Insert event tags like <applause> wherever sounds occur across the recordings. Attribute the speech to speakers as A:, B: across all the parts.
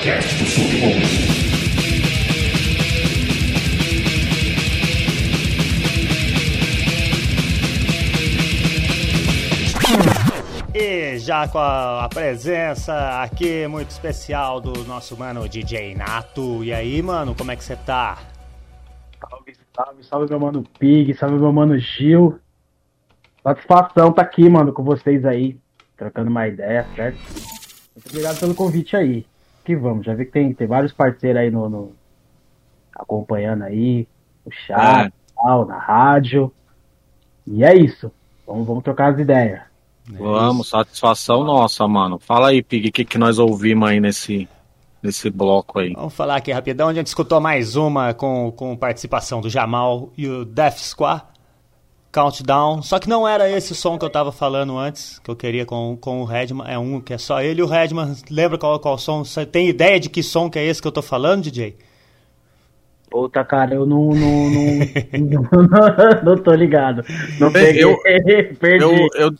A: Podcast do Submundo.
B: E já com a, a presença aqui muito especial do nosso mano DJ Nato. E aí, mano, como é que você tá?
C: Salve, salve, salve meu mano Pig, salve meu mano Gil. Satisfação tá aqui, mano, com vocês aí, trocando uma ideia, certo? Muito obrigado pelo convite aí. Que vamos, já vi que tem, tem vários parceiros aí no, no- acompanhando aí, no chat,
D: É.
C: tal, na rádio. E é isso. Vamos, vamos trocar as ideias.
D: Vamos, satisfação nossa, mano. Fala aí, Pig, o que, que nós ouvimos aí nesse, nesse bloco aí?
B: Vamos falar aqui rapidão. A gente escutou mais uma com, com participação do Jamal e o Death Squad. Countdown. Só que não era esse o som que eu tava falando antes, que eu queria com, com o Redman. É um que é só ele e o Redman. Lembra qual, qual som? Você tem ideia de que som que é esse que eu tô falando, DJ?
C: Puta, cara, eu não. Não, não, não, <laughs> não tô ligado. Não peguei.
D: Eu- <laughs>
C: Perdi.
D: Eu, eu,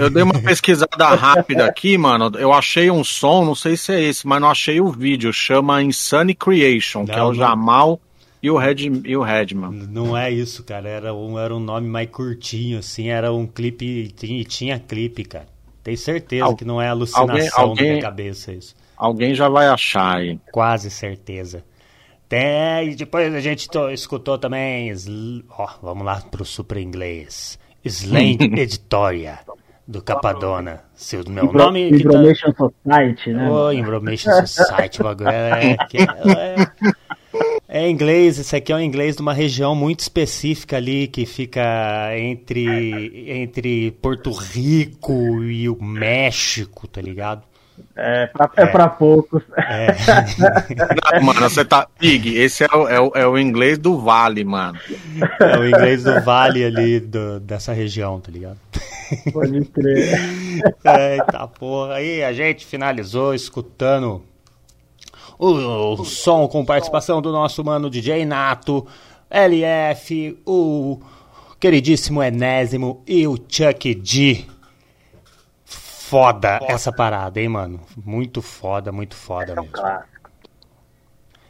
D: eu dei uma pesquisada <laughs> rápida aqui, mano. Eu achei um som, não sei se é esse, mas não achei o vídeo. Chama Insane Creation, que é
B: Não,
D: o
B: não.
D: Jamal e o, Red, e o Redman.
B: Não é isso, cara. Era um, era um nome mais curtinho, assim. Era um clipe. E tinha, tinha clipe, cara. Tenho certeza
D: Al-
B: que não é alucinação
D: alguém-
B: da
D: alguém-
B: minha cabeça isso.
D: Alguém já vai achar aí.
B: Quase certeza. Tem, e depois a gente to- escutou também. Ó, vamos lá pro super inglês. Slang <laughs> Editoria, do Capadona. Seu meu
C: Impro-
B: nome. que tá-
C: Information Society, né?
B: Ô, Information Society, o bagulho é, que é, é, é inglês, esse aqui é um inglês de uma região muito específica ali, que fica entre, entre Porto Rico e o México, tá ligado?
C: É, pra, é pra poucos.
B: É, <laughs>
D: Não, mano, você tá. Pig, esse é o, é, o, é o inglês do Vale, mano.
B: é o inglês do vale ali do- dessa região, tá ligado?
C: Pode crer.
B: Eita <laughs> porra, aí a gente finalizou escutando o, o som com participação do nosso mano DJ Nato, LF, o queridíssimo Enésimo e o Chuck D. Foda essa parada, hein, mano? Muito foda, muito foda mesmo.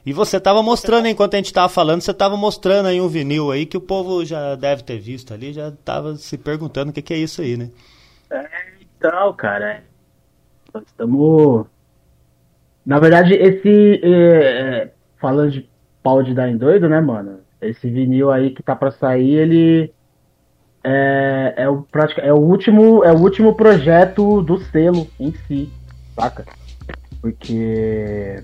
B: E você tava mostrando, enquanto a gente tava falando, você tava mostrando aí um vinil aí que o povo já deve ter visto ali, já tava se perguntando o que, que é isso aí, né?
C: Então, cara, nós estamos. Na verdade, esse. é, é, falando de pau de dar em doido, né, mano? Esse vinil aí que tá pra sair, ele. É, é, o, é, o último, é o último projeto do selo em si, saca? Porque.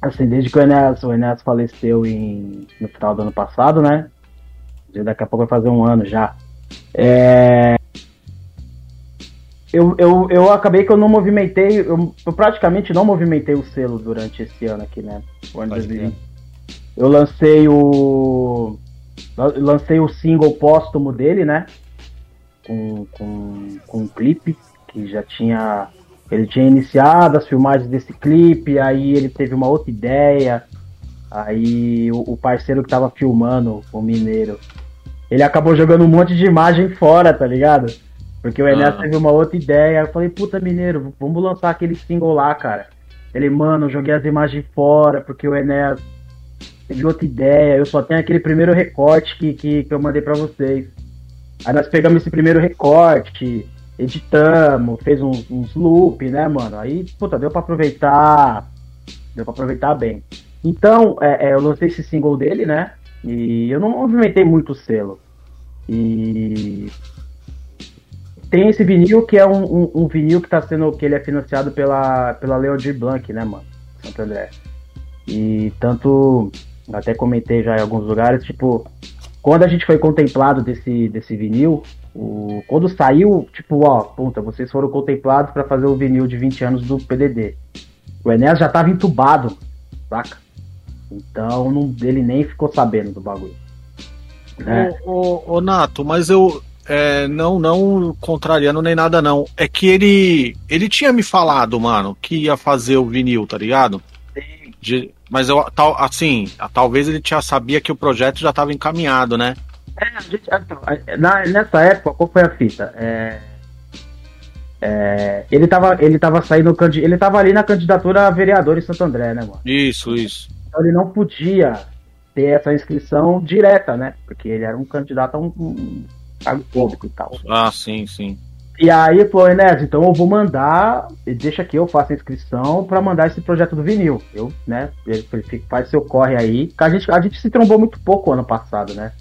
C: Assim, desde que o Enéas, o Enéas faleceu em, no final do ano passado, né? Daqui a pouco vai fazer um ano já. É, eu, eu, eu acabei que eu não movimentei, eu, eu praticamente não movimentei o selo durante esse ano aqui, né? O ano 2020. Eu lancei o. Lancei o single póstumo dele, né? Com, com, com um clipe que já tinha. Ele tinha iniciado as filmagens desse clipe, aí ele teve uma outra ideia. Aí o, o parceiro que tava filmando, o mineiro, ele acabou jogando um monte de imagem fora, tá ligado? Porque o Enéas
D: Ah.
C: teve uma outra ideia. Eu falei, puta, mineiro, vamos lançar aquele single lá, cara. Ele, mano, joguei as imagens fora, porque o Enéas teve outra ideia. Eu só tenho aquele primeiro recorte que, que, que eu mandei pra vocês. Aí nós pegamos esse primeiro recorte, editamos, fez uns, uns loop, né, mano? Aí, puta, deu pra aproveitar. Deu pra aproveitar bem. Então, é, é, eu lancei esse single dele, né? E eu não movimentei muito o selo. E tem esse vinil que é um, um, um vinil que tá sendo. que ele é financiado pela, pela Leodir Blanc, né, mano? Santo André. E tanto. Até comentei já em alguns lugares, tipo, quando a gente foi contemplado desse, desse vinil, o, quando saiu, tipo, ó, puta, vocês foram contemplados pra fazer o vinil de 20 anos do PDD. O Enéas já tava entubado, saca? Então não, ele nem ficou sabendo do bagulho. Né?
D: Ô, ô, ô, Nato, mas eu. É, não, não contrariando nem nada, não. É que ele. Ele tinha me falado, mano, que ia fazer o vinil, tá ligado? De- mas eu, tal, assim, talvez ele já sabia que o projeto já estava encaminhado, né?
C: É, a gente, então, na- nessa época, qual foi a fita? É, É, ele, tava, ele tava saindo. Ele tava ali na candidatura a vereador em Santo André, né, mano?
D: Isso, isso.
C: Então ele não podia ter essa inscrição direta, né? Porque ele era um candidato a um, um cargo público e tal.
D: Ah, sim, sim.
C: E aí, pô, Enes, então eu vou mandar, deixa que eu faça a inscrição para mandar esse projeto do vinil. Eu, né, ele faz seu corre aí. A gente, a gente se trombou muito pouco ano passado, né?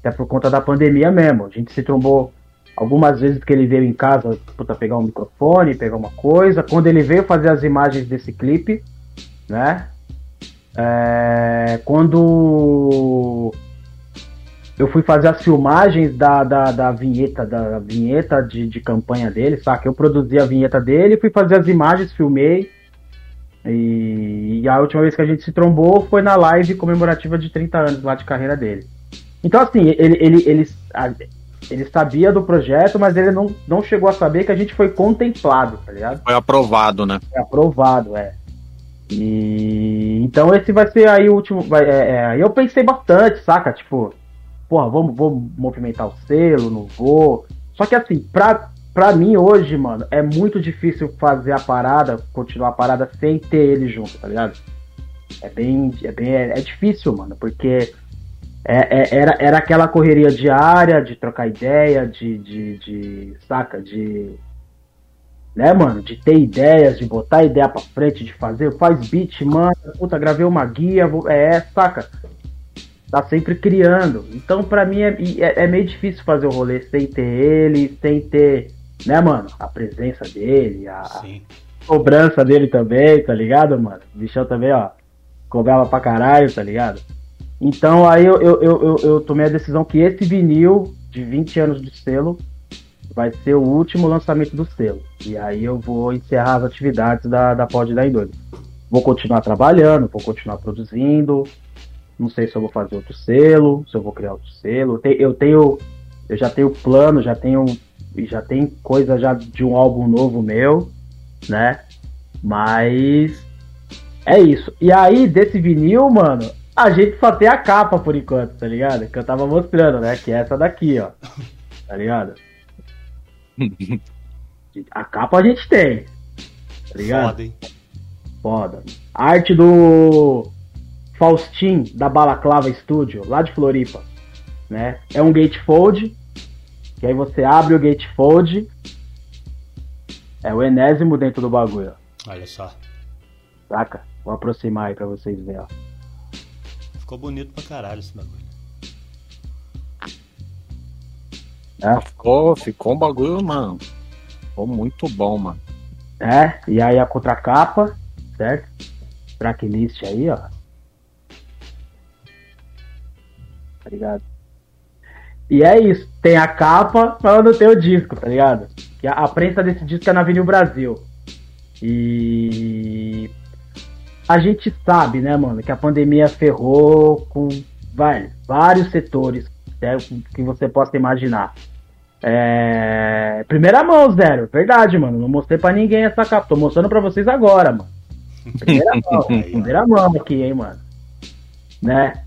C: Até por conta da pandemia mesmo. A gente se trombou algumas vezes que ele veio em casa, puta, pegar um microfone, pegar uma coisa. Quando ele veio fazer as imagens desse clipe, né? É, quando eu fui fazer as filmagens da, da, da vinheta, da vinheta de, de campanha dele, saca? Eu produzi a vinheta dele, fui fazer as imagens, filmei. E, e, a última vez que a gente se trombou foi na live comemorativa de 30 anos lá de carreira dele. Então, assim, ele, ele, ele, ele sabia do projeto, mas ele não, não chegou a saber que a gente foi contemplado, tá ligado?
D: Foi aprovado, né?
C: Foi aprovado, é. E então esse vai ser aí o último. Vai, é, é, eu pensei bastante, saca? Tipo, porra, vamos, vamos movimentar o selo, não vou. Só que assim, pra, pra mim hoje, mano, é muito difícil fazer a parada, continuar a parada sem ter ele junto, tá ligado? É bem. É, bem, é, é difícil, mano, porque é, é, era, era aquela correria diária de trocar ideia, de, de, de. saca? De. Né, mano? De ter ideias, de botar ideia pra frente, de fazer. Faz beat, mano. Puta, gravei uma guia. Vou, é, saca? Tá sempre criando. Então, para mim, é, é, é, meio difícil fazer o rolê sem ter ele, sem ter, né, mano, a presença dele, a cobrança dele também, tá ligado, mano? O bichão também, ó, cobrava pra caralho, tá ligado? Então, aí eu, eu, eu, eu, tomei a decisão que esse vinil de 20 anos de selo vai ser o último lançamento do selo. E aí eu vou encerrar as atividades da, da Pod da Indole. Vou continuar trabalhando, vou continuar produzindo, não sei se eu vou fazer outro selo, se eu vou criar outro selo. Eu tenho, eu já tenho plano, já tenho, já tem coisa já de um álbum novo meu, né? Mas é isso. E aí desse vinil, mano, a gente só tem a capa por enquanto, tá ligado? Que eu tava mostrando, né? Que é essa daqui, ó. Tá ligado? <laughs> a capa a gente tem. Tá ligado? Foda, hein? Foda. arte do Faustin da Balaclava Studio, lá de Floripa, né? É um gatefold, que aí você abre o gatefold, é o enésimo dentro do bagulho.
B: Olha só.
C: Saca? Vou aproximar aí pra vocês verem, ó.
B: Ficou bonito pra caralho esse bagulho.
D: É. Ficou, ficou um bagulho, mano. Ficou muito bom, mano.
C: É, e aí a contracapa, certo? Tracklist aí, ó. Tá ligado? E é isso, tem a capa, mas não tem o disco, tá ligado? Que a, a prensa desse disco é na Avenida Brasil. E a gente sabe, né, mano, que a pandemia ferrou com vai, vários setores né, que você possa imaginar. É... Primeira mão, Zero. Verdade, mano. Não mostrei pra ninguém essa capa. Tô mostrando pra vocês agora, mano. Primeira <laughs> mão. primeira mão aqui, hein, mano. Né?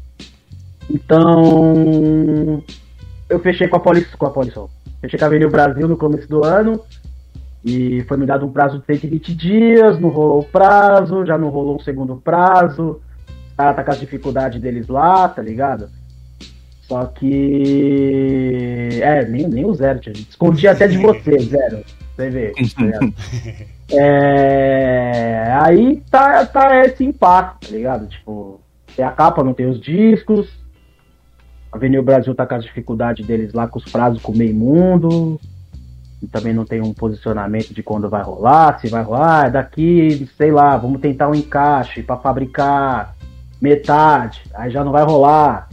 C: Então, eu fechei com a Polis, com a Polisol. Fechei com a Avenida Brasil no começo do ano. E foi me dado um prazo de 120 dias, não rolou o prazo, já não rolou o segundo prazo. Tá, tá com as dificuldades deles lá, tá ligado? Só que. É, nem, nem o zero, tia. Escondi até de você, zero. Você vê. Tá <laughs> é... Aí tá, tá esse impacto, tá ligado? Tipo, tem a capa, não tem os discos. A Avenida Brasil tá com as dificuldades deles lá com os prazos com o meio mundo. E também não tem um posicionamento de quando vai rolar, se vai rolar, é daqui, sei lá, vamos tentar um encaixe para fabricar metade, aí já não vai rolar.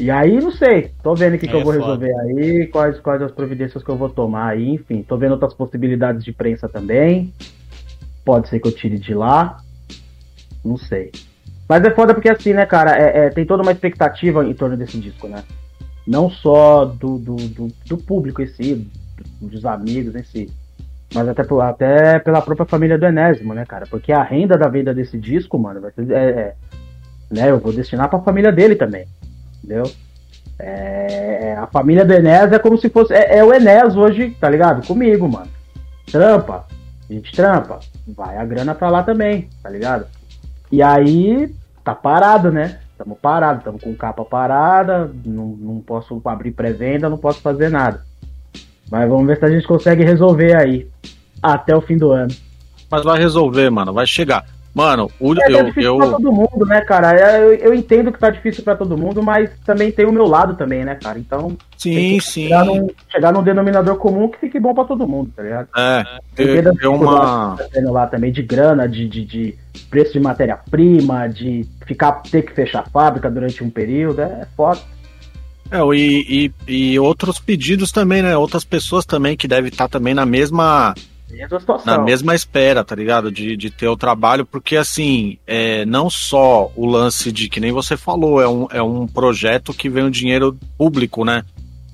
C: E aí, não sei, tô vendo o que, que eu é vou resolver aí, quais, quais as providências que eu vou tomar aí, enfim, tô vendo outras possibilidades de prensa também. Pode ser que eu tire de lá, não sei. Mas é foda porque assim, né, cara, é, é, tem toda uma expectativa em torno desse disco, né? Não só do, do, do, do público em si, dos amigos em si, mas até, até pela própria família do Enésimo, né, cara? Porque a renda da venda desse disco, mano, vai ser. É, é, né, eu vou destinar pra família dele também, entendeu? É, a família do Enés é como se fosse. É, é o Enés hoje, tá ligado? Comigo, mano. trampa, a gente trampa, vai a grana pra lá também, tá ligado? E aí, tá parado, né? Tamo parado, tamo com capa parada, não, não posso abrir pré-venda, não posso fazer nada. Mas vamos ver se a gente consegue resolver aí, até o fim do ano.
D: Mas vai resolver, mano, vai chegar. Mano, o,
C: É, tá
D: eu,
C: difícil
D: eu,
C: pra todo mundo, né, cara? É, Eu, eu entendo que tá difícil pra todo mundo, mas também tem o meu lado também, né, cara? Então,
D: Sim,
C: tem que
D: sim.
C: chegar num, chegar num denominador comum que fique bom pra todo mundo, tá ligado?
D: É,
C: Eu
D: é, é uma.
C: tá lá também de grana, de, de, de preço de matéria-prima, de ficar ter que fechar a fábrica durante um período, é foda.
D: É, e, e, e outros pedidos também, né? Outras pessoas também que devem estar também na mesma,
C: Mesma situação.
D: na mesma espera, tá ligado? De, de ter o trabalho, porque assim, é, não só o lance de que nem você falou, é um, é um projeto que vem o dinheiro público, né?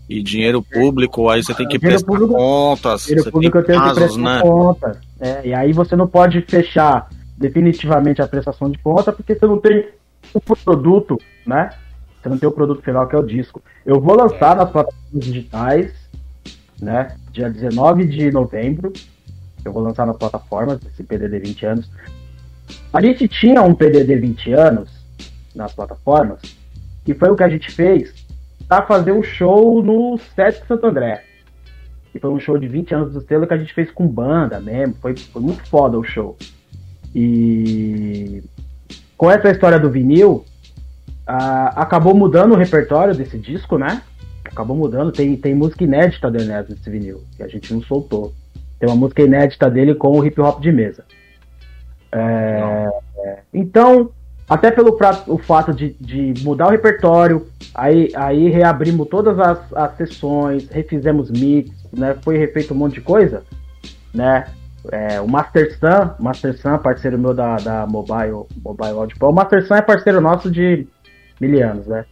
D: E dinheiro público, aí você tem que
C: Dinheiro
D: prestar
C: público-
D: contas,
C: Dinheiro
D: você
C: público eu
D: tem
C: tenho que
D: casos,
C: prestar
D: né?
C: conta. É, e aí você não pode fechar definitivamente a prestação de conta porque você não tem o produto, né? Você não tem o produto final que é o disco. Eu vou lançar nas plataformas digitais, né? Dia 19 de novembro. Eu vou lançar nas plataformas esse PDD 20 anos. A gente tinha um PDD 20 anos nas plataformas, que foi o que a gente fez para fazer um show no Sete Santo André. E foi um show de 20 anos do selo que a gente fez com banda mesmo. Foi, foi muito foda o show. E com essa história do vinil, acabou mudando o repertório desse disco, né? Acabou mudando. Tem, tem música inédita do Enes nesse vinil, que a gente não soltou. Tem uma música inédita dele com o hip hop de mesa. É, é, então, até pelo o fato de, de mudar o repertório, aí, aí reabrimos todas as, as sessões, refizemos mix, né? Foi refeito um monte de coisa, né? É, o Master Sun, Master Sun, parceiro meu da, da Mobile, Mobile Audio. O Master Sun é parceiro nosso de mil anos, né?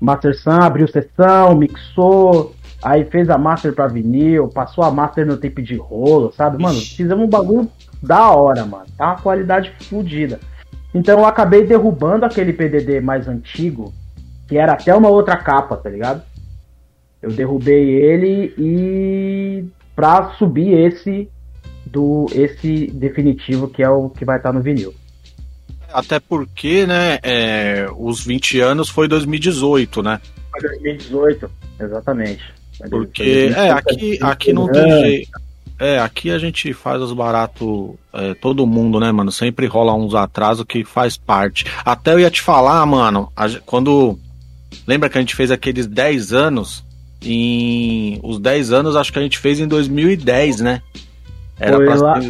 C: Master Sun abriu sessão, mixou, aí fez a master pra vinil, passou a master no tape de rolo, sabe? Mano, fizemos um bagulho da hora, mano. Tá uma qualidade fodida. Então eu acabei derrubando aquele PDD mais antigo, que era até uma outra capa, tá ligado? Eu derrubei ele e pra subir esse do esse definitivo que é o que vai estar no vinil.
D: Até porque, né, é, os 20 anos foi 2018, né?
C: Foi 2018, exatamente.
D: Porque, é, aqui, aqui não tem jeito. É, aqui a gente faz os baratos, é, todo mundo, né, mano? Sempre rola uns atrasos que faz parte. Até eu ia te falar, mano, a quando. Lembra que a gente fez aqueles 10 anos? Em. Os 10 anos acho que a gente fez em 2010, né? Era,
C: Foi
D: pra
C: lá-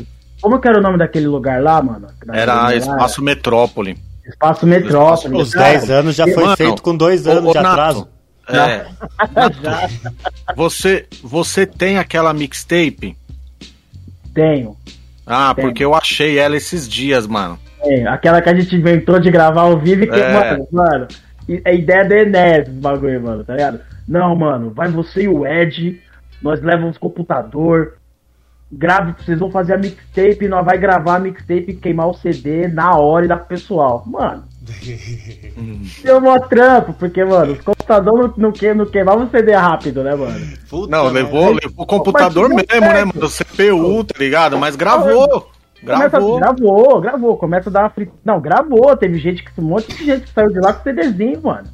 C: Como que era o nome daquele lugar lá, mano?
D: era
C: Daquele?
D: Espaço Metrópole.
C: Espaço Metrópole.
B: Os
C: cara.
B: 10 anos já foi
D: Mano,
B: feito com dois anos
D: ô,
B: de
D: Nato,
B: atraso.
D: É,
C: Já <laughs>
D: você, você tem aquela mixtape?
C: tenho.
D: Ah,
C: Tenho.
D: porque eu achei ela esses dias, mano.
C: tenho. Aquela que a gente inventou de gravar ao vivo e que,
D: É.
C: mano, mano, e- é ideia do Enes, bagulho, mano, tá ligado? Não, mano, vai você e o Ed, nós levamos computador, grave, vocês vão fazer a mixtape, nós vai gravar a mixtape e queimar o CD na hora e dar pro pessoal. Mano, <laughs> deu mó trampo, porque, mano, os computadores não, não, que, não queimavam o CD rápido, né, mano?
B: Puta
D: Não, levou, levou o computador mesmo, né,
C: perde.
D: mano? O CPU, tá ligado? Mas gravou.
C: Começa-
D: Gravou.
C: gravou, gravou. Começa a dar uma fri... Não, gravou. Teve gente que. Um monte de gente que saiu de lá com CDzinho, mano.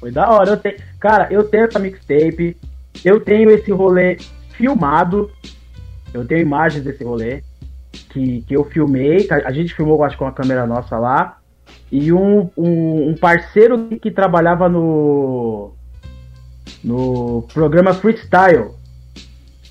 C: Foi da hora. Eu tenho... Cara, eu tenho essa mixtape. Eu tenho esse rolê filmado. Eu tenho imagens desse rolê. Que, que eu filmei. a gente filmou, acho, com a câmera nossa lá. E um, um, um parceiro que trabalhava no. No programa Freestyle.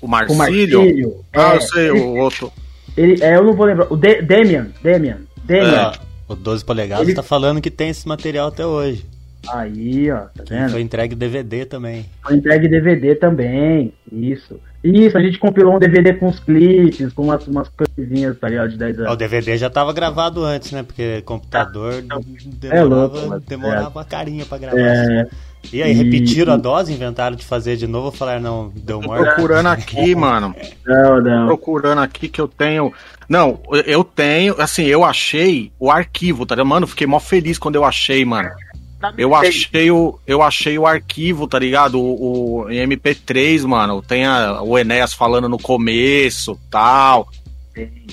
D: O
C: Com o
D: Marcílio.
C: Marcílio.
D: Ah,
C: É,
D: eu sei,
C: ele-
D: o outro.
C: ele, é, eu não vou lembrar. O De Damian. Damian. Damian.
B: É, o 12 polegadas
C: Ele-
B: tá falando que tem esse material até hoje.
C: Aí, ó, tá vendo?
B: foi entregue DVD também.
C: Foi entregue DVD também. Isso. Isso, a gente compilou um DVD com os clipes, com umas, umas coisinhas, tá ligado? De 10
B: Ah, O
C: anos.
B: DVD já tava gravado antes, né? Porque computador
C: É louco,
B: demorava,
C: mas-
B: demorava a carinha pra gravar.
C: É,
B: E aí,
C: e-
B: repetiram a dose, inventaram de fazer de novo, falaram, não, deu
D: Tô
B: morte.
D: procurando aqui, <laughs> mano.
C: não, não.
D: Procurando aqui que eu tenho. Não, eu tenho, assim, eu achei o arquivo, tá ligado? Mano, fiquei mó feliz quando eu achei, mano. Eu achei o, eu achei o arquivo, tá ligado? O, o em MP3, mano. Tem a, o Enéas falando no começo, tal.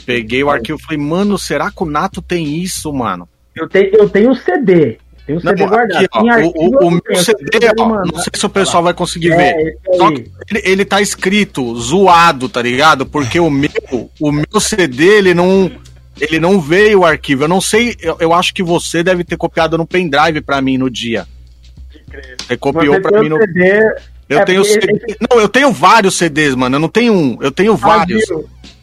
D: Peguei o arquivo e falei, mano, será que o Nato tem isso, mano?
C: Eu tenho, eu tenho o CD. Tem o CD não, guardado. Aqui, ó,
D: o, o, meu CD, ó, não sei se o pessoal vai conseguir é, ver. Só que ele, ele tá escrito zoado, tá ligado? Porque o meu, o meu CD, ele não ele não veio o arquivo. Eu não sei, eu, eu acho que você deve ter copiado no pendrive para mim no dia. Você copiou para mim no. CD, eu é tenho CD... Não, eu tenho vários CDs, mano. Eu não tenho um, eu tenho vários.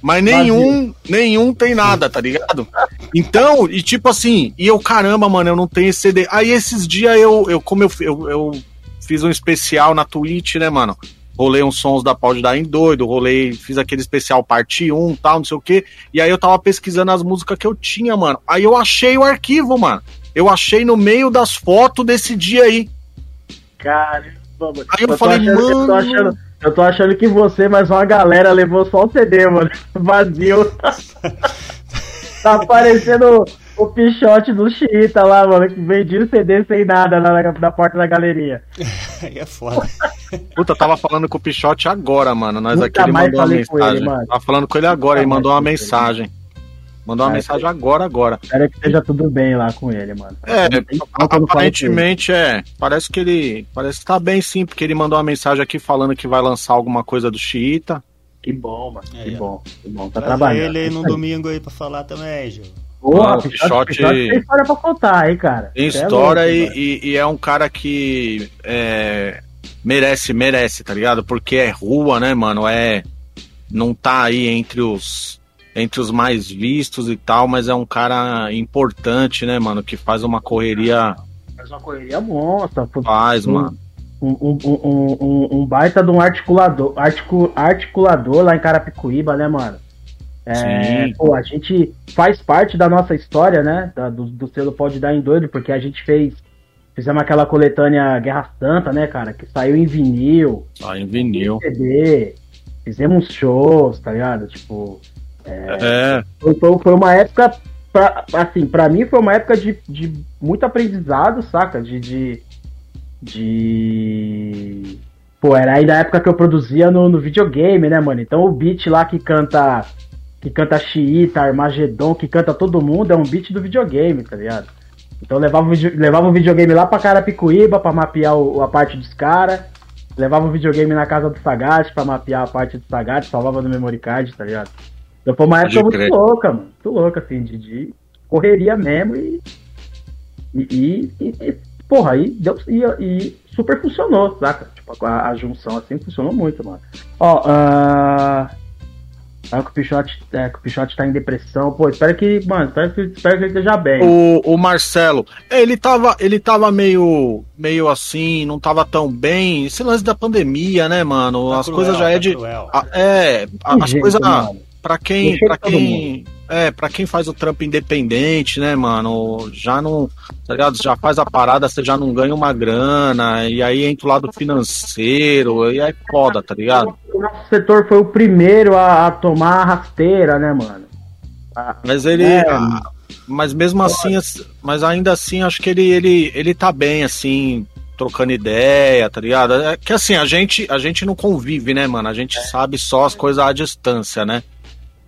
D: Mas nenhum, nenhum tem nada, tá ligado? Então, e tipo assim, e eu, caramba, mano, eu não tenho esse CD. Aí esses dias eu, eu como eu, eu, eu fiz um especial na Twitch, né, mano? Rolei uns sons da Pau de Dar em Doido, rolei, fiz aquele especial parte 1 tal, não sei o que. E aí eu tava pesquisando as músicas que eu tinha, mano. Aí eu achei o arquivo, mano. Eu achei no meio das fotos desse dia aí.
C: Caramba, Aí eu, eu falei, mano. Eu tô, achando, eu tô achando que você, mas uma galera levou só o CD, mano. <laughs> Vazio. <laughs> tá aparecendo o pichote do Chita lá, mano, que vendia CD sem nada na, na porta da galeria. <laughs>
B: Aí é foda.
D: Puta, tava falando com o Pichote agora, mano. Nós Nunca aqui ele mandou uma mensagem. Ele, tava falando com ele agora, Nunca ele mandou uma mensagem. Mandou uma mensagem agora, agora.
C: Espero que esteja tudo bem lá com ele, mano.
D: É, aparentemente é. Parece que ele. Parece que tá bem sim, porque ele mandou uma mensagem aqui falando que vai lançar alguma coisa do Xiita.
C: Que bom, mano. É, que é. bom. Que bom. Tá trabalhando.
B: ele aí no domingo aí pra falar também, Gil.
C: Porra, Pichote, Pichote, tem história pra contar aí, cara.
D: Tem é história é louco, e, e, e, é um cara que é, merece, merece, tá ligado? Porque é rua, né, mano? É. Não tá aí entre os. Entre os mais vistos e tal, mas é um cara importante, né, mano? Que faz uma correria.
C: Faz uma correria monstra.
D: Faz, um, mano.
C: Um, um, um, baita de um articulador, articu, articulador lá em Carapicuíba, né, mano? É, pô, a gente faz parte da nossa história, né? Da, do, do selo Pode Dar em Doido, porque a gente fez. Fizemos aquela coletânea Guerra Santa, né, cara? Que saiu em vinil.
D: Saiu em vinil.
C: CD, fizemos shows, tá ligado? Tipo. É, é. Foi, foi uma época. Pra, assim, pra mim foi uma época de, de muito aprendizado, saca? De. de, de... Pô, era aí da época que eu produzia no, no videogame, né, mano? Então o beat lá que canta que canta Xiita, Armagedon, que canta todo mundo, é um beat do videogame, tá ligado? Então levava, levava o videogame lá pra Carapicuíba pra mapear o, a parte dos caras. Levava o videogame na casa do Sagat pra mapear a parte do Sagat, salvava no memory card, tá ligado? Então foi uma época muito louca, mano. Muito louca, assim, de, de correria mesmo e. E, e, e porra, aí deu, e, e, super funcionou, saca? Tipo, a, a, junção assim funcionou muito, mano. Ó, uh, Fala que o Pichote, é, que o Pichote tá em depressão. Pô, espero que, mano, espero que, espero que ele esteja bem.
D: O, o Marcelo, é, ele tava, ele tava meio, meio assim, não tava tão bem. Esse lance da pandemia, né, mano? Tá as coisas já é tá de. A, é, as coisas. Pra quem. Pra quem é, pra quem faz o trampo independente, né, mano? Já não. Tá ligado? Já faz a parada, você já não ganha uma grana, e aí entra o lado financeiro, e aí foda, tá ligado?
C: O nosso setor foi o primeiro a, a tomar a rasteira, né, mano?
D: mas ele. É, mas mesmo assim, mas ainda assim, acho que ele, ele, ele tá bem, assim, trocando ideia, tá ligado? É que assim, a gente, a gente não convive, né, mano? A gente é. sabe só as coisas à distância, né?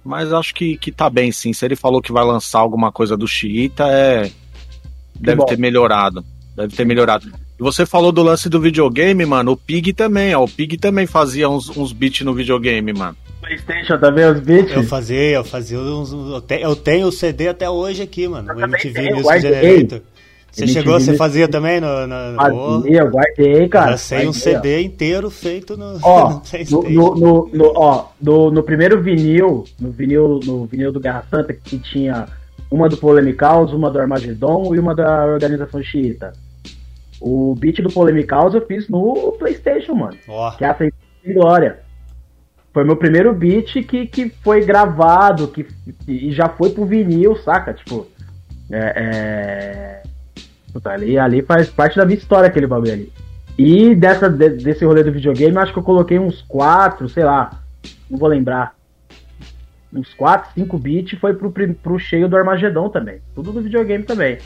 D: Mas acho que, que tá bem, sim. Se ele falou que vai lançar alguma coisa do Xiita, é. Deve ter melhorado. Deve ter melhorado. E você falou do lance do videogame, mano. O Pig também, ó. O Pig também fazia uns, uns beats no videogame, mano.
C: Playstation também, os beats?
B: Eu fazia, eu fazia uns. Eu tenho o CD até hoje aqui, mano. Eu o MTV Music Generator. Você chegou, você fazia também no. no
C: fazia, eu guardei, cara.
B: Eu sei um CD inteiro feito no.
C: Ó, <laughs> no, no, no, no, ó no, no primeiro vinil, no vinil, no vinil do Guerra Santa, que tinha uma do Polemicaus, uma do Armagedon e uma da Organização Xiita. O beat do Polemicaus eu fiz no PlayStation, mano. Oh. Que é a Glória. Foi meu primeiro beat que, que foi gravado, que, e já foi pro vinil, saca? Tipo. É, é... Puta, ali, ali faz parte da minha história aquele bagulho ali. E dessa, desse rolê do videogame, acho que eu coloquei uns quatro, sei lá, não vou lembrar. Uns 4, 5 bits foi pro, pro cheio do Armagedon também. Tudo do videogame também.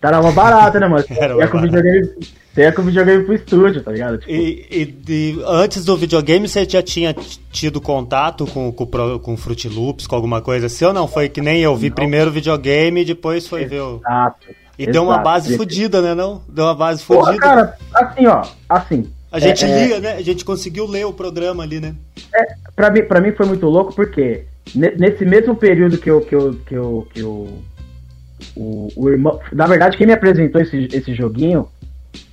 C: Tá uma barata, né, mano? <laughs>
B: Era
C: ia com o videogame, ia com o videogame pro estúdio, tá ligado? Tipo,
B: E, e- e antes do videogame você já tinha tido contato com, com, com Fruit Loops, com alguma coisa assim ou não? Foi que nem eu vi primeiro o videogame e depois foi ver o...
C: exato.
B: E deu uma
C: exato.
B: base fodida, né não? Deu uma base fodida.
C: cara, assim, ó, assim.
B: A gente
C: é, é,
B: lia, né? A gente conseguiu ler o programa ali, né?
C: pra, mim, pra mim foi muito louco porque ne- nesse mesmo período que eu. Que eu, que eu, que eu o, o irmão. Na verdade, quem me apresentou esse, esse joguinho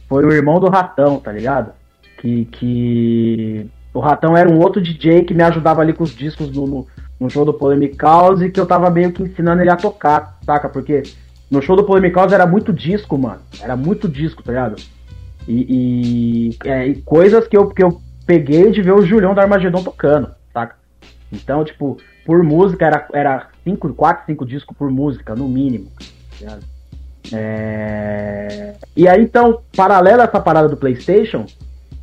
C: foi o irmão do Ratão, tá ligado? Que. que o Ratão era um outro DJ que me ajudava ali com os discos no, no, no show do Polemic House e que eu tava meio que ensinando ele a tocar, saca? Porque no show do Polemic House era muito disco, mano. Era muito disco, tá ligado? E, e, é, e coisas que eu, que eu peguei de ver o Julião do Armagedon tocando, saca? Então, tipo, por música era, era cinco, quatro, cinco discos por música, no mínimo. tá? É... E aí, então, paralelo a essa parada do PlayStation,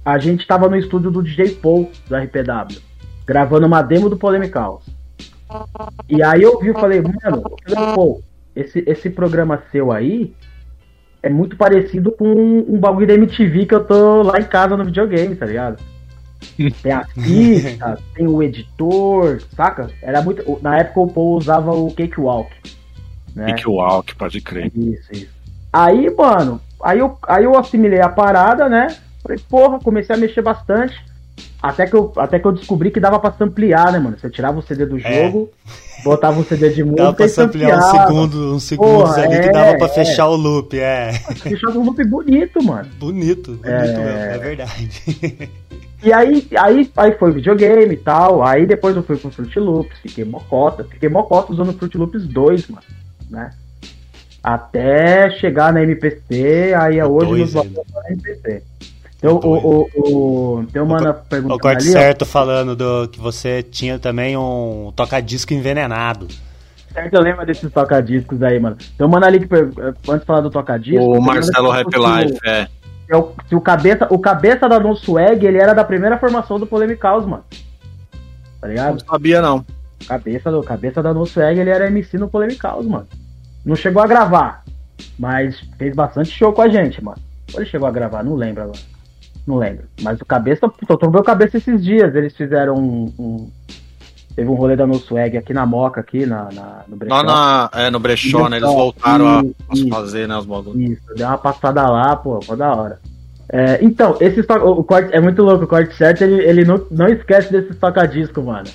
C: a gente tava no estúdio do DJ Paul, do RPW, gravando uma demo do Polemic House. E aí eu vi e falei, mano, Paul, esse, esse programa seu aí é muito parecido com um, um bagulho da MTV que eu tô lá em casa no videogame, tá ligado? <laughs> Tem a pista, tem o editor, saca? Era muito. Na época o Paul usava o Cakewalk. Né?
D: Pique Walk, pode crer.
C: Isso, isso. Aí, mano, aí eu, aí eu assimilei a parada, né? Falei, porra, comecei a mexer bastante. Até que, eu, até que eu descobri que dava pra samplear, né, mano? Você tirava o CD do
B: É.
C: jogo, botava um CD de música
B: Dava pra
C: e
B: samplear segundos, uns segundos
C: Porra,
B: ali que
C: é,
B: dava pra
C: é.
B: fechar o loop, é.
C: Deixava um loop bonito, mano.
B: Bonito, bonito
C: É.
B: mesmo, é verdade.
C: E aí, aí, aí foi videogame e tal. Aí depois eu fui pro Fruit Loops, fiquei mocota. Fiquei mocota usando o Fruit Loops 2, mano. Né? Até chegar na MPC, aí é hoje nos valores da MPC. Então,
B: O
C: o, o, o, tem uma
B: O
C: pergunta
B: corte
C: ali, ó.
B: certo falando do que você tinha também um toca-disco envenenado.
C: Certo, eu lembro desses toca-discos aí, mano. Tem um mano ali que, antes de falar do toca-disco...
D: O Marcelo Rap Life, é.
C: que o, se o cabeça, o cabeça da Non Swag, ele era da primeira formação do Polemic House, mano. Tá ligado?
D: Não sabia, não.
C: Cabeça, do, cabeça da No Swag, ele era MC no Polemic House, mano. Não chegou a gravar, mas fez bastante show com a gente, mano. Ou ele chegou a gravar, não lembro agora. Não lembro. Mas o cabeça, eu trombei o cabeça esses dias. Eles fizeram um. um- teve um rolê da No Swag aqui na Moca, aqui na, na- no Brechó.
D: Lá na, é, no Brechó, né? Eles voltaram a,
C: isso.
D: a fazer, né, os bagulhos.
C: Isso, deu uma passada lá, pô, foi da hora. É, então, esse o, o corte é muito louco, o corte certo, ele, ele não, não esquece desse toca-disco, mano.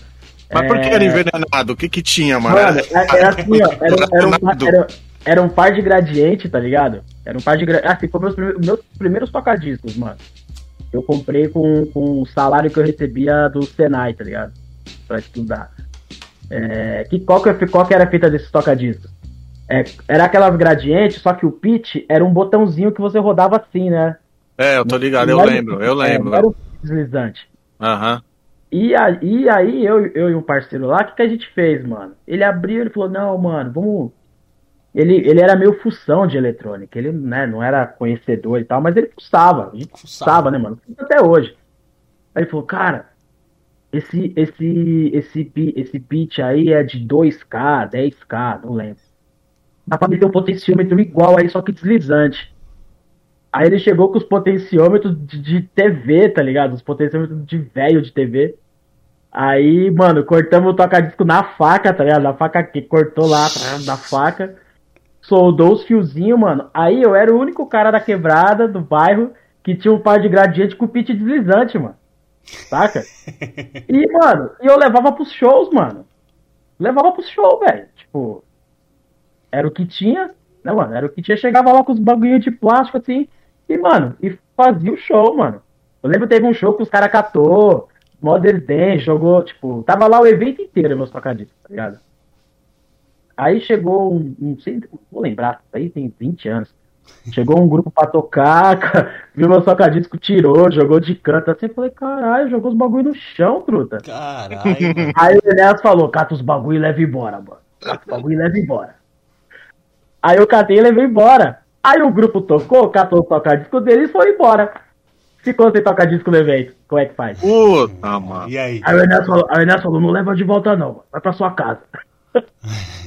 D: Mas por que
C: É,
D: era envenenado? O que que tinha, mano?
C: Mano, é- era assim, ó. Era, um- era um, era, era um par de gradiente, tá ligado? Era um par de gradiente. Assim, foi meus, primeiros- meus primeiros tocadiscos, mano. Eu comprei com, com o salário que eu recebia do Senai, tá ligado? Pra estudar. É, que, qual, que, qual que era a fita desses tocadiscos? É, era aquelas gradientes, só que o pitch era um botãozinho que você rodava assim, né?
D: É, eu tô ligado, eu lembro, eu
C: é,
D: lembro.
C: era um deslizante.
D: Aham.
C: E aí, e aí eu, eu e um parceiro lá, o que, que a gente fez, mano? Ele abriu, ele falou, não, mano, vamos. Ele, ele era meio fução de eletrônica, ele né, não era conhecedor e tal, mas ele fuçava, a gente fuçava, né, mano? Até hoje. Aí ele falou, cara, esse, esse, esse, esse pitch aí é de 2K, 10K, não lembro. Dá pra meter um potenciômetro igual aí, só que deslizante. Aí ele chegou com os potenciômetros de, de TV, tá ligado? Os potenciômetros de velho de TV. Aí, mano, cortamos o toca-disco na faca, tá ligado? Na faca que cortou lá, tá na faca. Soldou os fiozinhos, mano. Aí eu era o único cara da quebrada, do bairro, que tinha um par de gradiente com pitch deslizante, mano. Saca? <laughs> E, mano, eu levava pros shows, mano. Levava pros shows, velho. Tipo, era o que tinha, né, mano? Era o que tinha. Chegava lá com os bagulhinhos de plástico, assim, e, mano, e fazia o show, mano. Eu lembro que teve um show que os caras catou, Mother's Day, jogou, tipo, tava lá o evento inteiro, meus tocadiscos, tá ligado? Aí chegou um, não sei, vou lembrar, aí tem 20 anos. Chegou um grupo pra tocar, <laughs> viu meu tocadisco, tirou, jogou de canto, assim, eu falei, caralho, jogou os bagulho no chão, truta.
B: Caralho, mano.
C: Aí o Enéas falou, cata os bagulho e leva embora, mano. Cata os bagulho e leva embora. Aí eu catei e levei embora. Aí o grupo tocou, catou o toca-disco dele e foi embora. Ficou sem toca-disco no evento. Como é que faz?
D: Puta, mano.
B: E aí?
C: Aí o Enéas falou, aí o Enéas falou, não leva de volta não, mano. vai pra sua casa.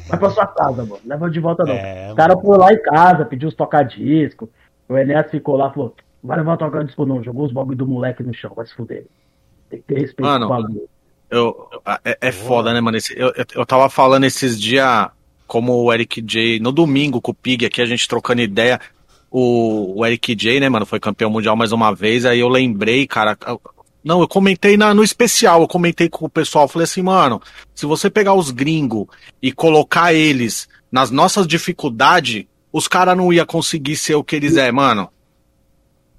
C: Vai pra sua casa, mano. Leva de volta não. É, o cara foi lá em casa, pediu os tocadiscos. O Enéas ficou lá, falou, vai levar o tocadisco não. Jogou os bagulho do moleque no chão, vai se fuder. Tem que ter respeito
D: mano, com o bagulho. Eu, é, é foda, né, mano? Esse, eu, eu, eu tava falando esses dias, como o Eric J, no domingo com o Pig aqui, a gente trocando ideia. O, o Eric J, né, mano, foi campeão mundial mais uma vez. Aí eu lembrei, cara. Não, eu comentei na, no especial, eu comentei com o pessoal, falei assim, mano, se você pegar os gringos e colocar eles nas nossas dificuldades, os caras não ia conseguir ser o que eles é, mano.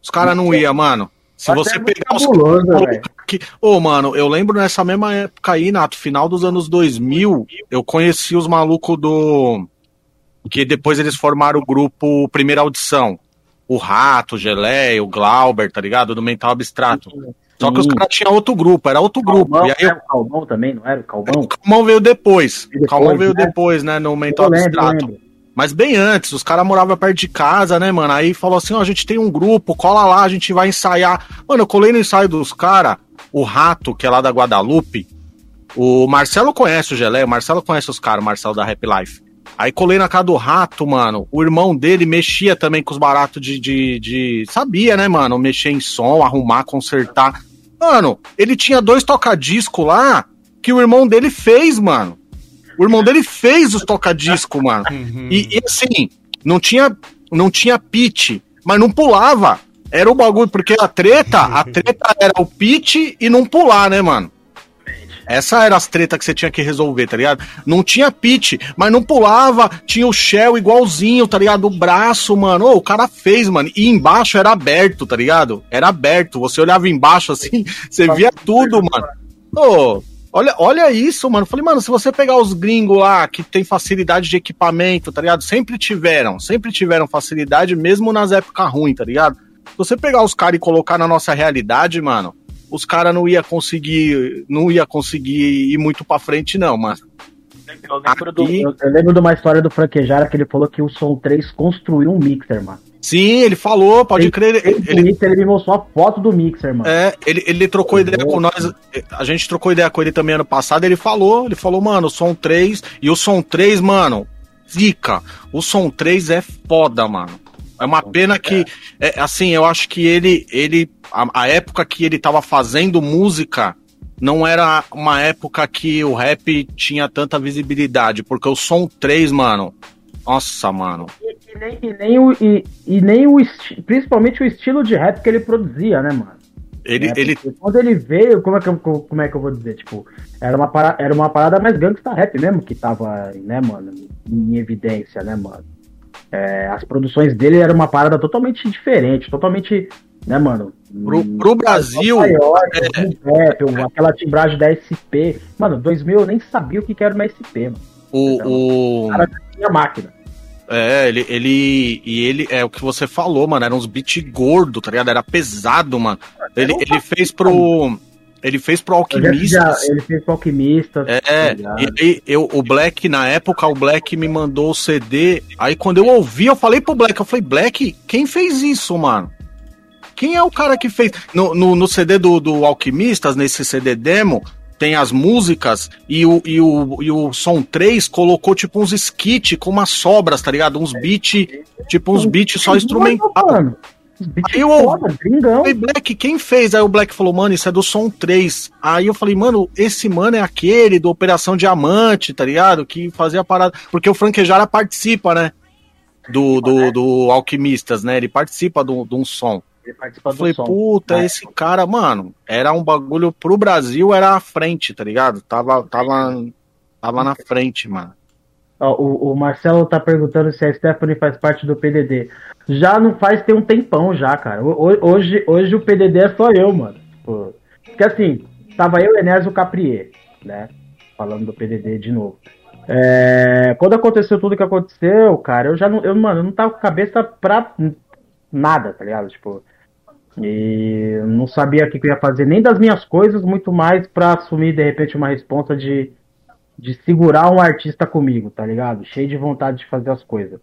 D: Os caras não ia, mano. Se você pegar os que, ô, oh, mano, eu lembro nessa mesma época aí, Nato, final dos anos 2000, eu conheci os malucos do que depois eles formaram o grupo Primeira Audição. O Rato, o Gelé, o Glauber, tá ligado? Do Mental Abstrato. Só que os caras tinham outro grupo, era outro Calmão, grupo. E aí
C: eu... o Calmão também, não era o Calmão? O
D: Calmão veio depois. depois o Calmão veio né? depois, né, no Mental lembro, Abstrato. Mas bem antes, os caras moravam perto de casa, né, mano? Aí falou assim: ó, a gente tem um grupo, cola lá, a gente vai ensaiar. Mano, eu colei no ensaio dos caras, o Rato, que é lá da Guadalupe. O Marcelo conhece o Gelé, o Marcelo conhece os caras, o Marcelo da Happy Life. Aí colei na casa do rato, mano. O irmão dele mexia também com os baratos de, de, de. Sabia, né, mano? Mexer em som, arrumar, consertar. Mano, ele tinha dois tocadiscos lá que o irmão dele fez, mano. O irmão dele fez os tocadiscos, mano. Uhum. E, e, assim, não tinha, não tinha pitch, mas não pulava. Era o bagulho, porque a treta, a <laughs> treta era o pitch e não pular, né, mano? Essa era as treta que você tinha que resolver, tá ligado? Não tinha pitch, mas não pulava, tinha o shell igualzinho, tá ligado? O braço, mano. Oh, o cara fez, mano. E embaixo era aberto, tá ligado? Era aberto. Você olhava embaixo assim, <laughs> você via tudo, mano. Oh, Olha, olha isso, mano. Falei, mano, se você pegar os gringos lá que tem facilidade de equipamento, tá ligado? Sempre tiveram, sempre tiveram facilidade, mesmo nas épocas ruins, tá ligado? Se você pegar os caras e colocar na nossa realidade, mano, os caras não ia conseguir, não ia conseguir ir muito para frente não, mas
C: eu lembro, Aqui... do, eu lembro de uma história do Franquejara que ele falou que o Som 3 construiu um mixer, mano.
D: Sim, ele falou, pode ele, crer.
C: Ele, ele, ele, me mostrou a foto do mixer, mano.
D: É, ele, ele trocou oh, ideia com nós. A gente trocou ideia com ele também ano passado. Ele falou, ele falou, mano, o Som 3. E o Som 3, mano, zica. O Som 3 é foda, mano. É uma pena que, é, assim, eu acho que ele, ele a, a, época que ele tava fazendo música não era uma época que o rap tinha tanta visibilidade, porque o Som 3, mano, nossa, mano.
C: E, e nem, e nem, o, e, e nem o, principalmente o estilo de rap que ele produzia, né, mano?
D: Ele, é, ele...
C: Quando ele veio, como é, que eu, como é que eu vou dizer? Tipo, era uma, parada, era uma parada mais gangsta rap mesmo que tava, né, mano, em evidência, né, mano? É, as produções dele eram uma parada totalmente diferente, totalmente, né, mano?
D: Pro, pro Brasil.
C: Maior, é... rap, aquela timbragem da SP. Mano, 2000 eu nem sabia o que era uma SP, mano.
D: O, então, o...
C: cara tinha máquina.
D: É, ele, ele. E ele, é o que você falou, mano. Era uns beat gordo, tá ligado? Era pesado, mano. Ele, ele fez pro. Ele fez pro Alquimista.
C: Ele fez pro Alquimista.
D: É, tá e aí eu, o Black, na época, o Black me mandou o CD. Aí quando eu ouvi, eu falei pro Black, eu falei, Black, quem fez isso, mano? Quem é o cara que fez? No, no, no CD do, do Alquimistas, nesse CD demo, tem as músicas e o, e o, e o som 3 colocou tipo uns skits com umas sobras, tá ligado? Uns beats, tipo uns beats só instrumental. Aí eu falei, Black, quem fez? Aí o Black falou, mano, isso é do Som 3. Aí eu falei, mano, esse mano é aquele do Operação Diamante, tá ligado? Que fazia a parada. Porque o Franquejara participa, né? Do, do, do Alquimistas, né? Ele participa de um som. Ele participa eu falei, puta, é. esse cara, mano, era um bagulho pro Brasil, era à frente, tá ligado? Tava, tava, tava na frente, mano.
C: o, o, Marcelo tá perguntando se a Stephanie faz parte do PDD. Já não faz tem um tempão já, cara. Hoje, hoje o PDD é só eu, mano. Porque assim, tava eu, Enéas e o Caprier, né? Falando do PDD de novo. É, quando aconteceu tudo que aconteceu, cara, eu já não, eu, mano, eu não tava com cabeça pra nada, tá ligado? Tipo, e não sabia o que eu ia fazer nem das minhas coisas, muito mais pra assumir de repente uma responsa de, de segurar um artista comigo, tá ligado? Cheio de vontade de fazer as coisas.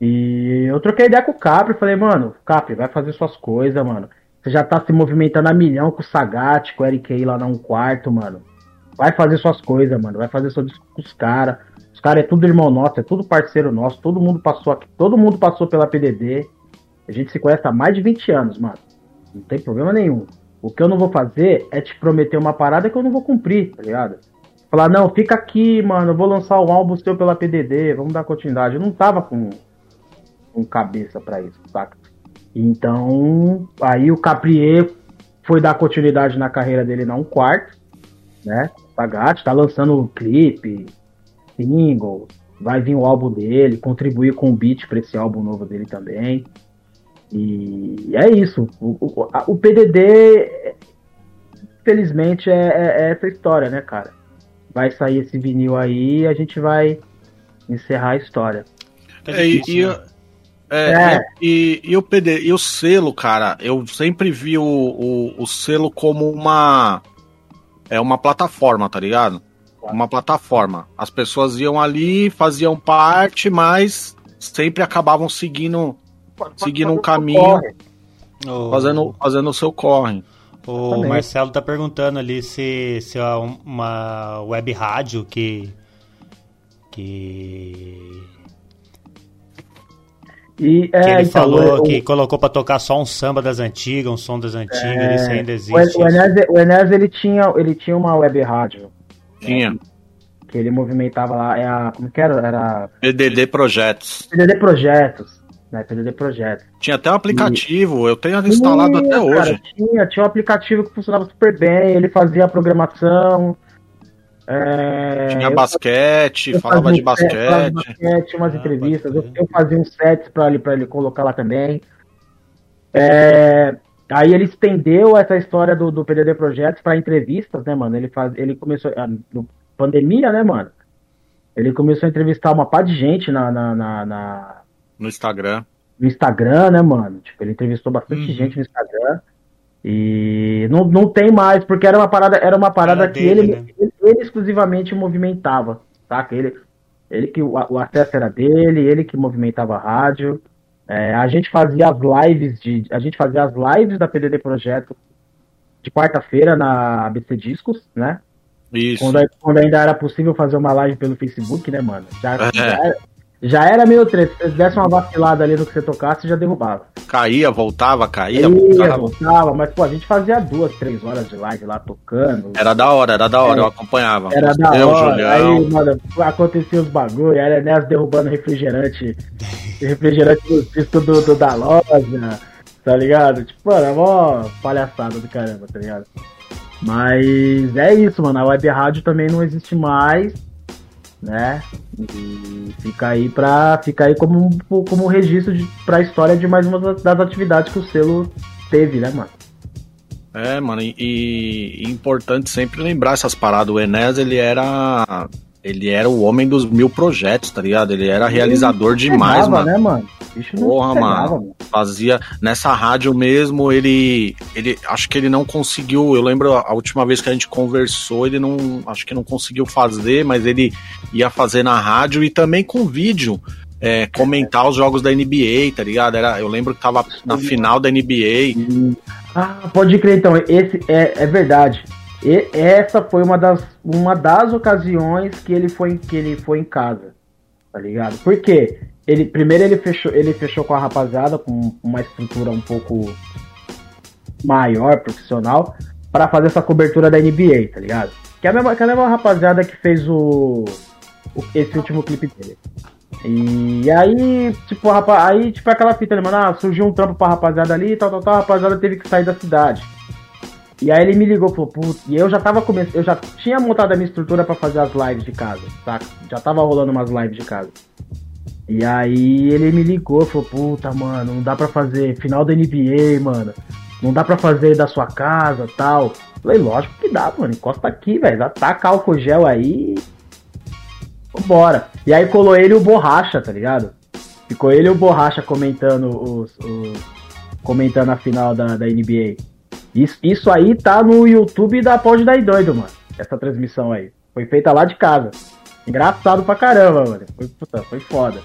C: E eu troquei ideia com o Capri, falei, mano, Capri, vai fazer suas coisas, mano. Você já tá se movimentando a milhão com o Sagat, com o Eric lá num quarto, mano. Vai fazer suas coisas, mano. Vai fazer seu disco com os caras. Os caras é tudo irmão nosso, é tudo parceiro nosso, todo mundo passou aqui, todo mundo passou pela PDD. A gente se conhece há mais de 20 anos, mano. Não tem problema nenhum. O que eu não vou fazer é te prometer uma parada que eu não vou cumprir, tá ligado? Falar, não, fica aqui, mano, eu vou lançar um álbum seu pela PDD, vamos dar continuidade. Eu não tava com, com cabeça para isso, saca? Então, aí o Caprier foi dar continuidade na carreira dele na um quarto, né? Pagatti tá lançando clipe, single, vai vir o álbum dele, contribuir com o beat para esse álbum novo dele também. E é isso. O, o, o PDD, felizmente, é, é, é, essa história, né, cara? Vai sair esse vinil aí e a gente vai encerrar a história.
D: É, e, e, é, é. E, e, o PD, e o selo, cara, eu sempre vi o, o, o, selo como uma. É uma plataforma, tá ligado? Uma plataforma. As pessoas iam ali, faziam parte, mas sempre acabavam seguindo, seguindo um caminho, fazendo, fazendo o seu corre.
B: O Marcelo tá perguntando ali se, se é uma web rádio que. que e, é, que ele então, falou o, que colocou para tocar só um samba das antigas, um som das antigas, é, isso ainda existe.
C: O, o, Enes, o Enes, ele tinha, ele tinha uma web rádio.
D: Tinha.
C: Né, que ele movimentava lá, é a, como que era? Era...
D: PDD Projetos.
C: PDD Projetos. Né, PDD Projetos.
D: Tinha até um aplicativo, e... eu tenho instalado tinha, até cara, hoje.
C: Tinha, tinha um aplicativo que funcionava super bem, ele fazia a programação,
D: é, Tinha basquete, falava de basquete. Set,
C: basquete umas ah, entrevistas. Eu, eu, fazia uns sets para ele, ele colocar lá também. É, aí ele estendeu essa história do, do PDD Projetos para entrevistas, né, mano? Ele, faz, ele começou. A, no, pandemia, né, mano? Ele começou a entrevistar uma par de gente na, na, na, na
D: no Instagram.
C: No Instagram, né, mano? Tipo, ele entrevistou bastante uhum. gente no Instagram. E não, não tem mais, porque era uma parada, era uma parada era que dele, ele, né? ele, ele, exclusivamente movimentava, saca? Ele, ele que o, o, acesso era dele, ele que movimentava a rádio. É, a gente fazia as lives de. A gente fazia as lives da PDD Projeto de quarta-feira na ABC Discos, né?
D: Isso.
C: Quando, quando, ainda era possível fazer uma live pelo Facebook, né, mano? Já, é. já, era, já era meio treta. Se desse uma vacilada ali no que você tocasse, já derrubava.
D: Caía, voltava, caía,
C: Ia, voltava. voltava. Mas, pô, a gente fazia duas, três horas de live lá tocando.
D: Era da hora, era da hora, é, eu acompanhava.
C: Era da eu, hora. Julião. Aí, mano, acontecia os bagulho, era Enéas derrubando refrigerante. <laughs> refrigerante no disco do, do, da loja, tá ligado? Tipo, mano, é mó palhaçada do caramba, tá ligado? Mas é isso, mano. A web rádio também não existe mais né? E fica aí para fica aí como como registro para a história de mais uma das atividades que o selo teve, né, mano?
D: É, mano, e, e importante sempre lembrar essas paradas. O Enes, ele era ele era o homem dos mil projetos, tá ligado? Ele era realizador demais, pegava, mano.
C: Né, mano?
D: Porra, pegava, mano. Fazia nessa rádio mesmo, ele ele acho que ele não conseguiu, eu lembro a última vez que a gente conversou, ele não acho que não conseguiu fazer, mas ele ia fazer na rádio e também com vídeo. É, comentar os jogos da NBA, tá ligado? Era, eu lembro que tava na final da NBA.
C: Ah, pode crer, então. Esse é, é verdade. E essa foi uma das, uma das ocasiões que ele foi que ele foi em casa, tá ligado? Porque ele primeiro ele fechou ele fechou com a rapaziada com uma estrutura um pouco maior, profissional, para fazer essa cobertura da NBA, tá ligado? Que é a mesma, que é a mesma rapaziada que fez o, o esse último clipe dele. E aí, tipo, rapaz, aí, tipo, aquela fita ali, mano, ah, surgiu um trampo pra rapaziada ali, tal, tal, tal, a rapaziada teve que sair da cidade. E aí ele me ligou, falou, putz, e eu já tava começando, eu já tinha montado a minha estrutura para fazer as lives de casa, saca? Já tava rolando umas lives de casa. E aí ele me ligou, falou, puta, mano, não dá pra fazer final da NBA, mano. Não dá pra fazer da sua casa tal. Falei, lógico que dá, mano. Encosta aqui, velho. Ataca álcool gel aí. Vambora. E aí colou ele o Borracha, tá ligado? Ficou ele e o Borracha comentando os, os comentando a final da, da NBA. Isso, isso aí tá no YouTube da Pode Dar Doido, mano. Essa transmissão aí. Foi feita lá de casa. Engraçado pra caramba, mano. Foi, puta, foi foda.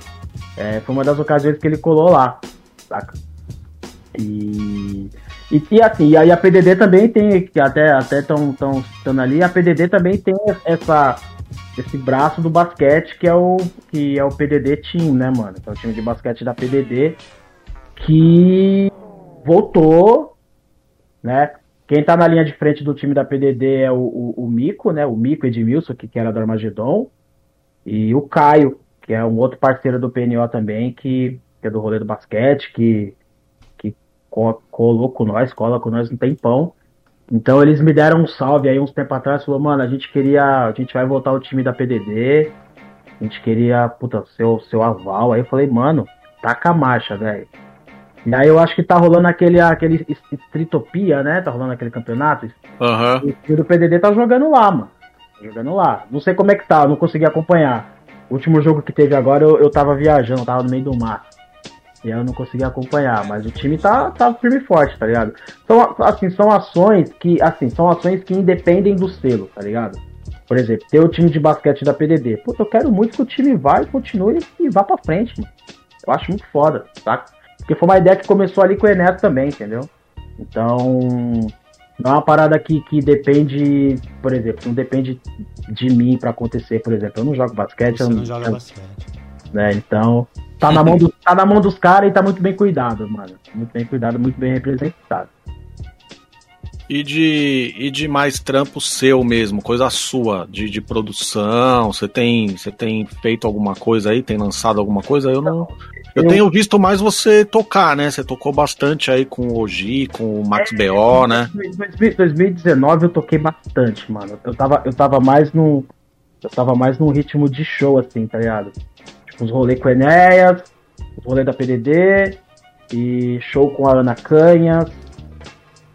C: É, foi uma das ocasiões que ele colou lá, saca? E, e, e assim, e aí a PDD também tem, que até até estão ali, a PDD também tem essa esse braço do basquete que é o que é o PDD Team, né, mano? Que é o time de basquete da PDD que voltou, né? Quem tá na linha de frente do time da PDD é o, o, o Mico, né? O Mico Edmilson, que, que era do Armagedon, e o Caio, que é um outro parceiro do PNO também, que, que é do rolê do basquete, que, que colou com nós, cola com nós um tempão. Então eles me deram um salve aí uns tempos atrás, falou, mano, a gente queria, a gente vai voltar o time da PDD, a gente queria, puta, seu, seu aval. Aí eu falei, mano, taca a marcha, velho. E aí eu acho que tá rolando aquele, aquele Stritopia, né? Tá rolando aquele campeonato.
D: Uhum.
C: E o do PDD tá jogando lá, mano. Jogando lá. Não sei como é que tá, não consegui acompanhar. O último jogo que teve agora eu, eu tava viajando, tava no meio do mar. E aí eu não consegui acompanhar, mas o time tá, tá firme e forte, tá ligado? Então, assim, são ações que, assim, são ações que independem do selo, tá ligado? Por exemplo, ter o time de basquete da PDD. Pô, eu quero muito que o time vá e continue e vá pra frente, mano. Eu acho muito foda, tá? Porque foi uma ideia que começou ali com o Enes também, entendeu? Então, não é uma parada que, que depende, por exemplo, não depende de mim para acontecer, por exemplo. Eu não jogo basquete.
B: Você
C: eu
B: não,
C: não
B: joga basquete.
C: Né? Então, tá na mão, do, tá na mão dos caras e tá muito bem cuidado, mano. Muito bem cuidado, muito bem representado.
D: E de, e de mais trampo seu mesmo, coisa sua, de, de produção, você tem, você tem feito alguma coisa aí, tem lançado alguma coisa? Eu não, eu, eu, tenho visto mais você tocar, né? Você tocou bastante aí com o Oji, com o Max é, BO, né?
C: Em 2019 eu toquei bastante, mano. Eu tava, eu tava mais no. Eu tava mais num ritmo de show, assim, tá ligado? Tipo, os rolês com o Enéas, os rolês da PDD, e show com a Ana Canhas,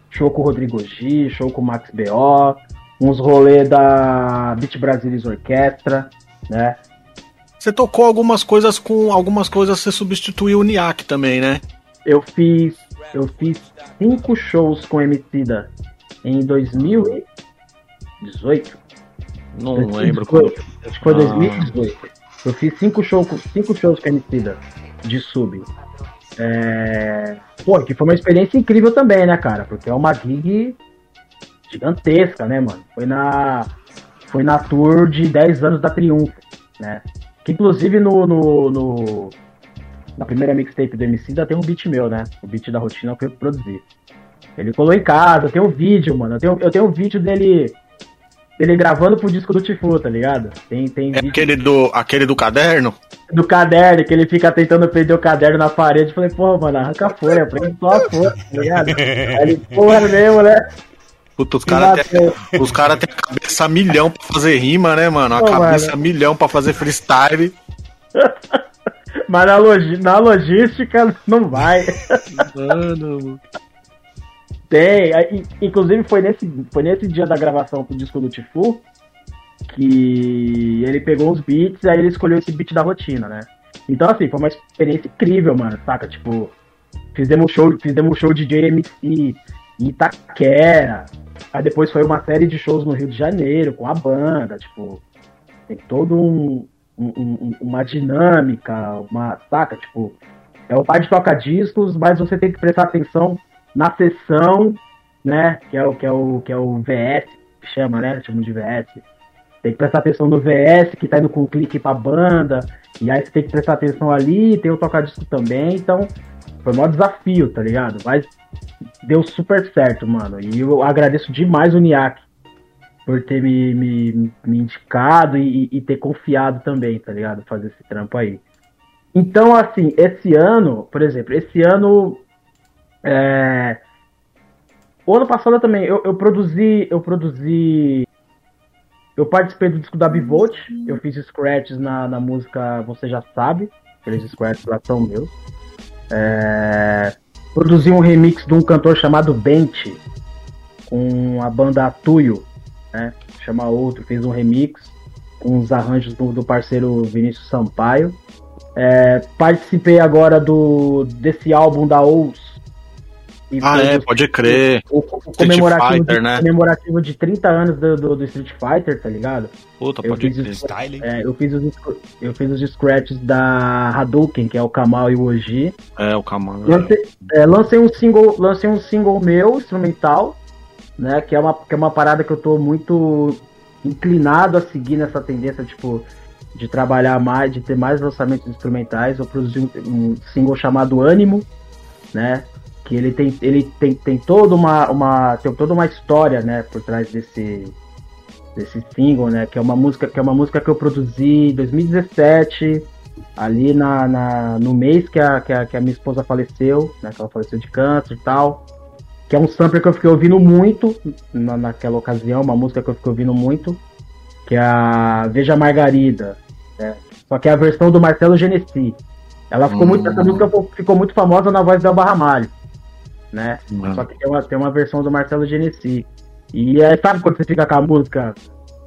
C: show com o Rodrigo G, show com o Max BO, uns rolês da Beat Brasilis Orquestra, né?
D: Você tocou algumas coisas com algumas coisas você substituiu o Niak também, né?
C: Eu fiz eu fiz cinco shows com Emicida em 2018.
D: Não lembro
C: quando. Acho que foi ah. 2018. Eu fiz cinco, show, cinco shows com Emicida de sub. É... Pô, que foi uma experiência incrível também, né, cara? Porque é uma gig gigantesca, né, mano? Foi na, foi na tour de 10 anos da Triunfo, né? Que inclusive no, no, no na primeira mixtape do MC ainda tem um beat meu, né? O beat da rotina que eu produzi. Ele colou em casa, tem um vídeo, mano. Eu tenho, eu tenho um vídeo dele ele gravando pro disco do Tifu, tá ligado? Tem, tem
D: é aquele do, aquele do caderno?
C: Do caderno, que ele fica tentando prender o caderno na parede. Falei, pô, mano, arranca a folha, prende só a folha, tá ligado? <laughs> Aí ele, porra, é mesmo, né?
D: Puta, os caras têm cara tem a cabeça milhão pra fazer rima, né, mano? A pô, cabeça mano. milhão pra fazer freestyle. <laughs>
C: Mas na, log... na logística não vai. Mano. Tem, inclusive foi nesse, foi nesse dia da gravação do disco do Tifu que ele pegou os beats, aí ele escolheu esse beat da rotina, né? Então, assim, foi uma experiência incrível, mano, saca? Tipo, fizemos show, fizemos show de JMC Itaquera, aí depois foi uma série de shows no Rio de Janeiro com a banda, tipo, tem todo um, um, uma dinâmica, uma, saca? Tipo, é o pai de toca discos, mas você tem que prestar atenção na sessão, né? Que é o que é o que é o VS, que chama, né? Chama de VS. Tem que prestar atenção no VS que tá indo com clique pra banda. E aí você tem que prestar atenção ali, tem o toca-disco também, então foi o maior desafio, tá ligado? Mas deu super certo, mano. E eu agradeço demais o Niak por ter me, me, me indicado e, e, ter confiado também, tá ligado? Fazer esse trampo aí. Então, assim, esse ano, por exemplo, esse ano é... O ano passado também eu, eu produzi. Eu produzi. Eu participei do disco da Bivolt. Eu fiz scratches na, na música Você Já Sabe. Aqueles scratches lá são meus. É... Produzi um remix de um cantor chamado Bente. Com a banda Atuio. Né? Chama outro. Fez um remix. Com os arranjos do, do parceiro Vinícius Sampaio. É... Participei agora do desse álbum da Ous
D: ah, é, pode crer.
C: O, o, o comemorativo, Fighter, de, né? comemorativo de 30 anos do, do, do, Street Fighter, tá ligado?
D: Puta, eu pode
C: crer. Os, é, eu, fiz os, eu fiz os scratches da Hadouken, que é o Kamal e o Oji.
D: É, o Kamal.
C: Lancei, é, lancei, um single, lancei um single meu, instrumental, né? Que é, uma, que é uma parada que eu tô muito inclinado a seguir nessa tendência, tipo, de trabalhar mais, de ter mais lançamentos instrumentais. Eu produzi um, um single chamado Ânimo, né? Que ele tem, ele tem, tem toda uma, uma, tem toda uma história, né, por trás desse, desse single, né? Que é uma música, que é uma música que eu produzi em 2017, ali na, na no mês que a, que a, que a minha esposa faleceu, né? Que ela faleceu de câncer e tal. Que é um sampler que eu fiquei ouvindo muito na, naquela ocasião, uma música que eu fiquei ouvindo muito, que é a Veja Margarida, né? Só que é a versão do Marcelo Genesi. Ela ficou hum. muito, essa música ficou muito famosa na voz da Barra né? Hum. Só que tem uma, tem uma versão do Marcelo Genesi. E é, sabe quando você fica com a música,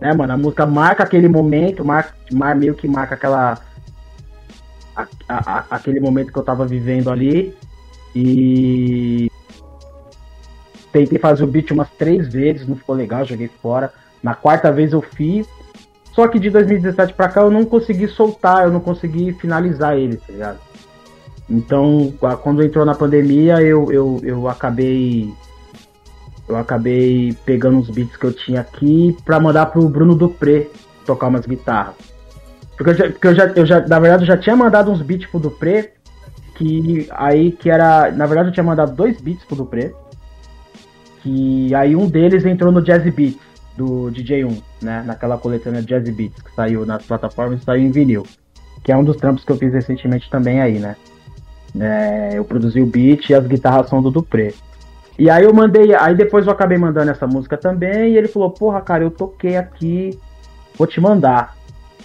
C: né, mano? A música marca aquele momento, marca, meio que marca aquela. A, a, aquele momento que eu tava vivendo ali. E. Tentei fazer o beat umas três vezes, não ficou legal, joguei fora. Na quarta vez eu fiz. Só que de 2017 pra cá eu não consegui soltar, eu não consegui finalizar ele, tá ligado? Então, quando entrou na pandemia, eu, eu, eu acabei eu acabei pegando os beats que eu tinha aqui para mandar pro Bruno Dupré tocar umas guitarras. Porque, eu já, porque eu, já, eu já, na verdade, eu já tinha mandado uns beats pro Dupré, que aí que era, na verdade, eu tinha mandado dois beats pro Dupré, que aí um deles entrou no Jazz Beats do DJ1, né, naquela coletânea Jazz Beats que saiu nas plataformas e saiu em vinil, que é um dos trampos que eu fiz recentemente também aí, né. É, eu produzi o beat e as guitarras são do Dupré. E aí eu mandei, aí depois eu acabei mandando essa música também, e ele falou, porra, cara, eu toquei aqui, vou te mandar.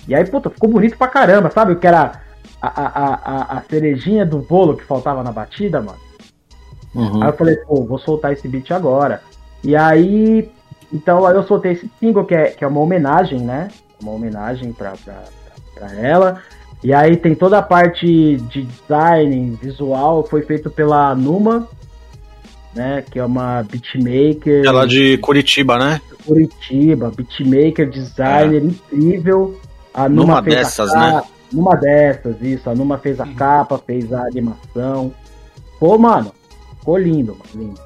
C: E aí, puta, ficou bonito pra caramba, sabe? Que era a, a, a, a cerejinha do bolo que faltava na batida, mano. Uhum. Aí eu falei, pô, vou soltar esse beat agora. E aí, então aí eu soltei esse single que é, que é uma homenagem, né? Uma homenagem pra, pra, pra ela. E aí tem toda a parte de design visual, foi feito pela Numa, né? Que é uma beatmaker.
D: Ela de Curitiba, né?
C: Curitiba, beatmaker, designer é. incrível.
D: A Numa, Numa dessas, né?
C: Numa dessas, isso. A Numa fez a uhum. capa, fez a animação. Pô, mano, ficou lindo, mano, lindo.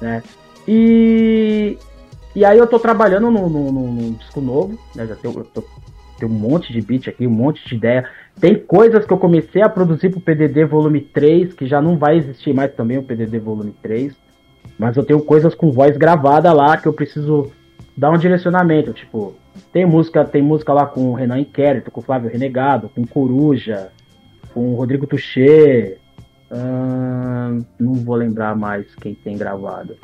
C: Né? E, e aí eu tô trabalhando num, num, num disco novo, né? Já tenho, eu tô, tenho um monte de beat aqui, um monte de ideia. Tem coisas que eu comecei a produzir pro PDD volume 3, que já não vai existir mais também o PDD volume 3. Mas eu tenho coisas com voz gravada lá que eu preciso dar um direcionamento. Tipo, tem música, tem música lá com o Renan Inquérito, com o Flávio Renegado, com Coruja, com o Rodrigo Tuxê. Hum, não vou lembrar mais quem tem gravado.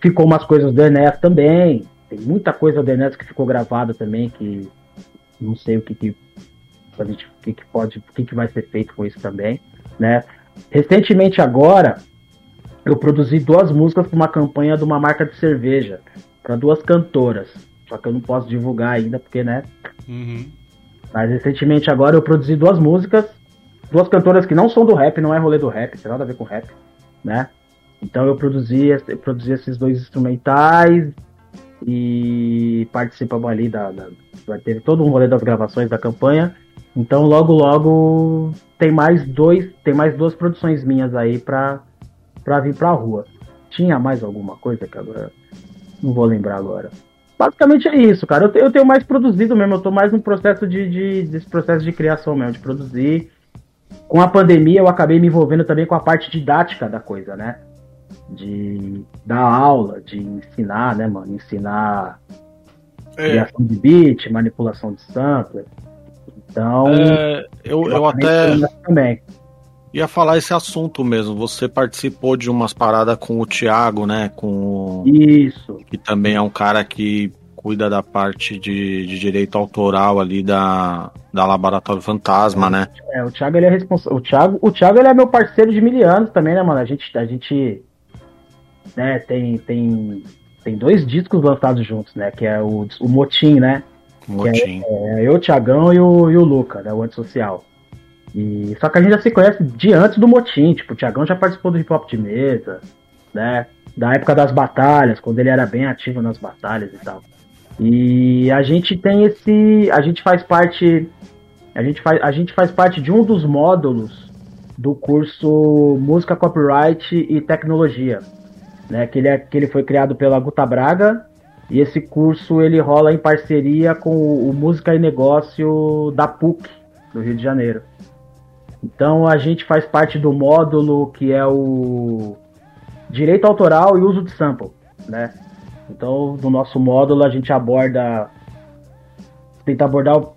C: Ficou umas coisas do Enes também. Tem muita coisa do Enes que ficou gravada também, que não sei o que, que a gente, o que, que pode, o que, que vai ser feito com isso também, né? Recentemente agora, eu produzi duas músicas para uma campanha de uma marca de cerveja, para duas cantoras. Só que eu não posso divulgar ainda, porque, né? Uhum. Mas recentemente agora eu produzi duas músicas, duas cantoras que não são do rap, não é rolê do rap, tem nada a ver com rap, né? Então eu produzi, eu produzi esses dois instrumentais e participamos ali da, da. Teve todo um rolê das gravações da campanha. Então logo logo tem mais dois, tem mais duas produções minhas aí pra, pra vir pra rua. Tinha mais alguma coisa que agora não vou lembrar agora. Basicamente é isso, cara. Eu, eu tenho mais produzido mesmo, eu tô mais no processo de, de, desse processo de criação mesmo, de produzir. Com a pandemia eu acabei me envolvendo também com a parte didática da coisa, né? De dar aula, de ensinar, né, mano? Ensinar é. criação de beat, manipulação de sampler. Então.
D: É, eu, eu, até. Também. Ia falar esse assunto mesmo. Você participou de umas paradas com o Thiago, né? Com
C: Isso.
D: Que também é um cara que cuida da parte de, de direito autoral ali da, da Laboratório Fantasma, né?
C: É, o Thiago ele é responsável. O Thiago, o Thiago ele é meu parceiro de mil anos também, né, mano? A gente, a gente né, tem, tem, tem dois discos lançados juntos, né? Que é o, o Motim, né?
D: Motim.
C: É, é, eu, o Thiagão e o, e o Luca, né? O antissocial. E, só que a gente já se conhece de antes do motim, tipo, o Thiagão já participou do hip hop de mesa, né? Da época das batalhas, quando ele era bem ativo nas batalhas e tal. E a gente tem esse. A gente faz parte. A gente faz, a gente faz parte de um dos módulos do curso Música Copyright e Tecnologia. Né, que, ele é, que ele foi criado pela Guta Braga E esse curso ele rola em parceria com o, Música e Negócio da PUC, do Rio de Janeiro. Então a gente faz parte do módulo que é o Direito Autoral e Uso de Sample, né? Então, no nosso módulo a gente aborda tenta abordar o,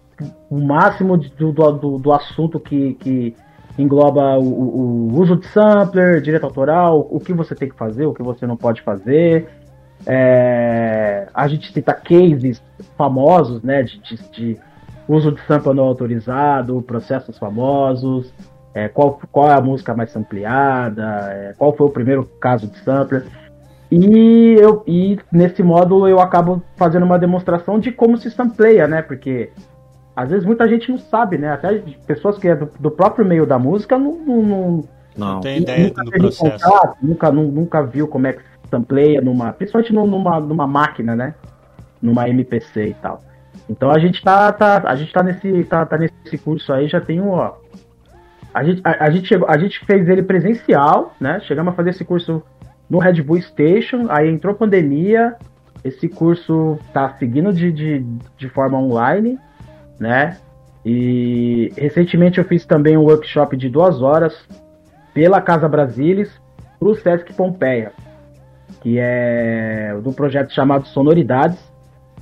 C: o máximo do, do, do, assunto que, que engloba o, o, uso de sampler, direito autoral, o que você tem que fazer, o que você não pode fazer. É, a gente cita cases famosos, né, de, de, de uso de sample não autorizado, processos famosos, é, qual, qual é a música mais ampliada, é, qual foi o primeiro caso de sampler. E, eu, e nesse módulo eu acabo fazendo uma demonstração de como se sampleia, né? Porque às vezes muita gente não sabe, né? Até pessoas que é do, do próprio meio da música não. Não, não,
B: não tem ideia
C: nunca
B: do processo.
C: Contato, nunca, nunca viu como é que se sampleia numa. Principalmente numa, numa máquina, né? Numa MPC e tal. Então a gente tá, tá, a gente tá nesse, tá, tá nesse curso aí, já tem um, ó. A gente, a, a, gente chegou, a gente fez ele presencial, né? Chegamos a fazer esse curso no Red Bull Station, aí entrou pandemia, esse curso tá seguindo de, de, de forma online, né? E recentemente eu fiz também um workshop de duas horas pela Casa Brasilis para o Sesc Pompeia, que é do projeto chamado Sonoridades.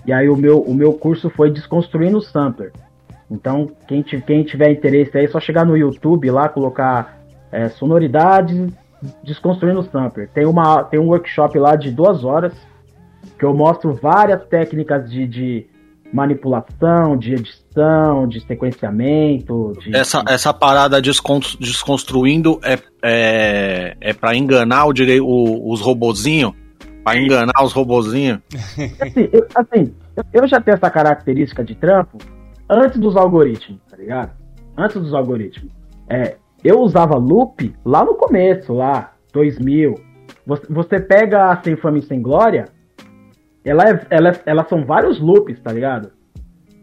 C: E aí o meu, o meu curso foi Desconstruindo o Sampler. Então, quem, quem tiver interesse aí, é só chegar no YouTube lá, colocar é, Sonoridades Desconstruindo o Sampler. Tem, uma, tem um workshop lá de duas horas que eu mostro várias técnicas de, de manipulação, de edição, de sequenciamento. De,
D: essa, essa parada desconstruindo é, é, é para enganar o, direi o, os robozinhos? Para enganar os robozinhos? <laughs>
C: Assim, eu, assim, eu já tenho essa característica de trampo antes dos algoritmos, tá ligado? Antes dos algoritmos. É, eu usava loop lá no começo, lá, 2000. Você, você pega a Sem Fama e Sem Glória, ela, é, ela, ela são vários loops, tá ligado?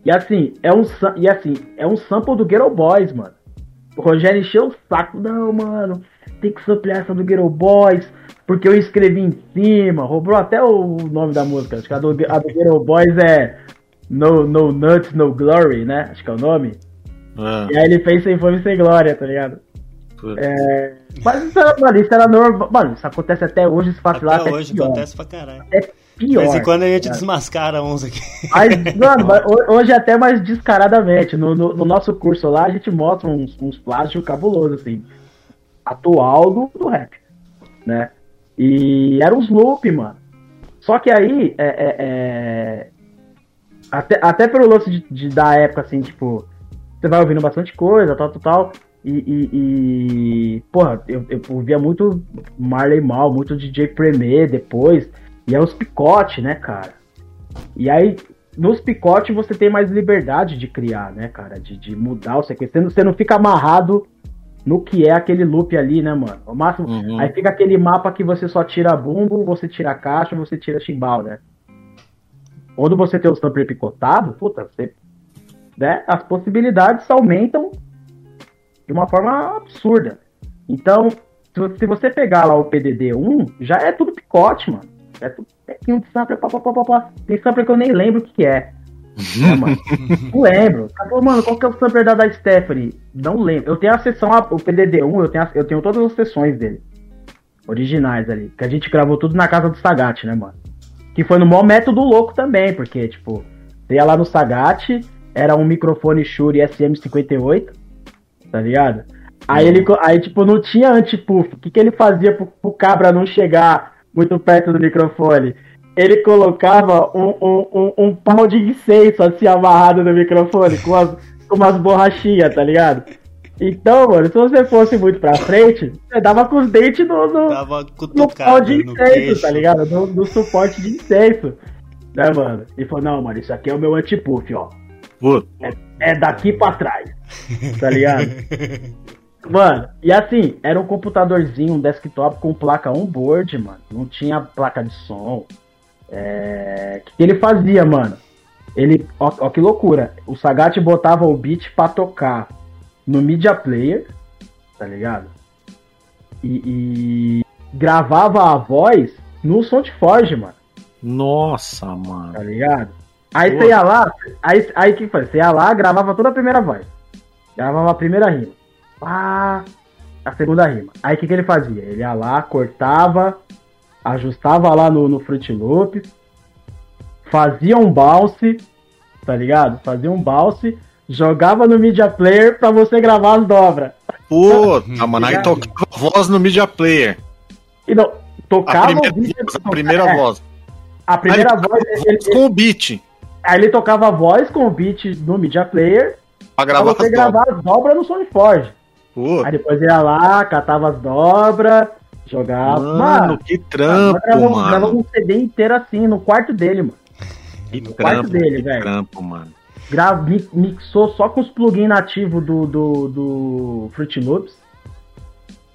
C: E assim, é um, e assim, é um sample do Ghetto Boys, mano. O Rogério encheu o saco, não, mano, tem que samplear essa do Ghetto Boys, porque eu escrevi em cima, roubou até o nome da música, acho que a do, a do Ghetto Boys é No, no Nuts, No Glory, né? Acho que é o nome. Ah. E aí ele fez Sem Fome e Sem Glória, tá ligado? É, mas isso era, mano, isso era normal. Mano, isso acontece até hoje, esse
B: fato lá. Até hoje pior. acontece pra caralho.
C: É pior. De
B: vez em quando a gente desmascara uns aqui.
C: Mas, <laughs> mano, hoje é até mais descaradamente. No, no, no, nosso curso lá, a gente mostra uns, uns plásticos cabulosos, assim. Atual do, do rap. Né? E era uns loop, mano. Só que aí, é, é, é... Até, até pelo lance de, de, da época, assim, tipo, você vai ouvindo bastante coisa, tal, tal, tal. E, e, e, porra, eu, eu ouvia muito Marley Mal, muito DJ Premier depois. E é os picote, né, cara? E aí, nos picotes você tem mais liberdade de criar, né, cara? De, de mudar o sequência. Você não fica amarrado no que é aquele loop ali, né, mano? O máximo. Uhum. Aí fica aquele mapa que você só tira bumbo, você tira caixa, você tira chimbal, né? Quando você tem o sampler picotado, puta, você. Né, as possibilidades aumentam de uma forma absurda. Então, se você pegar lá o PDD-1, já é tudo picote, mano. É tudo pequinho de sampler, pá, pá, pá, pá, Tem sampler que eu nem lembro o que é. é mano? <laughs> Não lembro. Falou, mano, qual que é o sampler da, da Stephanie? Não lembro. Eu tenho a sessão, o PDD-1, eu tenho, eu tenho todas as sessões dele. Originais ali. Que a gente gravou tudo na casa do Sagat, né, mano? Que foi no maior método louco também, porque, tipo, você ia lá no Sagat, era um microfone Shure SM58, tá ligado? Aí ele, aí tipo, não tinha anti-puff. O que, que ele fazia pro, pro cabra não chegar muito perto do microfone? Ele colocava um, um, um, um pau de incenso assim amarrado no microfone com, as, com umas borrachinhas, tá ligado? Então, mano, se você fosse muito pra frente, você dava com os dentes no, no, no pau de incenso, tá ligado? No, no, suporte de incenso. Né, mano? E falou, não, mano, isso aqui é o meu anti-puff, ó. É, é daqui pra trás. Tá ligado? <laughs> Mano, e assim, era um computadorzinho, um desktop com placa on-board, mano. Não tinha placa de som. É... O que ele fazia, mano? Ele. Ó, ó, que loucura. O Sagat botava o beat pra tocar no Media Player, tá ligado? E, e gravava a voz no SoundForge, mano.
D: Nossa, mano.
C: Tá ligado? Aí Pô. você ia lá, aí, aí que foi? Você ia lá, gravava toda a primeira voz. Gravava a primeira rima. Pá, a segunda rima. Aí o que, que ele fazia? Ele ia lá, cortava, ajustava lá no, no Fruit Loops, fazia um bounce, tá ligado? Fazia um bounce, jogava no Media Player pra você gravar as dobras.
D: Puta, mano, aí tocava voz no Media Player.
C: E não, tocava a
D: primeira, voz, a primeira é, voz.
C: A primeira voz.
D: Ele, com o beat.
C: Aí ele tocava a voz com o beat no Media Player.
D: Pra gravar
C: pra você
D: as
C: gravar as dobras no SoundForge. Aí depois ia lá, catava as dobras, jogava.
D: Mano, mano que trampo, gravava, mano. Gravava
C: um CD inteiro assim, no quarto dele, mano.
D: Que no trampo, quarto
C: dele, velho.
D: trampo, mano.
C: Gra mixou só com os plugins nativos do, do, do Fruit Loops.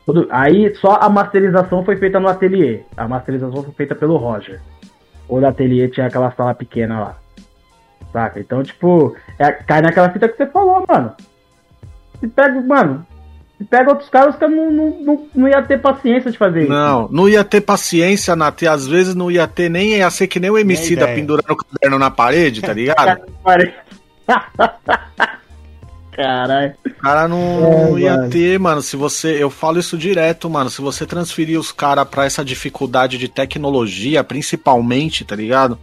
C: Tudo, aí só a masterização foi feita no ateliê. A masterização foi feita pelo Roger. O ateliê tinha aquela sala pequena lá. Saca? Então, tipo, é, cai naquela fita que você falou, mano. Se pega, mano, se pega outros caras, os caras não, não, não, não ia ter paciência de fazer
D: não, isso. Não, não ia ter paciência, Nath. E às vezes não ia ter nem, ia ser que nem o MC da pendurando o caderno na parede, tá ligado? <laughs> <laughs>
C: Caralho.
D: O cara não, é, não ia mano. ter, mano. Se você. Eu falo isso direto, mano. Se você transferir os caras pra essa dificuldade de tecnologia, principalmente, tá ligado?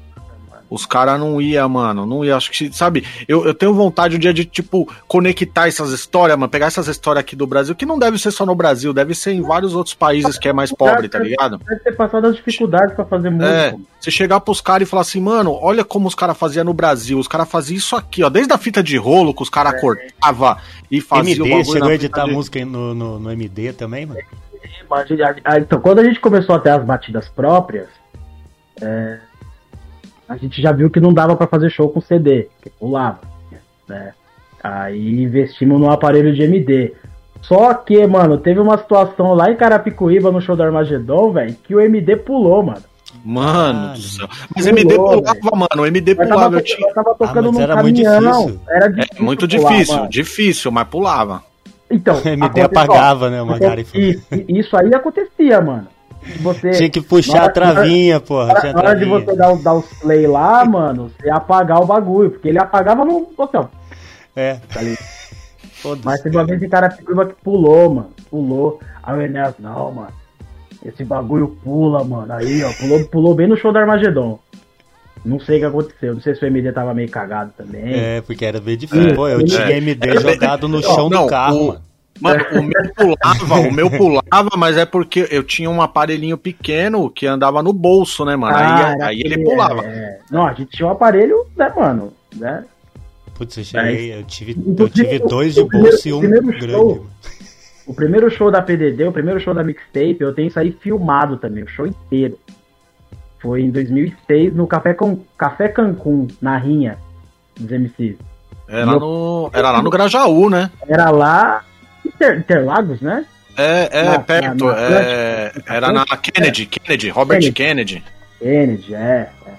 D: Os caras não ia, mano, não ia, acho que, sabe, eu, eu tenho vontade um dia de, tipo, conectar essas histórias, mano, pegar essas histórias aqui do Brasil, que não deve ser só no Brasil, deve ser em vários outros países que é mais pobre, tá ligado?
C: Deve ter passado as dificuldades pra fazer música. É,
D: você chegar pros caras e falar assim, mano, olha como os caras faziam no Brasil, os caras faziam isso aqui, ó, desde a fita de rolo que os caras é. cortavam e faziam
B: MD, chegou a editar de... música no, no, no MD também, mano?
C: Então, quando a gente começou a ter as batidas próprias, é, a gente já viu que não dava para fazer show com CD, que pulava, né? Aí investimos no aparelho de MD. Só que, mano, teve uma situação lá em Carapicuíba, no show do Armagedon, velho, que o MD pulou, mano.
D: Mano do céu. Mas pulou, MD pulava, véio. mano. O MD pulava. Tava, eu tinha...
C: tava tocando ah, num
B: era
C: caminhão.
B: Muito difícil.
C: Era difícil
D: é, muito pular, difícil, mano. difícil, mas pulava.
C: Então, <laughs>
B: o MD apagava, né, o Magari?
C: Isso, isso aí acontecia, mano. Você,
B: Tinha que puxar a travinha, porra.
C: Na hora de você dar, dar os play lá, mano, você ia apagar o bagulho, porque ele apagava no hotel.
B: É.
C: Tá <laughs> Mas teve uma vez que cara que pulou, mano. Pulou. Aí o Enéas, não, mano. Esse bagulho pula, mano. Aí, ó, pulou, pulou bem no show do Armagedon. Não sei o que aconteceu. Não sei se o MD tava meio cagado também.
B: É, porque era bem difícil. Pô, eu tinha MD é. jogado no chão não, do carro, o,
D: mano. Mano, o meu pulava, o meu <laughs> pulava, mas é porque eu tinha um aparelhinho pequeno que andava no bolso, né, mano? Ah, aí, aí ele pulava. É...
C: Não, a gente tinha um aparelho, né, mano? Né?
B: Putz, eu cheguei, eu tive, eu tive dois de bolso e um grande. Show,
C: o primeiro show da PDD, o primeiro show da mixtape, eu tenho isso aí filmado também, o show inteiro. Foi em 2006 no Café, Com, Café Cancún, na Rinha dos MCs.
D: Era, no, era lá no Grajaú, né?
C: Era lá Interlagos, né?
D: É, é na, perto. Na, na é, era na Kennedy, Kennedy, Robert Kennedy.
C: Kennedy, é. é.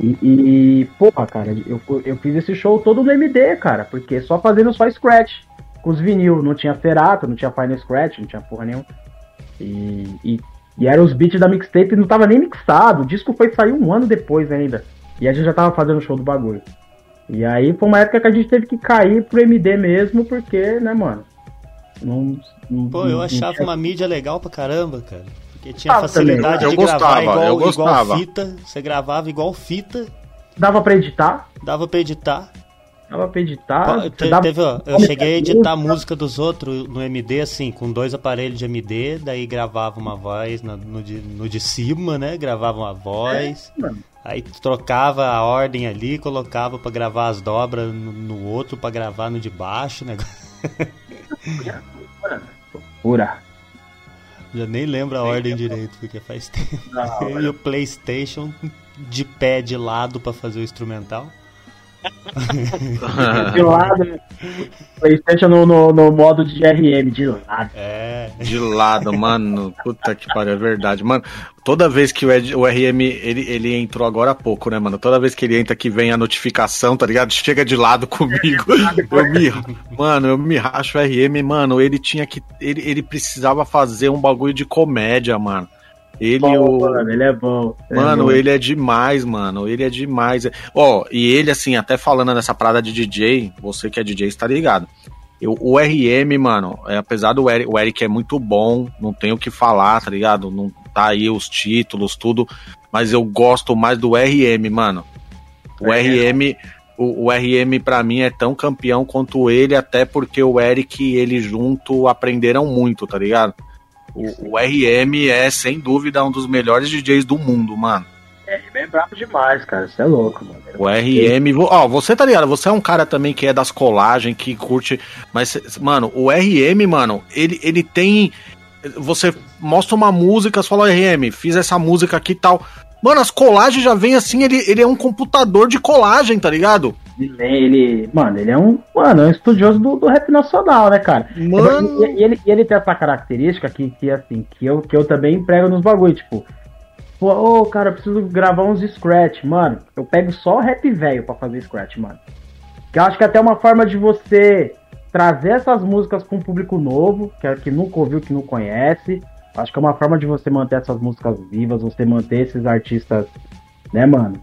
C: E, e, porra, cara, eu, eu fiz esse show todo no MD, cara, porque só fazendo só scratch. Com os vinil, não tinha Ferato, não tinha Final Scratch, não tinha porra nenhuma. E, e, e eram os beats da mixtape, não tava nem mixado. O disco foi sair um ano depois ainda. E a gente já tava fazendo show do bagulho. E aí foi uma época que a gente teve que cair pro MD mesmo, porque, né, mano?
B: Não, não, Pô, eu achava não... uma mídia legal pra caramba, cara. Porque tinha ah, facilidade de gravar igual, igual fita. Você gravava igual fita.
C: Dava pra editar?
B: Dava pra editar.
C: Dava pra editar.
B: Te, dava... Teve, ó, eu cheguei a editar música dos outros no MD, assim, com dois aparelhos de MD, daí gravava uma voz no, no, de, no de cima, né? Gravava uma voz. É, aí trocava a ordem ali, colocava para gravar as dobras no, no outro, para gravar no de baixo, né? <laughs>
C: Pura.
B: Já nem lembro a ordem direito, porque faz tempo. Não, <laughs> e o PlayStation de pé de lado para fazer o instrumental. <laughs>
C: de lado. PlayStation no, no, no, modo de RM, de lado.
B: É.
D: De lado, mano. Puta que pariu, é verdade. Mano, toda vez que o, Ed, o RM, ele, ele entrou agora há pouco, né, mano? Toda vez que ele entra que vem a notificação, tá ligado? Chega de lado comigo. Eu me, mano, eu me racho o RM, mano. Ele tinha que. Ele, ele precisava fazer um bagulho de comédia, mano. Ele,
C: Bom,
D: o...
C: mano, ele é bom.
D: Mano,
C: é
D: ele é demais, mano. Ele é demais. Ó, e ele, assim, até falando nessa parada de DJ, você que é DJ está ligado. Eu, o RM, mano, é, apesar do Eric, o Eric é muito bom, não tenho o que falar, tá ligado? Não tá aí os títulos, tudo, mas eu gosto mais do RM, mano. O
C: É.
D: RM, o, o RM pra mim é tão campeão quanto ele, até porque o Eric e ele junto aprenderam muito, tá ligado? O, o RM é, sem dúvida, um dos melhores DJs do mundo, mano.
C: É, ele é brabo demais, cara. Você é louco, mano.
D: O RM, ó, você tá ligado? Você é um cara também que é das colagens, que curte. Mas, mano, o RM, mano, ele, ele tem. Você mostra uma música, você fala, RM, fiz essa música aqui e tal. Mano, as colagens já vem assim, ele, ele é um computador de colagem, tá ligado?
C: Ele, mano, ele é um, mano, é um estudioso do, do rap nacional, né, cara?
D: Mano.
C: E, e ele, e ele tem essa característica que, que assim, que eu, que eu também emprego nos bagulho, tipo, pô, ô, cara, eu preciso gravar uns scratch, mano. Eu pego só rap velho pra fazer scratch, mano. Que eu acho que é até uma forma de você trazer essas músicas pra um público novo, que, é- que nunca ouviu, que não conhece. Acho que é uma forma de você manter essas músicas vivas, você manter esses artistas, né, mano?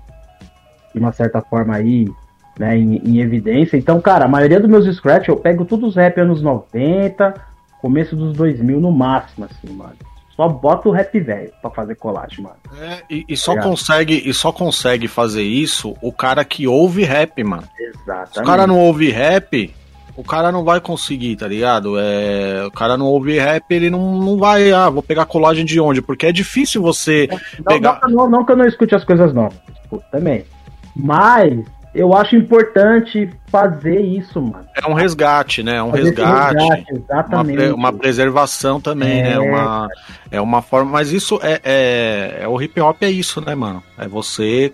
C: De uma certa forma aí, né, em, em evidência. Então, cara, a maioria dos meus scratch eu pego todos os rap anos 90, começo dos 2000 no máximo, assim, mano. Só boto o rap velho pra fazer colagem, mano.
D: É, e, e só
C: Obrigado.
D: consegue, e só consegue fazer isso o cara que ouve rap, mano.
C: Exatamente.
D: Se o cara não ouve rap, o cara não vai conseguir, tá ligado? É, o cara não ouve rap, ele não, não vai, ah, vou pegar colagem de onde? Porque é difícil você
C: Não,
D: pegar.
C: não, não, não que eu não escute as coisas novas, tipo, também. Mas eu acho importante fazer isso, mano.
D: É um resgate, né? É um
C: Fazer
D: resgate. Uma,
C: exatamente.
D: pre- uma preservação também,
C: É.
D: né? Uma, é uma forma. Mas isso é, é, é- O hip hop é isso, né, mano? É você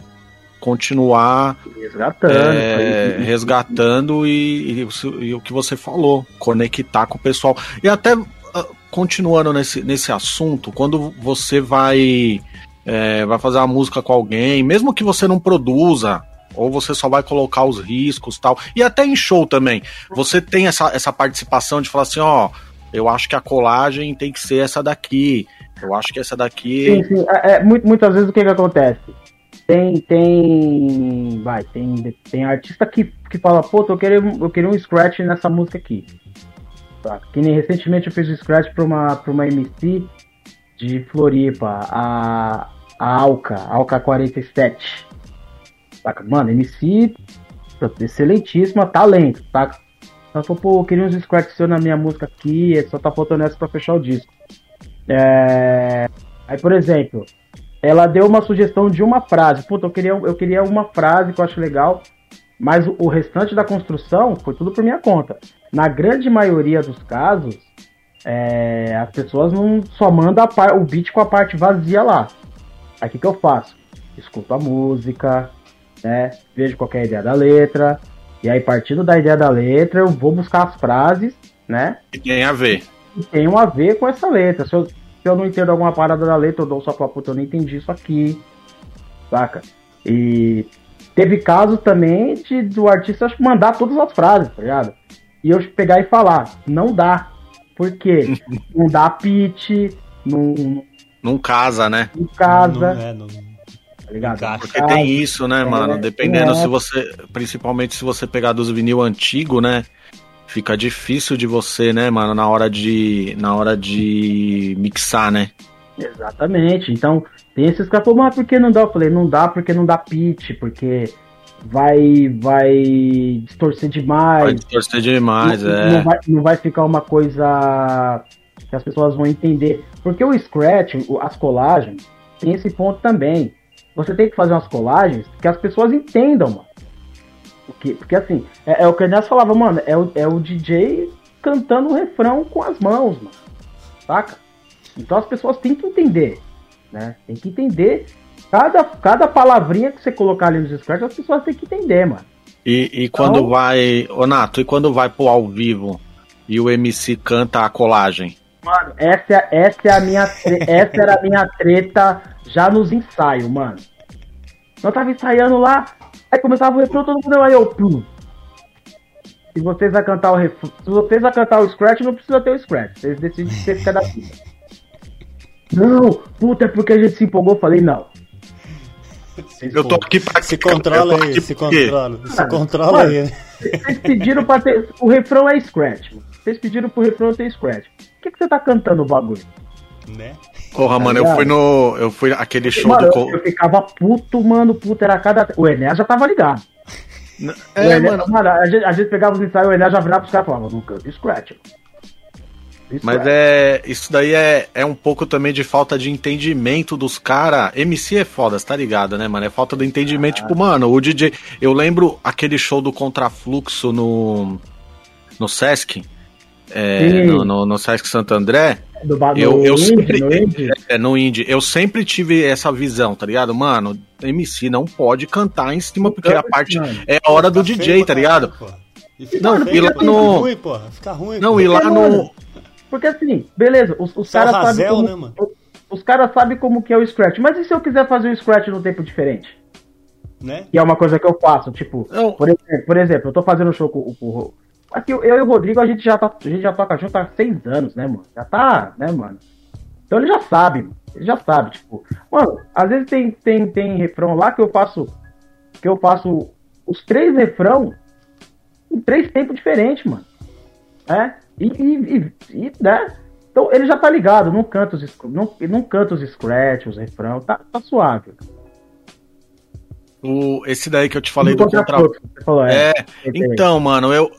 D: continuar
C: Resgatando.
D: é, resgatando e, e o- e o que você falou, conectar com o pessoal. E até ah, continuando nesse, nesse assunto, quando você vai, é, vai fazer uma música com alguém, mesmo que você não produza, ou você só vai colocar os riscos tal, e até em show também, você tem essa, essa participação de falar assim, ó, eu acho que a colagem tem que ser essa daqui, eu acho que essa daqui...
C: Sim, sim. É, é, mu- muitas vezes o que que acontece? Tem, tem, vai, tem, tem artista que, que fala, pô, eu queria, eu queria um scratch nessa música aqui. Tá? Que nem recentemente eu fiz um scratch pra uma, pra uma MC de Floripa, a, a Alca, Alca 47. Saca? Mano, MC excelentíssima, talento, saca? Ela falou, pô, eu queria uns scratch seu na minha música aqui, só tá faltando essa pra fechar o disco. É... Aí, por exemplo, ela deu uma sugestão de uma frase. Puta, eu queria, eu queria uma frase que eu acho legal, mas o, restante da construção foi tudo por minha conta. Na grande maioria dos casos, é, as pessoas não só mandam o beat com a parte vazia lá. Aí o que, que eu faço? Escuto a música, né? Vejo qual que é ideia da letra. E aí, partindo da ideia da letra, eu vou buscar as frases, né?
D: que tem a ver.
C: que tenham a ver com essa letra. Se eu, se eu não entendo alguma parada da letra, eu dou só pra puta, eu não entendi isso aqui. Saca? E teve casos também de, do artista mandar todas as frases, tá ligado? E eu pegar e falar, não dá. Por quê? <laughs> não dá pitch, não, não
D: Não casa, né?
C: casa,
B: Não, é, não,
C: ligado?
D: Porque tem isso, né, mano? Dependendo
C: é.
D: se você. Principalmente se você pegar dos vinil antigo, né? Fica difícil de você, né, mano, na hora de. Na hora de mixar, né?
C: Exatamente. Então, tem esses caras falam, mas por que não dá? Eu falei, não dá porque não dá pitch, porque vai vai distorcer demais.
D: Vai distorcer demais,
C: não,
D: é.
C: não vai, não vai ficar uma coisa que as pessoas vão entender. Porque o Scratch, as colagens, tem esse ponto também. Você tem que fazer umas colagens que as pessoas entendam, mano. Porque, porque assim, é, é o que a Inês falava, mano, é o, é o DJ cantando o refrão com as mãos, mano. Saca? Então as pessoas têm que entender, né? Tem que entender cada, cada palavrinha que você colocar ali nos scratch, as pessoas têm que entender, mano.
D: E, e quando
C: Então-
D: vai. Ô, Nato, e quando vai pro ao vivo e o MC canta a colagem?
C: Mano, essa, é- essa é a minha essa era a minha treta já nos ensaios, mano. Eu tava ensaiando lá, aí começava o refrão, todo mundo aí eu pum. Se vocês vão cantar o refrão, se vocês vão cantar o scratch, não precisa ter o scratch. Vocês decidem que você fica da fita. Não, puta, é porque a gente se empolgou. Eu falei, não.
D: Eu tô aqui pra
B: Se controla aí, se controla. Se controla aí.
C: Vocês pediram pra ter. O refrão é scratch. mano. Vocês pediram pro refrão ter scratch. Por que, que você tá cantando o bagulho?
B: Né?
D: Porra, mano, eu fui no. Eu fui aquele show
C: Mano,
D: do.
C: eu, eu ficava puto, mano, puto, era cada. O Enéas já tava ligado.
D: É,
C: Enéas,
D: mano.
C: mano, a, gente, a gente pegava os ensaios, o Enéas já virava pros caras e falava, canta scratch.
D: Mas é. Isso daí é, é um pouco também de falta de entendimento dos caras. MC é foda, você tá ligado, né, mano? É falta de entendimento. Tipo, mano, o DJ. Eu lembro aquele show do Contrafluxo no. No Sesc. É, no, no, no Sesc Santo André.
C: Do
D: Eu, eu
C: indie,
D: sempre.
C: no indie.
D: É, no indie. Eu sempre tive essa visão, tá ligado? Mano, MC não pode cantar em cima, porque a parte.
C: Mano.
D: É a hora do DJ,
B: feio
D: tá ligado?
B: E
D: Não,
B: feio,
D: e lá no-
B: ruim, porra. Fica ruim.
D: Não, e lá
C: Porque,
D: no.
C: mano, Porque assim, beleza, os, os
B: é
C: caras sabem como.
B: né, mano?
C: Os caras sabem como que é o scratch. Mas e se eu quiser fazer o scratch num tempo diferente?
B: Né?
C: Que é uma coisa que eu faço, tipo,
D: Não.
C: por exemplo, por exemplo, eu tô fazendo um show com, com o. Aqui eu eu e o Rodrigo, a gente já tá, a gente já toca junto há seis anos, né, mano? Já tá, né, mano? Então ele já sabe, mano. Ele já sabe, tipo, mano, às vezes tem, tem, tem refrão lá que eu faço. Que eu faço os três refrão em três tempos diferentes, mano. É? E, e, e, e, né? Então ele já tá ligado, não canta os, não, não canta os scratch, os refrão, tá, tá suave.
D: O, esse daí que eu te falei do
C: Contra
D: contra.
C: Fluxo, você falou, é.
D: É, então, mano, eu.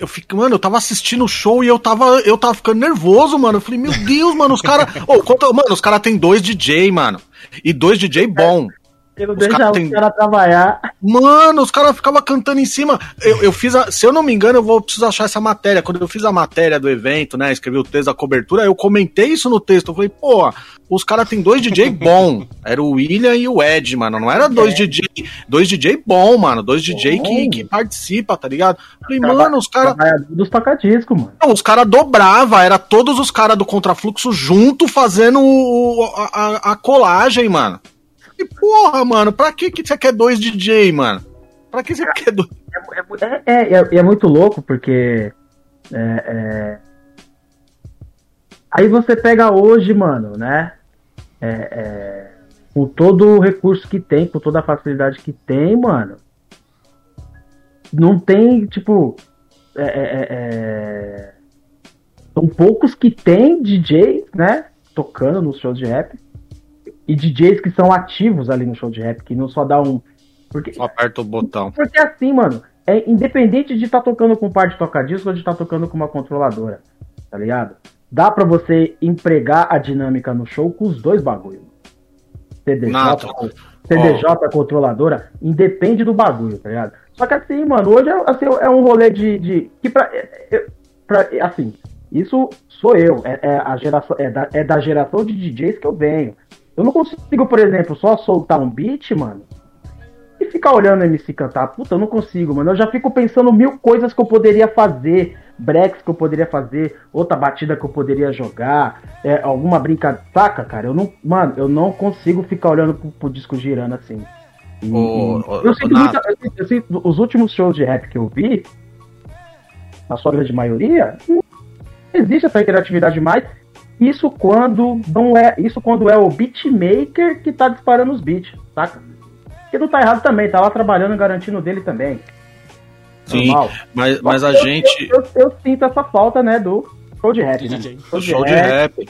D: Eu fico, mano, eu tava assistindo o show e eu tava, eu tava ficando nervoso, mano. Eu falei, meu Deus, mano, os caras. Conta- mano, os caras tem dois DJ, mano. E dois DJ bom.
C: Porque não
D: Os
C: deixa
D: cara
C: o
D: tem-
C: cara trabalhar.
D: Mano, os caras ficavam cantando em cima. Eu, eu fiz a, se eu não me engano, eu vou precisar achar essa matéria. Quando eu fiz a matéria do evento, né? Escrevi o texto da cobertura, eu comentei isso no texto. Eu falei, pô, os caras tem dois DJ bom. Era o William e o Ed, mano. Não era dois DJ. Dois DJ bom, mano. Dois DJ que,
C: Bom.
D: que participa, tá ligado? Eu falei, mano, os caras.
C: Dos tocadiscos, mano.
D: Não, os caras dobrava, era todos os caras do contrafluxo junto fazendo o- a, a- a colagem, mano. E porra, mano, pra que, que você quer dois DJ, mano? Pra que você quer dois?
C: É, é, é, é muito louco porque. é, é, Aí você pega hoje, mano, né? É, é, Com todo o recurso que tem, com toda a facilidade que tem, mano. Não tem, tipo. é, é, é, é, São poucos que tem DJ, né? Tocando nos shows de rap. E DJs que são ativos ali no show de rap, que não só dá um. Porque,
D: Só aperta o botão.
C: porque assim, mano, é independente de estar tocando com um par de toca-disco ou de estar tocando com uma controladora, tá ligado? Dá pra você empregar a dinâmica no show com os dois bagulhos. CDJ,
D: Nato.
C: CDJ controladora, independe do bagulho, tá ligado? Só que assim, mano, hoje é, assim, é um rolê de. de que pra, é- é- pra- é, assim, isso sou eu, é, é a geração, é, da, é da geração de DJs que eu venho. Eu não consigo, por exemplo, só soltar um beat, mano, e ficar olhando o MC cantar. Puta, eu não consigo, mano. Eu já fico pensando mil coisas que eu poderia fazer, breaks que eu poderia fazer, outra batida que eu poderia jogar, é, alguma brincadeira. Saca, cara? Eu não. Mano, eu não consigo ficar olhando pro, pro disco girando assim. E- eu, sinto muita, eu, sinto, eu sinto- os últimos shows de rap que eu vi, na sua grande maioria, não existe essa interatividade mais. Isso quando não é. Isso quando é o beatmaker que tá disparando os beats, saca? Que não tá errado também, tá lá trabalhando, garantindo dele também.
D: Sim,
C: Normal.
D: mas, mas a
C: Eu-
D: gente.
C: Eu, eu- eu sinto essa falta, né, do show de rap.
B: Do
C: né?
B: DJ.
D: O show de rap.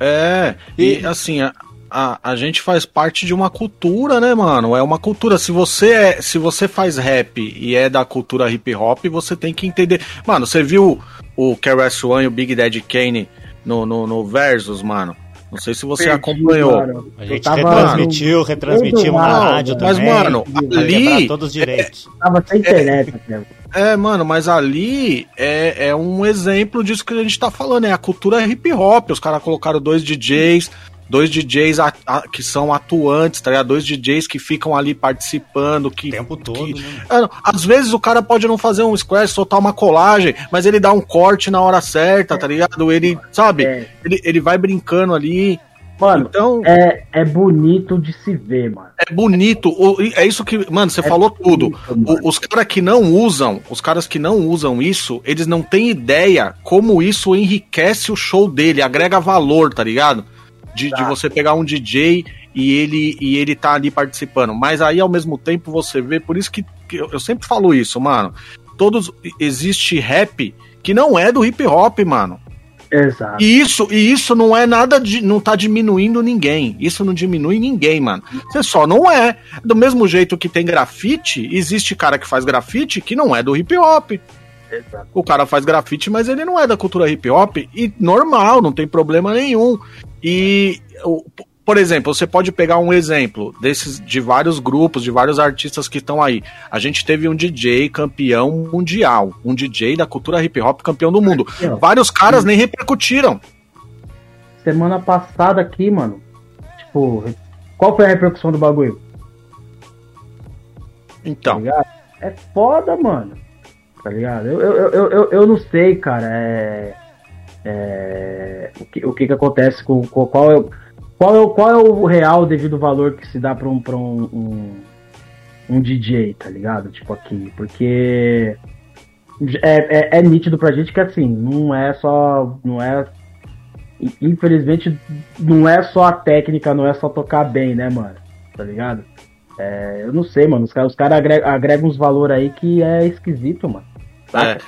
D: É, e assim, a, a, a gente faz parte de uma cultura, né, mano? É uma cultura. Se você é, se você faz rap e é da cultura hip hop, você tem que entender. Mano, você viu o KRS One e o Big Daddy Kane no, no, no Versus, mano? Não sei se você
C: Perdi,
D: acompanhou.
C: mano.
B: A
C: Eu
B: gente
C: tava
B: retransmitiu, retransmitimos na rádio
D: mas,
B: também.
D: mano,
B: pra
D: ali-
B: todos os direitos.
C: Tava sem internet, né?
D: É, mano, mas ali é, é um exemplo disso que a gente tá falando, é a cultura hip hop. Os caras colocaram dois DJs, dois DJs a- a- que são atuantes, tá ligado? Dois DJs que ficam ali participando,
B: O
D: que.
B: tempo todo,
D: que-
B: né?
D: Mano, às vezes o cara pode não fazer um squash, soltar uma colagem, mas ele dá um corte na hora certa, tá ligado? Ele, sabe?
C: É.
D: Ele, ele vai brincando ali.
C: Mano, então, é, é bonito de se ver, mano.
D: É bonito. É isso que. Mano, você é falou bonito, tudo. Mano. Os caras que não usam, os caras que não usam isso, eles não têm ideia como isso enriquece o show dele, agrega valor, tá ligado? De, de você pegar um DJ e ele, e ele tá ali participando. Mas aí, ao mesmo tempo, você vê. Por isso que, que eu, eu sempre falo isso, mano. Todos. Existe rap que não é do hip hop, mano.
C: Exato.
D: E isso, e isso não é nada de. não tá diminuindo ninguém. Isso não diminui ninguém, mano. Você só não é. Do mesmo jeito que tem grafite, existe cara que faz grafite que não é do hip hop. Exato. O cara faz grafite, mas ele não é da cultura hip hop. E normal, não tem problema nenhum. E por exemplo, você pode pegar um exemplo desses de vários grupos, de vários artistas que estão aí. A gente teve um DJ campeão mundial, um DJ da cultura hip hop campeão do mundo. Vários caras nem repercutiram.
C: Semana passada aqui, mano. Tipo, qual foi a repercussão do bagulho?
D: Então.
C: Tá é foda, mano. Tá ligado? Eu, eu, eu, eu, eu não sei, cara. É. É, o, que, o que que acontece com, com qual é qual é, o, qual é o real devido valor que se dá pra um, pra um, um, um DJ, tá ligado? Tipo aqui. Porque é, é, é, nítido pra gente que assim, não é só. Não é. Infelizmente, não é só a técnica, não é só tocar bem, né, mano? Tá ligado? É, eu não sei, mano. Os caras cara agregam, agregam uns valores aí que é esquisito, mano.
D: É.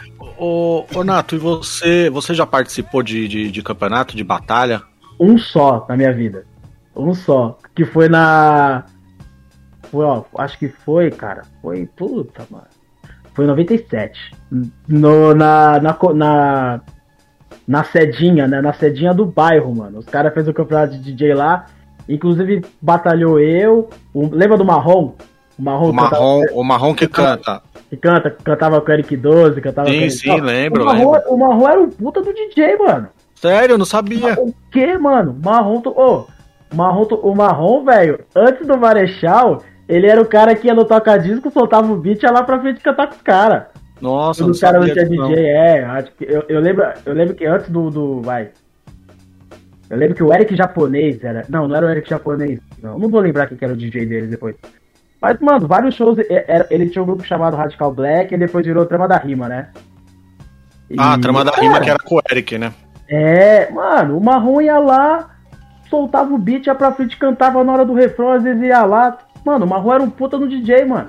D: Ô, ô, Nato, e você, você já participou de, de, de campeonato, de batalha?
C: um só na minha vida. Um só. Que foi na. Foi, ó, acho que foi, cara. Foi. Puta, mano. Foi em 97. No, na, na, na, na sedinha, né? Na sedinha do bairro, mano. Os caras fez o campeonato de DJ lá. Inclusive, batalhou eu. O, lembra do Marrom?
D: O Marrom, o Marrom, cantava, o Marrom que, que canta.
C: Que canta, cantava com o Eric 12, cantava
D: sim,
C: com o
D: Sim, lembro,
C: o Marrom, lembro. O Marrom era um puta do DJ, mano.
D: Sério, eu não sabia.
C: O que, mano? Marrom, ô, oh, Marrom, o Marrom, velho, antes do Marechal, ele era o cara que ia no toca-disco, soltava o beat e ia lá pra frente cantar com os caras.
D: Nossa,
C: Quando o cara não tinha DJ, não. é, acho que, eu, eu, lembro, eu lembro que antes do, do, vai, eu lembro que o Eric japonês era, não, não era o Eric japonês, não, não vou lembrar quem era o DJ dele depois. Mas, mano, vários shows, ele tinha um grupo chamado Radical Black e depois virou Trama da Rima, né?
D: E, ah, Trama da Rima que era com o Eric, né?
C: É, mano, o Marrom ia lá, soltava o beat, ia pra frente, cantava na hora do refrão, às vezes ia lá. Mano, o Marrom era um puta no DJ, mano.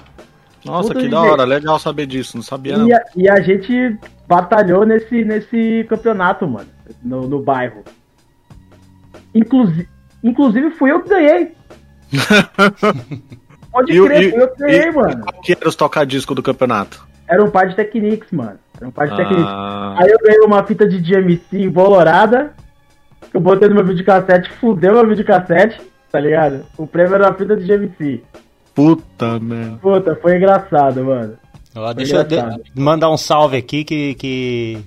D: Nossa, puta que da hora, legal saber disso, não sabia não.
C: E a, e a gente batalhou nesse, nesse campeonato, mano, no, no bairro. Inclusive, inclusive fui eu que ganhei. <laughs>
D: Pode crer, e, eu que ganhei, e, mano. Qual que era os toca-disco do campeonato?
C: Era um par de Technics, mano. Era um par de ah. Technics. Aí eu ganhei uma fita de DMC embolorada. Eu botei no meu videocassete, fudeu meu videocassete, tá ligado? O prêmio era uma fita de DMC.
D: Puta, mano.
C: Puta, foi engraçado, mano.
B: Ó, deixa engraçado. eu de mandar um salve aqui que, que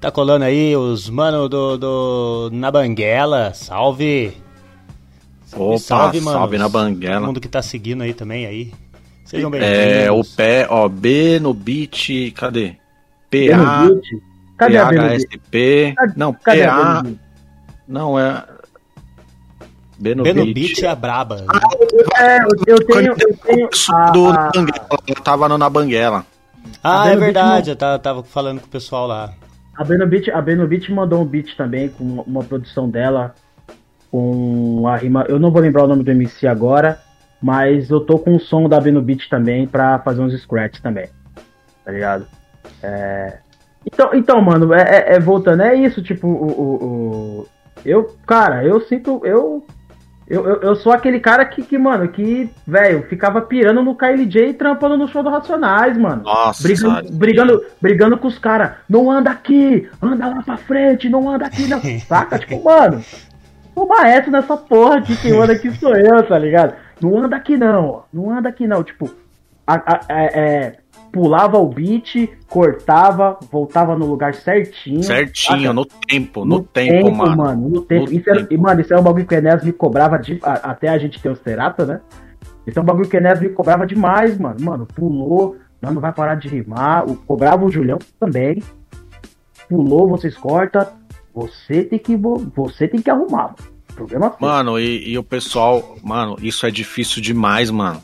B: tá colando aí os mano do, do na Banguela. Salve!
D: Opa, salve, mano. Salve na Banguela. Todo
B: mundo que tá seguindo aí também aí. Sejam
D: bem-vindos. É, o pé, ó, B no beat, cadê? PA,
C: cadê
D: PHSP, não, cadê PA, não, é...
B: B no, B no beat. beat é a braba.
C: Ah, é, eu tenho, eu tenho
D: a, do a... eu tava no, na Banguela.
B: Ah, é verdade, eu tava, falando com o pessoal lá.
C: A Benobit, a Benobit mandou um beat também com uma produção dela com a rima, eu não vou lembrar o nome do MC agora, mas eu tô com o som da Beno Beat também pra fazer uns scratch também. Tá ligado? É... Então, então, mano, é, é, é, voltando, é isso, tipo, o, o, o, Eu, cara, eu sinto. Eu, eu, eu, eu sou aquele cara que, que mano, que, velho, ficava pirando no KLJ e trampando no show do Racionais, mano.
D: Nossa,
C: brigando, brigando, brigando com os caras. Não anda aqui, anda lá pra frente, não anda aqui, não. <laughs> Saca? tipo, mano, o maestro nessa porra aqui, quem anda aqui sou eu, tá ligado? Não anda aqui não, não anda aqui não. Tipo, a, a, é, é, pulava o beat, cortava, voltava no lugar certinho.
D: Certinho, no tempo, no, no tempo, tempo, mano.
C: mano no tempo. No isso tempo. Era, mano, isso é um bagulho que o Enes me cobrava de, a, até a gente ter o Serata, né? Isso é um bagulho que o Enes me cobrava demais, mano. Mano, pulou, não, não vai parar de rimar. O, cobrava o Julião também. Pulou, vocês cortam. Você tem que, você tem que arrumar, mano
D: Problema. Mano, e, e o pessoal, mano, isso é difícil demais, mano.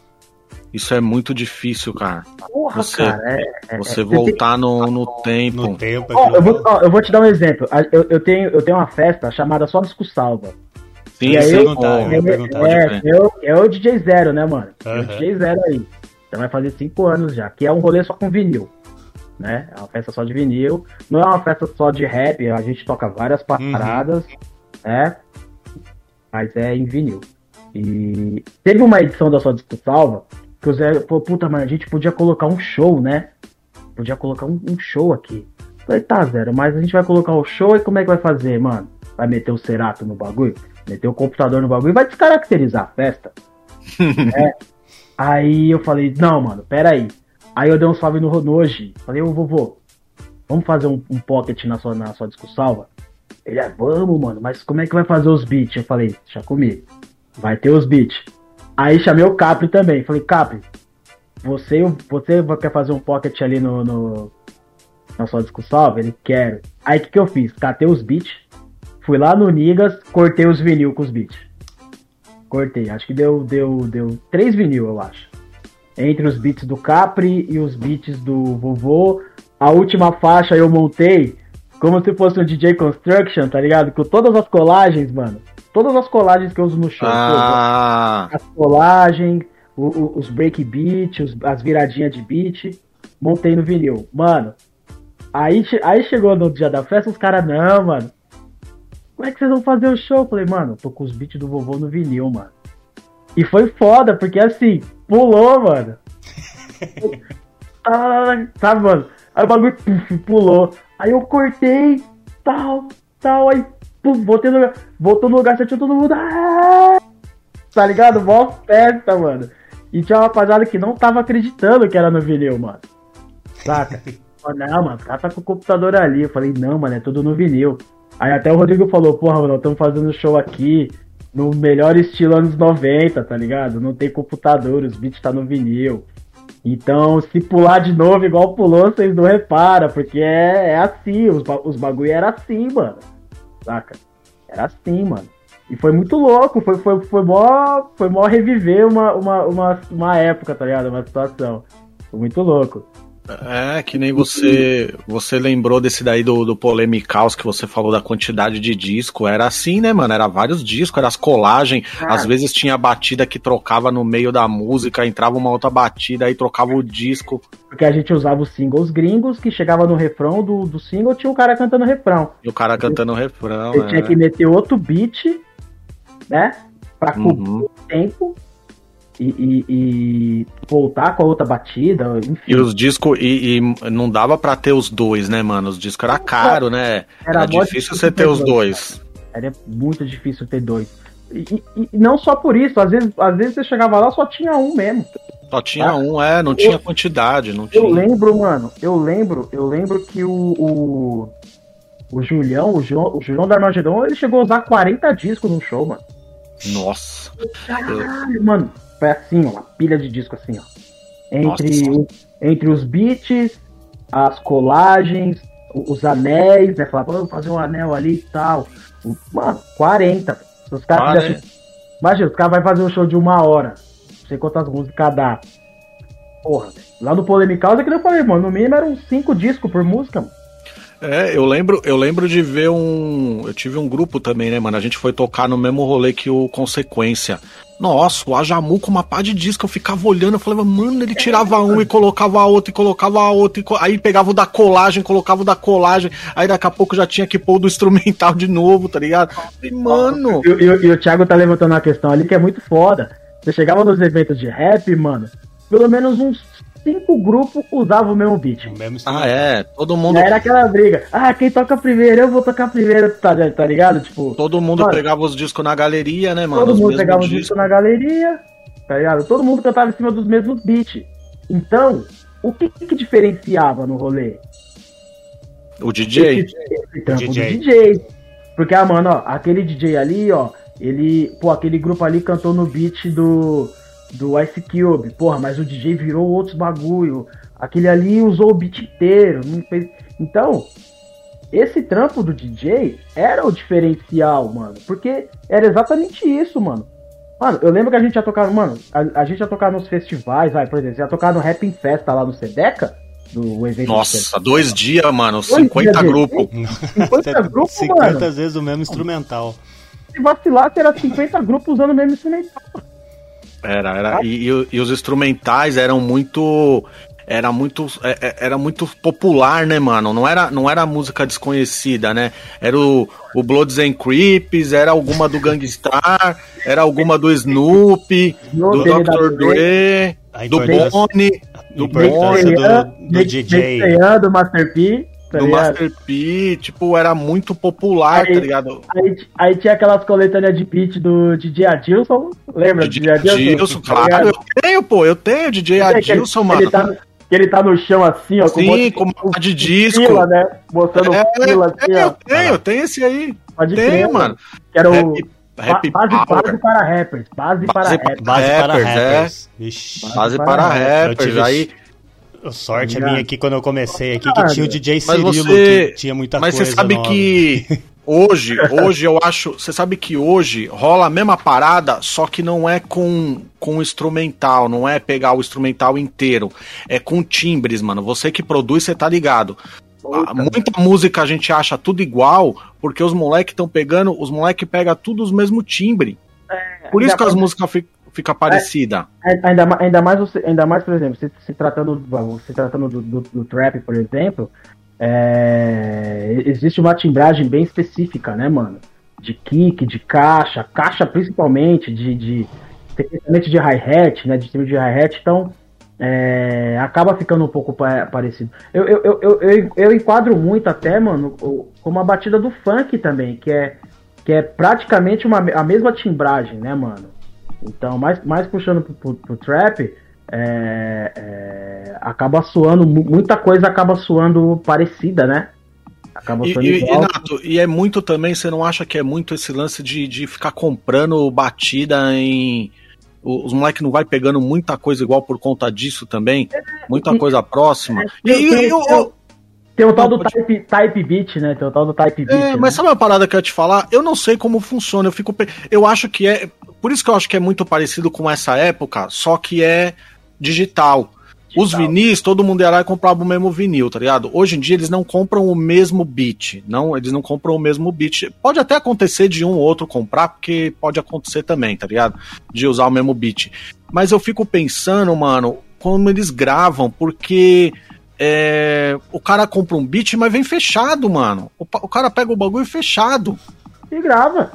D: Isso é muito difícil, cara. Porra, você, cara, é, é você é, voltar no, no tempo. No tempo
C: oh, eu, vou, oh, eu vou te dar um exemplo. Eu, eu, tenho, eu tenho uma festa chamada Só Disco Salva. Sim, e aí, eu, eu, é, eu, é o DJ Zero, né, mano? Uhum. É o DJ Zero aí. Já vai fazer cinco anos já, que é um rolê só com vinil. Né? É uma festa só de vinil. Não é uma festa só de rap, a gente toca várias uhum. paradas, uhum. né? Mas é em vinil. E teve uma edição da Só Disco Salva que o Zé falou, puta, mano, a gente podia colocar um show, né? Podia colocar um, um show aqui. Falei, tá, Zero, mas a gente vai colocar o show e como é que vai fazer, mano? Vai meter o Cerato no bagulho? Meter o computador no bagulho vai descaracterizar a festa. <laughs> é. Aí eu falei, não, mano, pera aí. Eu dei um salve no Ronoji. Falei, ô vovô, vamos fazer um, um, pocket na sua, na sua disco salva? Ele é, vamos, mano, mas como é que vai fazer os beats? Eu falei, deixa comigo. Vai ter os beats. Aí chamei o Capri também. Falei, Capri, você, você quer fazer um pocket ali no, no na sua discussão? Ele quer. Aí o que, que eu fiz? Catei os beats, fui lá no Nigas, cortei os vinil com os beats. Cortei, acho que deu, deu, deu três vinil, eu acho. Entre os beats do Capri e os beats do vovô. A última faixa eu montei como se fosse um DJ Construction, tá ligado? Com todas as colagens, mano. Todas as colagens que eu uso no show. Ah. As colagens, o, o, os break beat, os, as viradinhas de beat. Montei no vinil. Mano, aí, aí chegou no dia da festa, os caras, não, mano. Como é que vocês vão fazer o show? Eu falei, mano, tô com os beats do vovô no vinil, mano. E foi foda, porque assim, pulou, mano. <laughs> ah, sabe, mano? Aí o bagulho pulou. Aí eu cortei, tal, tal, aí pum, voltei no lugar, voltou no lugar, sentiu todo mundo. Ah! Tá ligado? Mó festa, mano. E tinha uma rapaziada que não tava acreditando que era no vinil, mano. Saca? <laughs> não, mano, o cara tá com o computador ali. Eu falei, não, mano, é tudo no vinil. Aí até o Rodrigo falou, porra, mano, estamos fazendo show aqui no melhor estilo anos 90, tá ligado? Não tem computador, os beats tá no vinil. Então, se pular de novo igual pulou, vocês não reparam, porque é, é assim, os, os bagulho era assim, mano saca? Era assim, mano. E foi muito louco, foi, foi, foi, mó, foi mó reviver uma, uma, uma, uma época, tá ligado? Uma situação. Foi muito louco.
D: É, que nem você você lembrou desse daí do, do Polemicaus que você falou da quantidade de disco. Era assim, né, mano? Era vários discos, era as colagens. Ah. Às vezes tinha a batida que trocava no meio da música, entrava uma outra batida, aí trocava o disco.
C: Porque a gente usava os singles gringos, que chegava no refrão do, do single, tinha o cara cantando refrão.
D: E o cara cantando o refrão.
C: Você é. tinha que meter outro beat, né? Pra cobrir uhum. o tempo e, e, e, voltar com a outra batida, enfim.
D: E os discos, e, e, não dava para ter os dois, né, mano? Os discos era caro, né? Era, era difícil você ter os dois.
C: Era muito difícil ter dois. E, e, não só por isso, às vezes, às vezes você chegava lá só tinha um mesmo.
D: Só tinha tá? um, é, não eu, tinha quantidade, não tinha.
C: Eu lembro, mano, eu lembro, eu lembro que o, o, o Julião, o João, o Julião da Armagedon, ele chegou a usar 40 discos no show, mano.
D: Nossa.
C: Caralho, eu... mano. Foi assim, ó, uma pilha de disco assim, ó. Entre, entre os beats, as colagens, os anéis, né? Falava, vamos fazer um anel ali e tal. Mano, 40. Os caras ah, Imagina, os caras vão fazer um show de uma hora. Não sei quantas músicas dá. Porra, lá no Polemical, é que eu falei, mano, no mínimo eram cinco discos por música, mano.
D: É, eu lembro, eu lembro de ver um. Eu tive um grupo também, né, mano? A gente foi tocar no mesmo rolê que o Consequência. Nossa, o Ajamu com uma pá de disco, eu ficava olhando, eu falava, mano, ele tirava um e colocava outro, e colocava outro, e aí pegava o da colagem, colocava o da colagem, aí daqui a pouco já tinha que pôr o do instrumental de novo, tá ligado? E, mano.
C: E, e, e o Thiago tá levantando uma questão ali que é muito foda. Você chegava nos eventos de rap, mano, pelo menos uns cinco grupos usavam o mesmo beat. O mesmo
D: ah, é. Todo mundo.
C: era aquela briga. Ah, quem toca primeiro, eu vou tocar primeiro, tá, tá ligado? Tipo.
D: Todo mundo mano, pegava os discos na galeria, né, mano?
C: Todo mundo pegava os discos na galeria, tá ligado? Todo mundo cantava em cima dos mesmos beats. Então, o que que diferenciava no rolê?
D: O DJ.
C: Esse, esse trampo o DJ. DJ. Porque, ah, mano, ó, aquele DJ ali, ó, ele. Pô, aquele grupo ali cantou no beat do do Ice Cube. Porra, mas o DJ virou outros bagulho. Aquele ali usou o beat inteiro. Não fez... Então, esse trampo do DJ era o diferencial, mano. Porque era exatamente isso, mano. Mano, eu lembro que a gente ia tocar, mano, a, a gente ia tocar nos festivais, vai, por exemplo, ia tocar no Rap Festa lá no Sedeca, do evento.
D: Nossa, dois dias, mano, dois 50 grupos.
B: 50 grupos, 50 mano. vezes o mesmo instrumental.
C: Se vacilar, era 50 grupos usando o mesmo instrumental.
D: Era, era. E, e, e os instrumentais eram muito era muito é, é, era muito popular, né, mano? Não era, não era música desconhecida, né? Era o, o Bloods and Creeps, era alguma do Gangstar, era alguma do Snoop, do Dr. Dre, do Bonnie,
B: do Bonnie, do, do DJ,
C: do Master P.
D: Tá do Master P, tipo, era muito popular, aí, tá ligado?
C: Aí, aí tinha aquelas coletâneas de beat do DJ Adilson, lembra?
D: DJ Adilson, tá claro, eu tenho, pô, eu tenho DJ Adilson, mano. Ele tá,
C: que ele tá no chão assim, ó.
D: Sim, com uma de disco.
C: Fila, né? Botando
D: é, fila assim, é, ó. Eu tenho, tem esse aí. Pode tenho, crer, mano.
C: Que era o. Rap base, base para rappers. Base, para rappers.
B: Base para rappers.
D: É. Base, base para rappers. Aí.
B: Sorte a minha aqui quando eu comecei aqui, que tinha o DJ Cirilo, você... que tinha muita
D: mas
B: coisa.
D: Mas você sabe nova. que Hoje, <laughs> hoje eu acho. Você sabe que hoje rola a mesma parada, só que não é com, com instrumental, não é pegar o instrumental inteiro. É com timbres, mano. Você que produz, você tá ligado. Puta, muita música a gente acha tudo igual, porque os moleques estão pegando, os moleques pegam tudo os mesmos timbres. É, por isso que as músicas ficam fica parecida.
C: É, é, ainda, ainda, mais ainda mais, por exemplo, se, se tratando, se tratando do, do, do, trap, por exemplo, é, existe uma timbragem bem específica, né, mano? De kick, de caixa, caixa principalmente, de, de principalmente de hi-hat, né? De time de hi-hat, então é, acaba ficando um pouco parecido. Eu, eu, eu, eu, eu enquadro muito até, mano, como a batida do funk também, que é, que é praticamente uma, a mesma timbragem, né, mano? Então, mais, mais puxando pro, pro, pro trap, é, é, acaba suando, muita coisa acaba suando parecida, né?
D: Acaba suando e, igual. E, Nato, e é muito também, você não acha que é muito esse lance de, de ficar comprando batida em. Os moleques não vai pegando muita coisa igual por conta disso também? Muita coisa próxima. É,
C: e, e, eu, eu, tem o tal do type, type beat, né? Tem o tal do type beat. É,
D: né? mas sabe uma parada que eu ia te falar? Eu não sei como funciona. Eu fico. Eu acho que é. Por isso que eu acho que é muito parecido com essa época, só que é digital. Os vinis, todo mundo ia lá e comprava o mesmo vinil, tá ligado? Hoje em dia eles não compram o mesmo beat. Não, eles não compram o mesmo beat. Pode até acontecer de um ou outro comprar, porque pode acontecer também, tá ligado? De usar o mesmo beat. Mas eu fico pensando, mano, como eles gravam, porque é, o cara compra um beat, mas vem fechado, mano. O, o cara pega o bagulho fechado.
C: E grava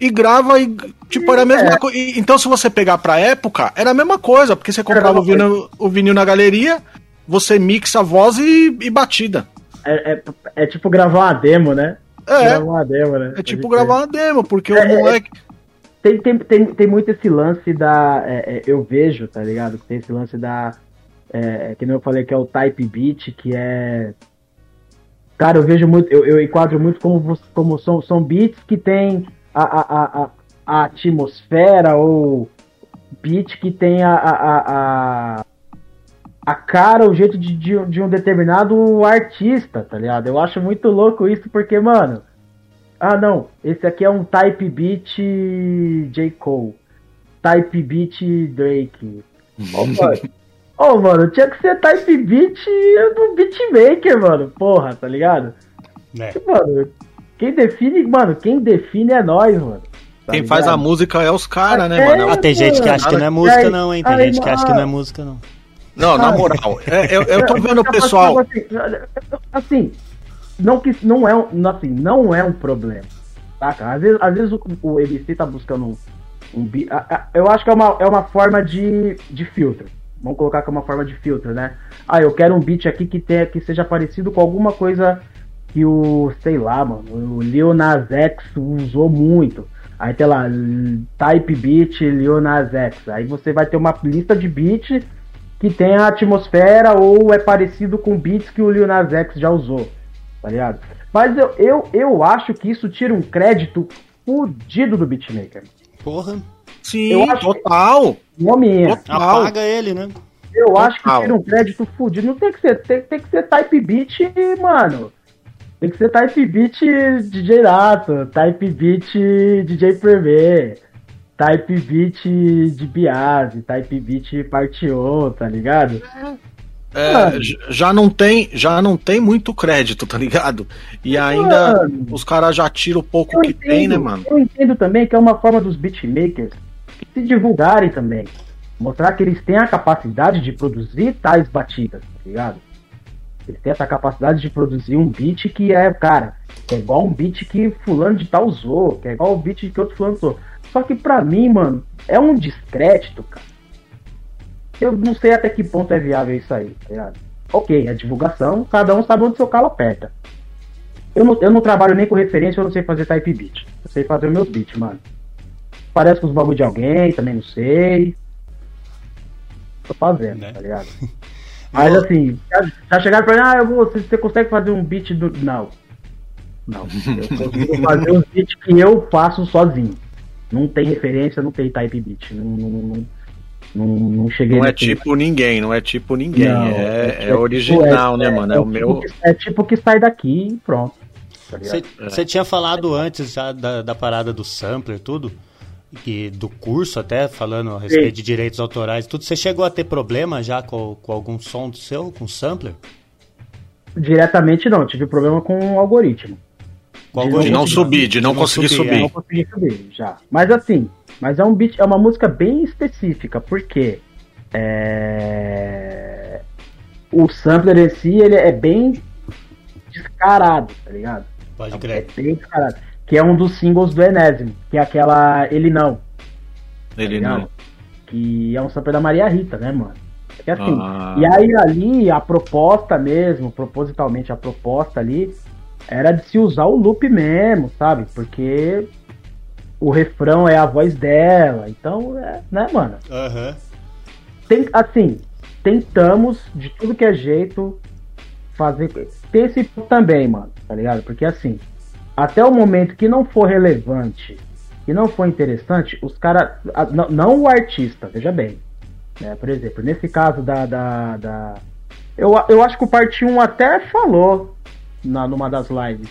D: e grava e, tipo, era a mesma é. coisa. Então, se você pegar pra época, era a mesma coisa, porque você comprava o vinil, o vinil na galeria, você mixa a voz e, e batida.
C: É, é, é, tipo gravar uma demo, né?
D: É. Gravar uma demo, né? É tipo gravar uma demo, porque o é, é, moleque.
C: Tem, tem, tem, tem muito esse lance da. eu vejo, tá ligado? Tem esse lance da. É, que nem eu falei que é o type beat, que é. Cara, eu vejo muito, eu, eu enquadro muito como, como são, são beats que tem a, a, a, a atmosfera ou beat que tem a, a, a, a cara, o jeito de, de, de, um determinado artista, tá ligado? Eu acho muito louco isso porque, mano. Ah, não, esse aqui é um type beat J. Cole, type beat Drake. Ô, oh, mano, tinha que ser type beat do beatmaker, mano. Porra, tá ligado? É. Mano, quem define, mano, quem define é nós, mano.
D: Tá quem ligado? faz a música é os caras, né, mano?
B: Ah, tem gente que acha que não é música, não, hein? Tem Ai, gente que acha que não é música, não.
D: Não, na moral, é, eu, eu tô vendo o pessoal. Assim,
C: assim, não que não é, assim, não é um problema. Saca? Às vezes, às vezes o, o MC tá buscando um, um Eu acho que é uma, é uma forma de, de filtro. Vamos colocar é uma forma de filtro, né? Ah, eu quero um beat aqui que, tenha, que seja parecido com alguma coisa que o, sei lá, mano, o Lil Nas X usou muito. Aí tem lá, Type Beat Lil Nas X. Aí você vai ter uma lista de beats que tem a atmosfera ou é parecido com beats que o Lil Nas X já usou. Tá ligado? Mas eu, eu, eu acho que isso tira um crédito fudido do beatmaker.
B: Porra.
D: Sim, eu acho total.
C: Que, minha.
B: Total. Apaga ele, né?
C: Eu total. acho que tira um crédito fudido. Não tem que ser, tem, tem que ser type beat, mano Tem que ser Type Beat DJ Nato, Type Beat DJ Pervê, Type Beat de Biase, Type Beat Parte 1, tá ligado?
D: É, já não tem, já não tem muito crédito, tá ligado? E ainda mano, os caras já tiram o pouco que entendo, tem, né, mano?
C: Eu entendo também que é uma forma dos beatmakers se divulgarem também. Mostrar que eles têm a capacidade de produzir tais batidas, tá ligado? Eles têm essa capacidade de produzir um beat que é, cara, que é igual um beat que fulano de tal usou, que é igual o beat que outro fulano usou. Só que pra mim, mano, é um descrédito, cara. Eu não sei até que ponto é viável isso aí, tá ligado? Ok, é divulgação, cada um sabe onde seu calo aperta. Eu não, eu não trabalho nem com referência, eu não sei fazer type beat. Eu sei fazer os meus beats, mano. Parece com os bagulho de alguém, também não sei. Tô fazendo, né? tá ligado? Mas assim, já, já chegaram pra mim, ah, eu vou, você, você consegue fazer um beat do. Não. Não. Eu <laughs> consigo fazer um beat que eu faço sozinho. Não tem referência, não tem type beat. Não, não, não, não, não cheguei.
D: Não é tipo ninguém, não é tipo ninguém. Não, é, é, é, original, é, né, mano? É, é o meu.
C: Tipo é tipo que sai daqui e pronto.
B: Você tá tinha falado antes já da, da parada do sampler, tudo que do curso até, falando a respeito Sim. de direitos autorais tudo, você chegou a ter problema já com, com algum som do seu, com sampler?
C: Diretamente não, tive problema com o algoritmo.
D: Com de, algoritmo, não subir, de não, não conseguir subir. subir.
C: Não consegui subir, já. Mas assim, mas é um beat, é uma música bem específica, porque é... o sampler em si, ele é bem descarado, tá ligado?
B: Pode é crer. É bem
C: descarado que é um dos singles do Enésimo, que é aquela Ele Não.
D: Ele tá Não.
C: Que é um sample da Maria Rita, né, mano? É assim, ah. E aí ali, a proposta mesmo, propositalmente a proposta ali, era de se usar o loop mesmo, sabe? Porque o refrão é a voz dela, então, é, né, mano?
B: Uhum.
C: Tem, assim, tentamos de tudo que é jeito fazer. Tem esse também, mano, tá ligado? Porque assim, até o momento que não for relevante e não for interessante, os caras. Não, não, o artista, veja bem. Né? Por exemplo, nesse caso da. da, da eu, eu acho que o Parte 1 até falou na, numa das lives.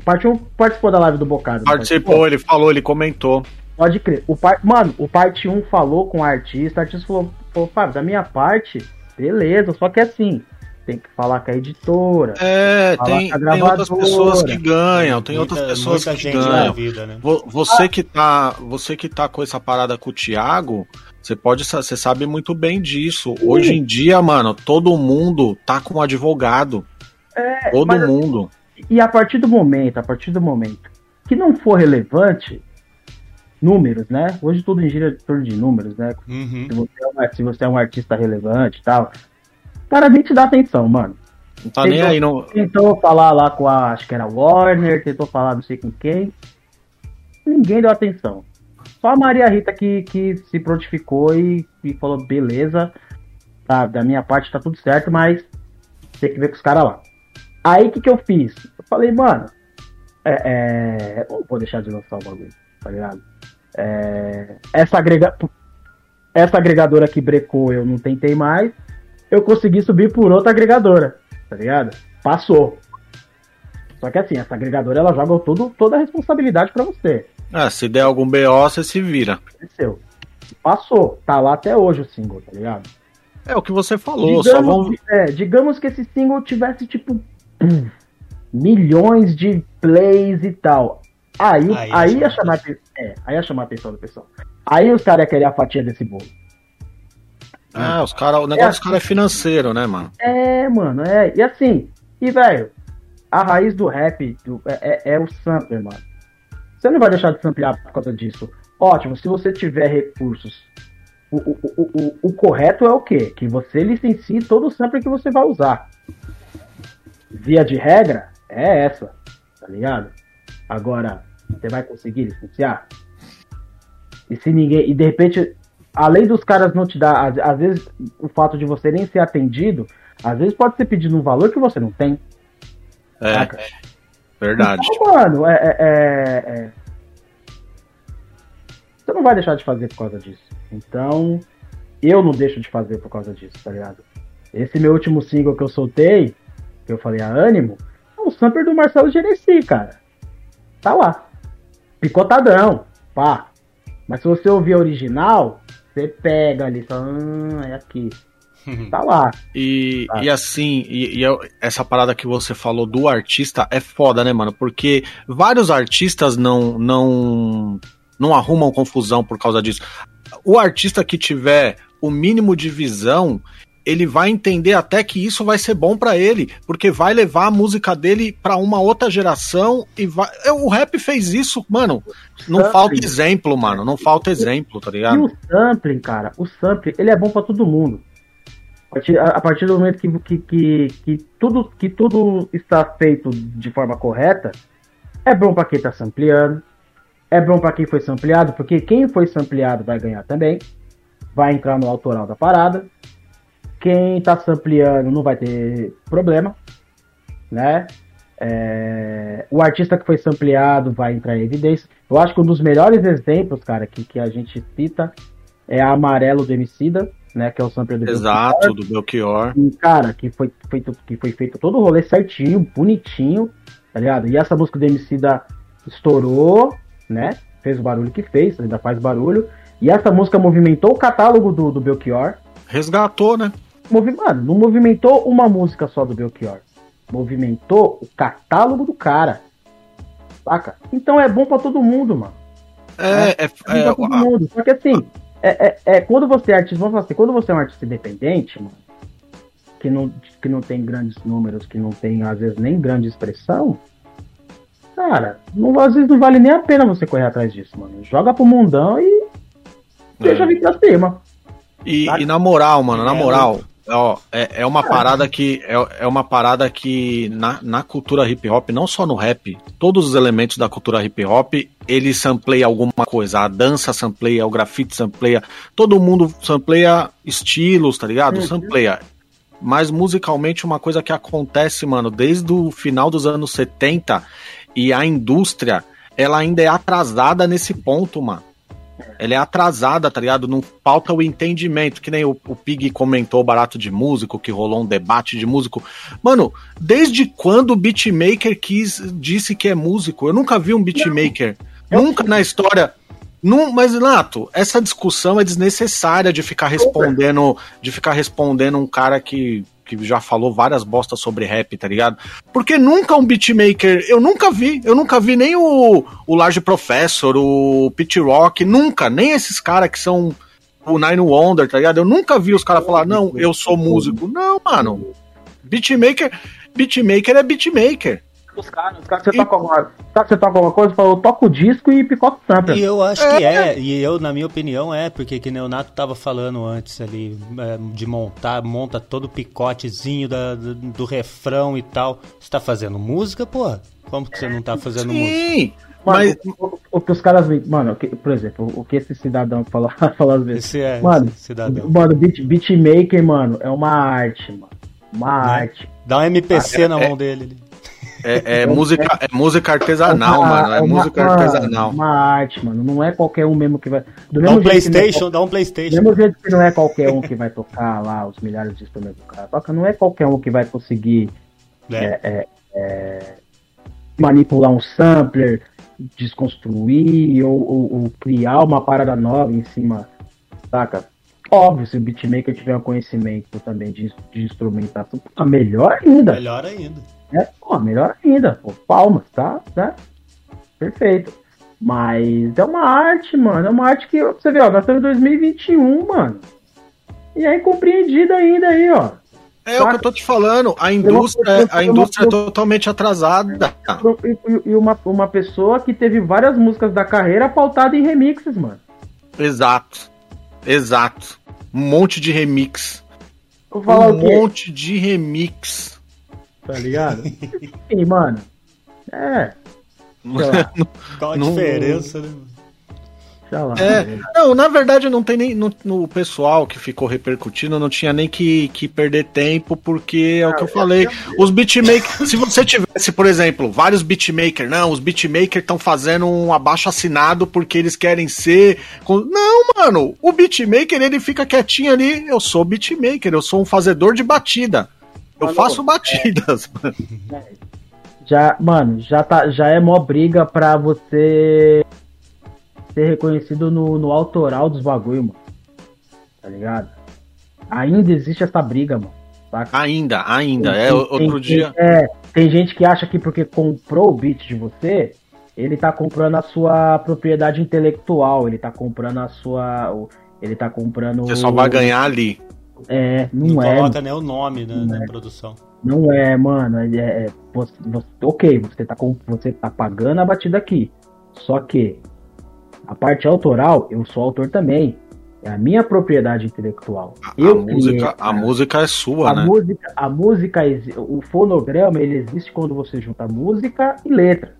C: O Parte 1 participou da live do Bocado.
D: Participou, ele falou, ele comentou.
C: Pode crer. O par... Mano, o Parte 1 falou com o artista, o artista falou, falou Fábio, da minha parte, beleza, só que assim, tem que falar com a editora.
D: É, tem, tem outras pessoas que ganham, tem muita, outras pessoas que ganham. Vida, né? Você que tá, você que tá com essa parada com o Thiago, você pode, você sabe muito bem disso. Sim. Hoje em dia, mano, todo mundo tá com um advogado. É, todo mas, mundo.
C: E a partir do momento, a partir do momento que não for relevante, números, né? Hoje tudo gira em torno de números, né? Uhum. Se, você é um, se você é um artista relevante e tal, cara nem te dá atenção, mano.
D: Não tá tentou, nem aí, não.
C: Tentou falar lá com a. Acho que era Warner, tentou falar não sei com quem. Ninguém deu atenção. Só a Maria Rita que, que se prontificou e, e falou: beleza, tá, da minha parte tá tudo certo, mas tem que ver com os caras lá. Aí o que, que eu fiz? Eu falei, mano, é, é, não vou deixar de lançar o bagulho, tá ligado? É, essa, agrega, essa agregadora que brecou eu não tentei mais eu consegui subir por outra agregadora, tá ligado? Passou. Só que assim, essa agregadora ela joga tudo, toda a responsabilidade para você.
D: Ah, se der algum BO, você se vira.
C: Aconteceu. Passou. Tá lá até hoje o single, tá ligado?
D: É o que você falou,
C: digamos, só vamos... é, digamos que esse single tivesse, tipo, <clears throat> milhões de plays e tal. Aí, aí, aí ia chamar, é, aí ia chamar a atenção do pessoal. Aí os caras iam querer a fatia desse bolo.
D: Ah, os cara, o negócio é dos caras é financeiro, né, mano?
C: É, mano, é. E assim, e velho, a raiz do rap do, é, é, é, o sampler, mano. Você não vai deixar de samplear por causa disso. Ótimo, se você tiver recursos. O, o, o, o, o correto é o quê? Que você licencie todo o sampler que você vai usar. Via de regra, é essa, tá ligado? Agora, você vai conseguir licenciar? E se ninguém. E de repente além dos caras não te dar, às, às, vezes, o fato de você nem ser atendido, às vezes pode ser pedido um valor que você não tem.
D: É, saca? verdade.
C: Então, mano, é, é, é, é, Você não vai deixar de fazer por causa disso. Então, eu não deixo de fazer por causa disso, tá ligado? Esse meu último single que eu soltei, que eu falei a ânimo, é um sample do Marcelo Genesi, cara. Tá lá. Picotadão, pá. Mas se você ouvir a original, você pega ali, fala, hum, é aqui. Tá lá.
D: E, tá. e assim, e, e, essa parada que você falou do artista é foda, né, mano? Porque vários artistas não, não, não arrumam confusão por causa disso. O artista que tiver o mínimo de visão, ele vai entender até que isso vai ser bom para ele, porque vai levar a música dele para uma outra geração e vai. É, o rap fez isso, mano. Não sampling. falta exemplo, mano. Não falta exemplo, tá ligado?
C: E o sampling, cara, o sampling, ele é bom para todo mundo. A partir, do momento que, que, que, que, tudo, que tudo está feito de forma correta, é bom para quem está sampleando, é bom para quem foi sampleado, porque quem foi sampleado vai ganhar também, vai entrar no autoral da parada. Quem está sampleando não vai ter problema, né? É... o artista que foi sampleado vai entrar em evidência. Eu acho que um dos melhores exemplos, cara, que, que a gente cita é a Amarelo do Emicida, né? Que é o sampler
D: do Exato, Belchior. do Belchior.
C: E, cara, que foi feito, que foi feito todo o rolê certinho, bonitinho, tá ligado? E essa música do Emicida estourou, né? Fez o barulho que fez, ainda faz barulho. E essa música movimentou o catálogo do, do Belchior.
D: Resgatou, né?
C: Movi Mano, não movimentou uma música só do Belchior. Movimentou o catálogo do cara. Saca? Então é bom para todo mundo, mano.
D: É, é, é, é,
C: é todo mundo. Só que assim, é, é, é, quando você é artista, vamos falar assim, quando você é um artista independente, mano, que não, que não tem grandes números, que não tem, às vezes, nem grande expressão, cara, não, às vezes não vale nem a pena você correr atrás disso, mano. Joga pro mundão e deixa é. vir pra cima.
D: E, e, na moral, mano, na é, moral, ó, é, é uma parada que é, é uma parada que na, na cultura hip hop, não só no rap, todos os elementos da cultura hip hop, ele sampleia alguma coisa. A dança sampleia, o grafite sampleia, todo mundo sampleia estilos, tá ligado? Uhum. Sampleia. Mas musicalmente uma coisa que acontece, mano, desde o final dos anos 70 e a indústria, ela ainda é atrasada nesse ponto, mano ela é atrasada, tá ligado? Não falta o entendimento, que nem o, o Pig comentou barato de músico, que rolou um debate de músico. Mano, desde quando o beatmaker quis, disse que é músico? Eu nunca vi um beatmaker. Não. Nunca na história. Não, mas, Nato, essa discussão é desnecessária de ficar respondendo, de ficar respondendo um cara que que já falou várias bostas sobre rap, tá ligado? Porque nunca um beatmaker, eu nunca vi, eu nunca vi nem o, o Large Professor, o Pit Rock, nunca, nem esses caras que são o Nine Wonder, tá ligado? Eu nunca vi os caras falar, não, eu sou músico. Não, mano. Beatmaker, beatmaker é beatmaker
C: os caras. Os caras você, e... toca alguma, você toca alguma coisa, fala, eu toco disco e picoto sampler.
B: E eu acho é. que é, e eu, na minha opinião, é, porque que o Neonato tava falando antes ali, é, de montar, monta todo o picotezinho da, do, do, refrão e tal. Você tá fazendo música, porra? Como que você não tá fazendo Sim. música? Sim!
C: Mas o, o, que os caras. Mano, que, por exemplo, o que esse cidadão <laughs> falou, falou às vezes.
B: Esse é,
C: mano,
B: esse cidadão.
C: Mano, beat, beatmaker, mano, é uma arte, mano. Uma né? arte.
B: Dá um MPC ah, na é, mão dele.
D: É, é, música, é música artesanal, uma, mano. É uma, música artesanal.
C: Uma arte, mano. Não é qualquer um mesmo que vai.
B: Do dá um Playstation, é, dá um Playstation.
C: Do mesmo jeito que não é qualquer um que vai tocar lá os milhares de instrumentos do cara toca, não é qualquer um que vai conseguir é. É, é, é manipular um sampler, desconstruir ou, ou, ou, criar uma parada nova em cima, saca? Óbvio, se o beatmaker tiver um conhecimento também de, de instrumentação, melhor ainda.
B: Melhor ainda.
C: É, pô, melhor ainda. Pô, palmas, tá? tá? Perfeito. Mas é uma arte, mano. É uma arte que, você vê, ó, nós estamos em 2021, mano. E é incompreendida ainda aí, ó.
D: É o que eu tô te falando, a indústria, a indústria é totalmente atrasada.
C: E, uma, uma pessoa que teve várias músicas da carreira pautada em remixes, mano.
D: Exato. Exato. Um monte de remix. um monte de remix
C: tá ligado? <laughs> e, mano, é. <laughs>
B: Qual a diferença, né?
D: É, não, na verdade não tem nem no, no, pessoal que ficou repercutindo, não tinha nem que, que perder tempo, porque é o que eu falei. Os beatmakers, se você tivesse, por exemplo, vários beatmakers, não, os beatmakers estão fazendo um abaixo assinado porque eles querem ser. Não, mano, o beatmaker ele fica quietinho ali. Eu sou beatmaker, eu sou um fazedor de batida. Eu faço batidas. <laughs>
C: É, já, mano, já, tá, já é mó briga pra você ser reconhecido no, no autoral dos bagulho, mano. Tá ligado? Ainda existe essa briga, mano.
D: Saca? Ainda, ainda. Tem, é, outro
C: tem,
D: dia.
C: É, tem gente que acha que porque comprou o beat de você, ele tá comprando a sua propriedade intelectual, ele tá comprando a sua. Ele tá comprando.
D: Você só vai ganhar ali.
C: É, não, não
B: é. coloca nem o nome né, na
C: é.
B: produção.
C: Não é, mano. É, é você, você, ok, você tá, com, você tá pagando a batida aqui. Só que a parte autoral, eu sou autor também. É a minha propriedade intelectual.
D: A,
C: eu
D: a música, a música é sua,
C: a
D: né?
C: Música, a música, o fonograma, ele existe quando você junta música e letra.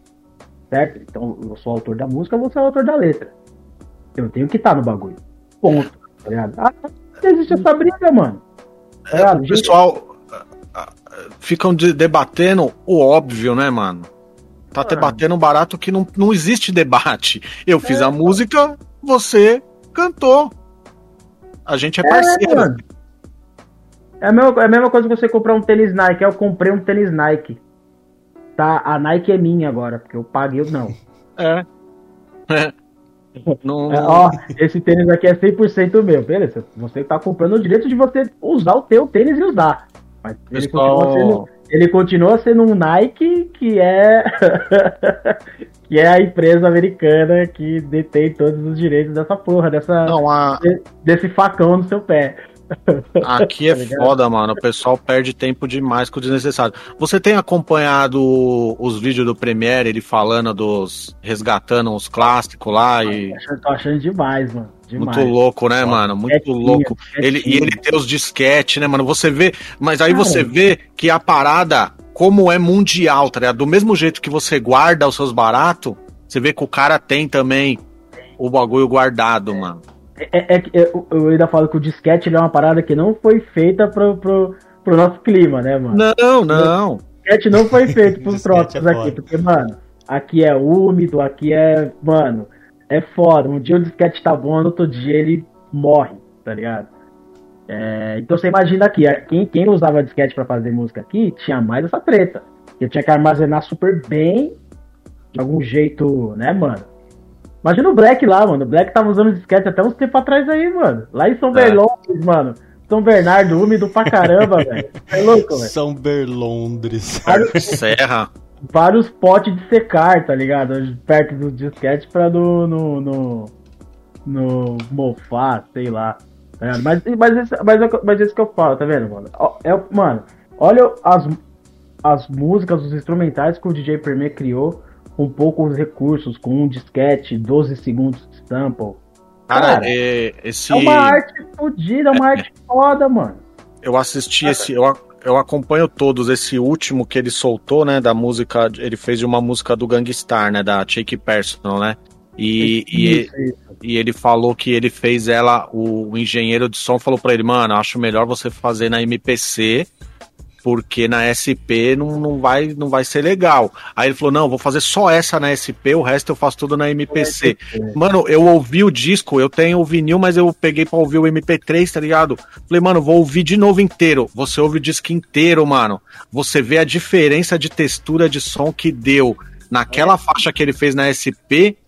C: Certo? Então, eu sou autor da música, você é autor da letra. Eu tenho que estar tá no bagulho. Ponto. Tá ligado? Ah, existe essa briga, mano.
D: É, o pessoal ah, ah, ficam de, debatendo o óbvio, né, mano? Tá ah. debatendo barato que não, não existe debate. Eu fiz é, a música, você cantou. A gente é, é parceiro.
C: É, é, a mesma, é a mesma coisa que você comprar um tênis Nike. Eu comprei um tênis Nike. Tá, a Nike é minha agora, porque eu paguei, não.
D: É. É. Não...
C: É, ó, esse tênis aqui é 100% meu, beleza? Você tá comprando o direito de você usar o teu tênis e usar. Mas ele, Pessoal... continua, sendo, ele continua sendo um Nike que é <laughs> que é a empresa americana que detém todos os direitos dessa porra, dessa
D: Não, a...
C: desse facão no seu pé.
D: Aqui é tá foda, mano. O pessoal perde tempo demais com o desnecessário. Você tem acompanhado os vídeos do Premiere, ele falando dos. resgatando os clássicos lá e.
C: Tô achando demais, mano. Demais.
D: Muito louco, né, mano? Muito louco. Ele, e ele tem os disquete, né, mano? Você vê. Mas aí você vê que a parada, como é mundial, tá ligado? Do mesmo jeito que você guarda os seus baratos, você vê que o cara tem também o bagulho guardado, mano.
C: É, é, é, eu ainda falo que o disquete é uma parada que não foi feita pro, pro, pro nosso clima, né, mano?
D: Não, não.
C: O disquete não foi feito <laughs> pros trópicos é aqui, porque, mano, aqui é úmido, aqui é. Mano, é foda. Um dia o disquete tá bom, no outro dia ele morre, tá ligado? É, então você imagina aqui, quem, quem usava disquete para fazer música aqui tinha mais essa treta. Eu tinha que armazenar super bem, de algum jeito, né, mano? Imagina o Black lá, mano. O Black tava usando disquete até uns tempo atrás aí, mano. Lá em São é. Berlondres, mano. São Bernardo, úmido pra caramba, velho. É <laughs> louco, velho.
B: São Berlondres. <laughs>
D: Serra.
C: Vários potes de secar, tá ligado? Perto do disquete pra no. no, no, no mofar, sei lá. Tá mas, mas, esse, mas, mas esse que eu falo, tá vendo, mano? É, mano, olha as, as músicas, os instrumentais que o DJ Premier criou com poucos recursos, com um disquete, 12 segundos de sample.
D: Cara, Cara é, esse...
C: é uma arte fodida, é uma é, arte foda, mano.
D: Eu assisti esse. Eu, eu acompanho todos. Esse último que ele soltou, né? Da música. Ele fez uma música do Gangstar, né? Da Shake Personal, né? E, isso, e, isso. e, ele falou que ele fez ela, o, o engenheiro de som falou para ele, mano, acho melhor você fazer na MPC porque na SP não, não, vai, não vai ser legal. Aí ele falou: não, vou fazer só essa na SP, o resto eu faço tudo na MPC. Mano, eu ouvi o disco, eu tenho o vinil, mas eu peguei pra ouvir o MP3, tá ligado? Falei, mano, vou ouvir de novo inteiro. Você ouve o disco inteiro, mano. Você vê a diferença de textura de som que deu naquela é. faixa que ele fez na SP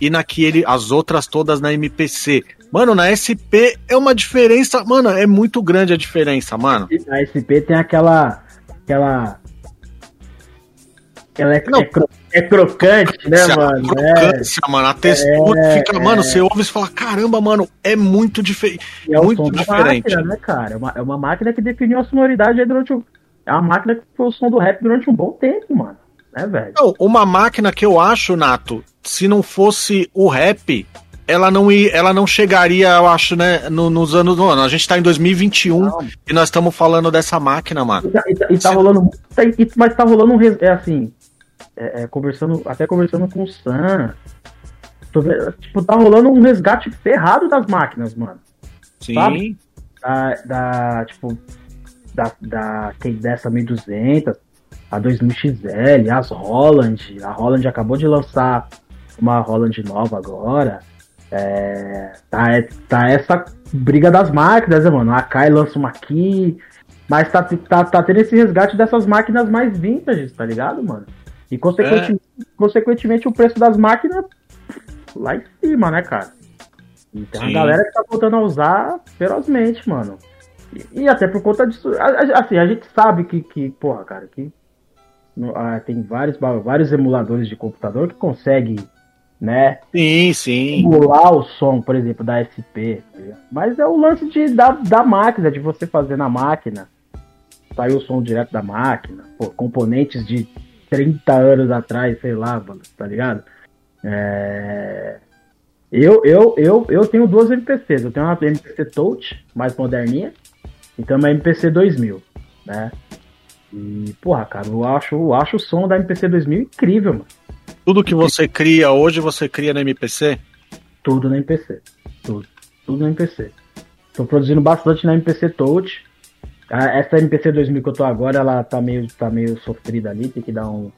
D: e na que ele, as outras todas na MPC. Mano, na SP é uma diferença. Mano, é muito grande a diferença, mano.
C: Na SP tem aquela. aquela. Ela é, Não, é, cro, é crocante, né, mano?
D: Crocância, é, mano. A textura é, fica. Mano, é. você ouve e fala: caramba, mano, é muito, dife é muito diferente.
C: Máquina, né, cara? É uma, é uma máquina que definiu a sonoridade durante o. É uma máquina que foi o som do rap durante um bom tempo, mano. Né, velho?
D: Não, uma máquina que eu acho, Nato, se não fosse o rap, ela não, ela não chegaria, eu acho, né, no, nos anos. Mano, a gente tá em 2021 não. e nós estamos falando dessa máquina, mano.
C: E tá, e tá, e tá rolando. Tá, mas tá rolando um. É assim. É, é, conversando, até conversando com o Sam. Tipo, tá rolando um resgate ferrado das máquinas, mano.
D: Sim. Sabe?
C: Da, da, tipo, da, da, dessa 1200, a 2000XL, as Holland. A Holland acabou de lançar uma Holland nova agora. É, tá, tá essa briga das máquinas, né, mano? A Kai lança uma aqui, Mas tá, tá, tá tendo esse resgate dessas máquinas mais vintage, tá ligado, mano? E consequentemente, é. consequentemente o preço das máquinas lá em cima, né, cara? E tem Sim. uma galera que tá voltando a usar ferozmente, mano. E, e, até por conta disso. Assim, a gente sabe que, que porra, cara, que ah, tem vários, vários emuladores de computador que conseguem, né?
D: Sim, sim.
C: Emular o som, por exemplo, da SP. Tá Mas é o lance de, da, da máquina, de você fazer na máquina. Sair o som direto da máquina. Pô, componentes de 30 anos atrás, sei lá, tá ligado? É... Eu, eu, eu, eu tenho duas MPCs. Eu tenho uma MPC Touch, mais moderninha, e também uma MPC 2000, né? E, porra, cara, eu acho, eu acho o som da MPC 2000 incrível, mano.
D: Tudo que você cria hoje, você cria na MPC?
C: Tudo na MPC. Tudo. Tudo na MPC. Tô produzindo bastante na MPC Touch. Essa MPC 2000 que eu tô agora, ela tá meio, tá meio sofrida ali, tem que dar um.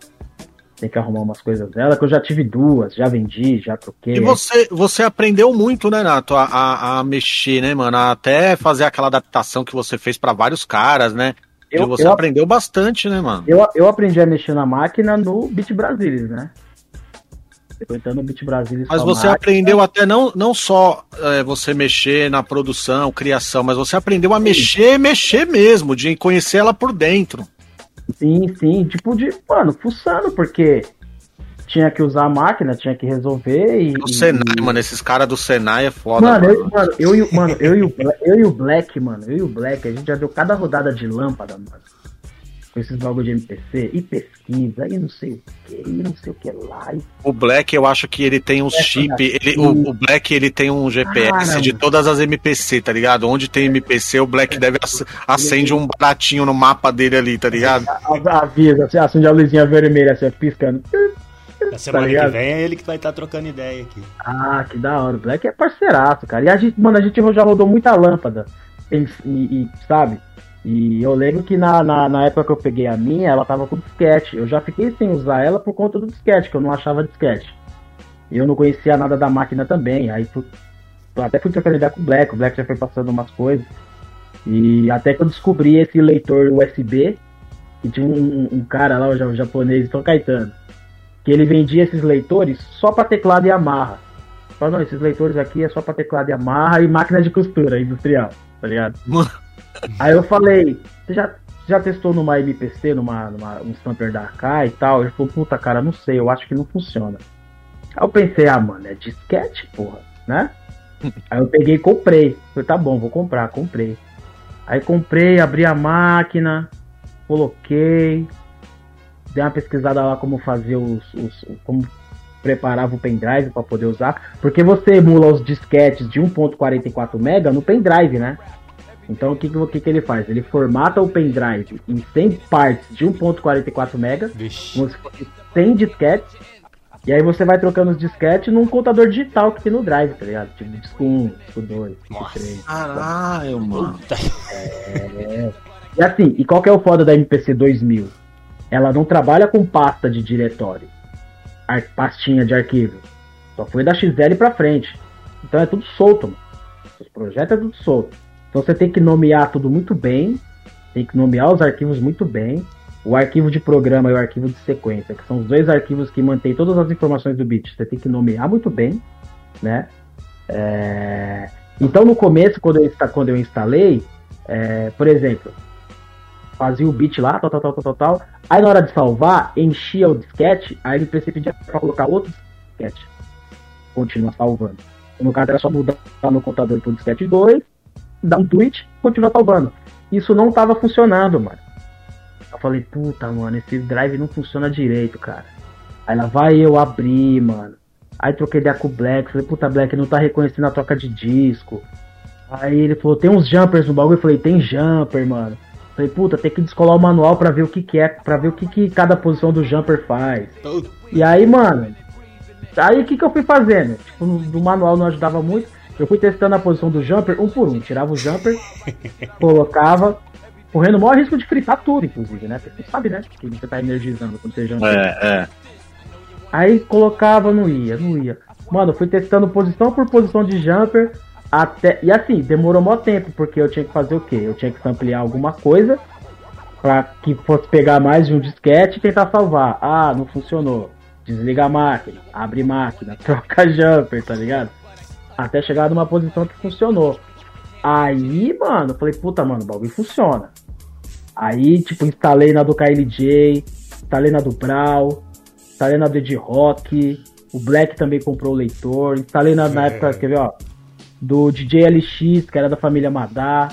C: Tem que arrumar umas coisas dela, que eu já tive duas, já vendi, já troquei.
D: E você, você aprendeu muito, né, Nato, a, a, a mexer, né, mano? Até fazer aquela adaptação que você fez para vários caras, né? Eu, você eu, aprendeu bastante, né, mano?
C: Eu, eu aprendi a mexer na máquina no Beat Brasilis, né? Frequentando o Beat Brasilis.
D: Mas você máquina. aprendeu até não, não só é, você mexer na produção, criação, mas você aprendeu a sim. mexer, mexer mesmo, de conhecer ela por dentro.
C: Sim, sim, tipo de, mano, fuçando, porque tinha que usar a máquina, tinha que resolver e.
D: O Senai, e... mano, esses caras do Senai é foda.
C: Mano, mano. Eu, mano, eu, e, mano eu, e o, eu e o Black, mano, eu e o Black, a gente já deu cada rodada de lâmpada, mano. Com esses bagulho de MPC, e pesquisa, e não sei o que, e não sei o que lá. E...
D: O Black, eu acho que ele tem um chip, ele, o, o, Black ele tem um GPS de todas as MPC, tá ligado? Onde tem MPC, o Black deve ac acende um baratinho no mapa dele ali, tá ligado?
C: Avisa, assim, acende a luzinha vermelha, assim, piscando.
B: Na semana tá que vem é ele que vai estar tá trocando ideia aqui.
C: Ah, que da hora. O Black é parceiraço, cara. E a gente, mano, a gente já rodou muita lâmpada. E, e, sabe? E eu lembro que na, na, na, época que eu peguei a minha, ela tava com disquete. Eu já fiquei sem usar ela por conta do disquete, que eu não achava disquete. E eu não conhecia nada da máquina também. Aí fui, até fui trocando ideia com o Black. O Black já foi passando umas coisas. E até que eu descobri esse leitor USB, que tinha um, um cara lá, o japonês, São Caetano que ele vendia esses leitores só para teclado e amarra. Falou, não, esses leitores aqui é só para teclado e amarra e máquina de costura industrial, tá ligado? Aí eu falei, você já, já testou numa MPC, numa, numa um stamper da AK e tal? Ele falou, puta cara, não sei, eu acho que não funciona. Aí eu pensei, ah, mano, é disquete, porra, né? <laughs> Aí eu peguei e comprei. Falei, tá bom, vou comprar, comprei. Aí comprei, abri a máquina, coloquei, dei uma pesquisada lá como fazer os, os como preparava o pendrive para poder usar, porque você emula os disquetes de 1.44 mega no pendrive, né? Então o que, que, que ele faz? Ele formata o pendrive em 100 partes de 1.44 mega, como se fosse 100 disquetes, e aí você vai trocando os disquetes num contador digital que tem no drive, tá ligado? Tipo disco 1, disco 2, disco 3.
D: Caralho, mano.
C: É. E assim, e qual que é o foda da MPC 2000? Ela não trabalha com pasta de diretório, pastinha de arquivo. Só foi da XL para frente. Então é tudo solto, mano. Os projetos é tudo solto. Então você tem que nomear tudo muito bem, tem que nomear os arquivos muito bem. O arquivo de programa e o arquivo de sequência, que são os dois arquivos que mantêm todas as informações do bit, você tem que nomear muito bem, né? É... Então no começo, quando eu, quando eu instalei, é... por exemplo, fazia o bit lá, tal, tal, tal, tal, tal, Aí na hora de salvar, enchia o disquete, aí ele pedia para colocar outro disquete. Continua salvando. No caso era só mudar no computador pro disquete 2, dar um tweet, continua salvando. Isso não tava funcionando, mano. Eu falei, puta, mano, esse drive não funciona direito, cara. Aí lá vai eu abrir, mano. Aí troquei ideia com o Black, falei, puta, Black, não tá reconhecendo a troca de disco. Aí ele falou, tem uns jumpers no bagulho? Eu falei, tem jumper, mano. Falei, puta, tem que descolar o manual para ver o que, que é, para ver o que, que cada posição do jumper faz. E aí, mano, aí o que, que eu fui fazendo? Tipo, no, manual não ajudava muito. Eu fui testando a posição do jumper um por um. Tirava o jumper, <laughs> colocava, correndo o maior risco de fritar tudo, inclusive, né? Você sabe, né? Que você tá energizando quando você jumper.
D: É, é.
C: Aí colocava, não ia, não ia. Mano, fui testando posição por posição de jumper. Até. E assim, demorou mó tempo, porque eu tinha que fazer o quê? Eu tinha que ampliar alguma coisa para que fosse pegar mais de um disquete e tentar salvar. Ah, não funcionou. Desliga a máquina, abre máquina, <laughs> troca jumper, tá ligado? Até chegar numa posição que funcionou. Aí, mano, eu falei, puta, mano, o bagulho funciona. Aí, tipo, instalei na do KLJ, instalei na do Brawl, instalei na do Ed Rock, o Black também comprou o leitor, instalei na, na é. época, quer ver, ó, do DJ LX, que era da família Madá.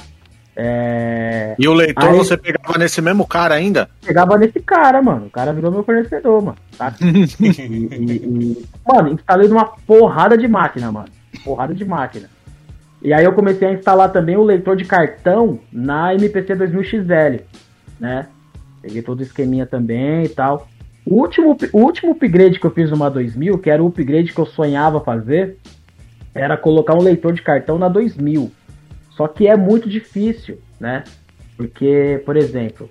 C: É...
D: E o leitor Aí, você pegava nesse mesmo cara ainda?
C: Pegava nesse cara, mano. O cara virou meu fornecedor, mano. Tá? <laughs> e, e, e, mano, instalei numa porrada de máquina, mano. Porrada de máquina. E aí eu comecei a instalar também o leitor de cartão na MPC 2000XL, né? Peguei todo o esqueminha também e tal. O último, o último upgrade que eu fiz numa 2000, que era o upgrade que eu sonhava fazer, era colocar um leitor de cartão na 2000. Só que é muito difícil, né? Porque, por exemplo,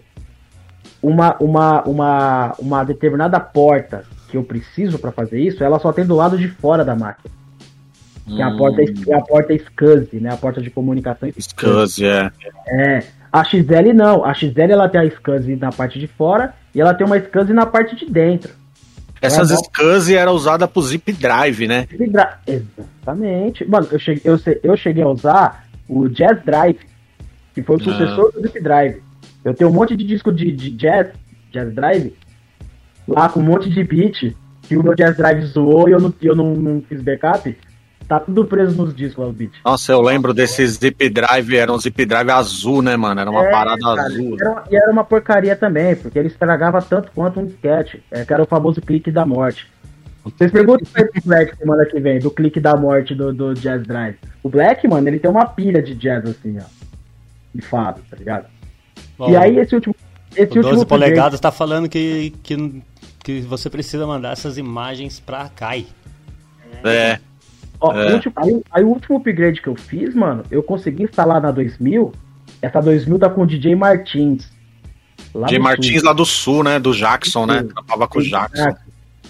C: uma, uma, uma, uma determinada porta que eu preciso para fazer isso, ela só tem do lado de fora da máquina. Que é a porta, é a porta SCSI, né? A porta de comunicação
D: SCSI, é.
C: É. A XL não. A XL ela tem a SCSI na parte de fora e ela tem uma SCSI na parte de dentro.
D: Essas é SCSI era usada pro Zip Drive, né? Zip Drive.
C: Exatamente. Mano, eu cheguei, eu, eu cheguei a usar o Jazz Drive, que foi o ah. sucessor do Zip Drive. Eu tenho um monte de disco de, de jazz, Jazz Drive, lá com um monte de beat, que o meu Jazz Drive zoou e eu não, eu não, não fiz backup. Tá tudo preso nos discos, o beat.
D: Nossa, eu lembro desse zip drive, era um zip drive azul, né, mano? Era uma é, parada cara, azul.
C: Era, e era uma porcaria também, porque ele estragava tanto quanto um disquete. É, que era o famoso clique da morte. Vocês perguntam pro Black semana que vem, do clique da morte do, do Jazz Drive. O Black, mano, ele tem uma pilha de jazz assim, ó. De fato, tá ligado? Bom, e aí esse último. Esse
B: o 12 polegadas tá falando que, que, que você precisa mandar essas imagens pra Kai.
D: É.
C: Ó, é. último, aí, aí, o último upgrade que eu fiz, mano, eu consegui instalar na 2000. Essa 2000 tá com o DJ Martins.
D: DJ Martins sul. lá do sul, né? Do Jackson, né? Tava com o Jackson.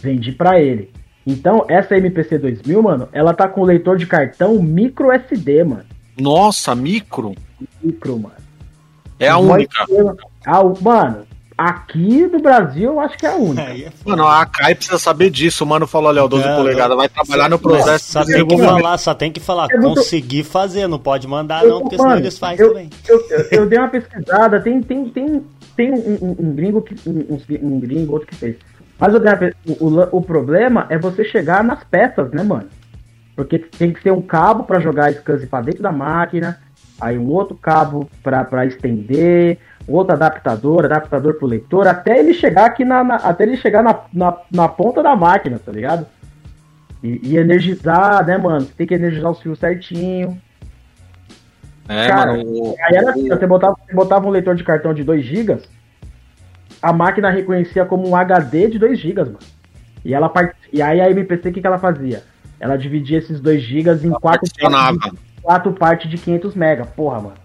C: Vendi pra ele. Então, essa MPC 2000, mano, ela tá com leitor de cartão micro SD, mano.
D: Nossa, micro?
C: Micro, mano.
D: É a única.
C: Ah, mano, Aqui no Brasil, eu acho que é a única. É, é
D: mano, a Kai precisa saber disso. O mano falou, olha, o 12 não, polegadas vai trabalhar no processo.
B: Só tem que falar, só tem que falar, conseguir fazer, não pode mandar não, porque senão eles fazem
C: eu,
B: também.
C: Eu, eu, eu, dei uma pesquisada, tem, tem, tem, tem um, um, um gringo que. Um, um, gringo, outro que fez. Mas o, o, o problema é você chegar nas peças, né, mano? Porque tem que ter um cabo para jogar a SCSI pra dentro da máquina, aí um outro cabo para estender, outro adaptador, adaptador pro leitor, até ele chegar aqui na, na até ele chegar na, na, na, ponta da máquina, tá ligado? E, e, energizar, né, mano? Você tem que energizar os fios certinho. É, Cara, mano. Aí era assim, você botava, você botava um leitor de cartão de 2 GB, a máquina reconhecia como um HD de 2 GB, mano. E, ela, e aí a MPC, o que, que ela fazia? Ela dividia esses 2 GB em quatro partes, quatro partes de 500 MB. Porra, mano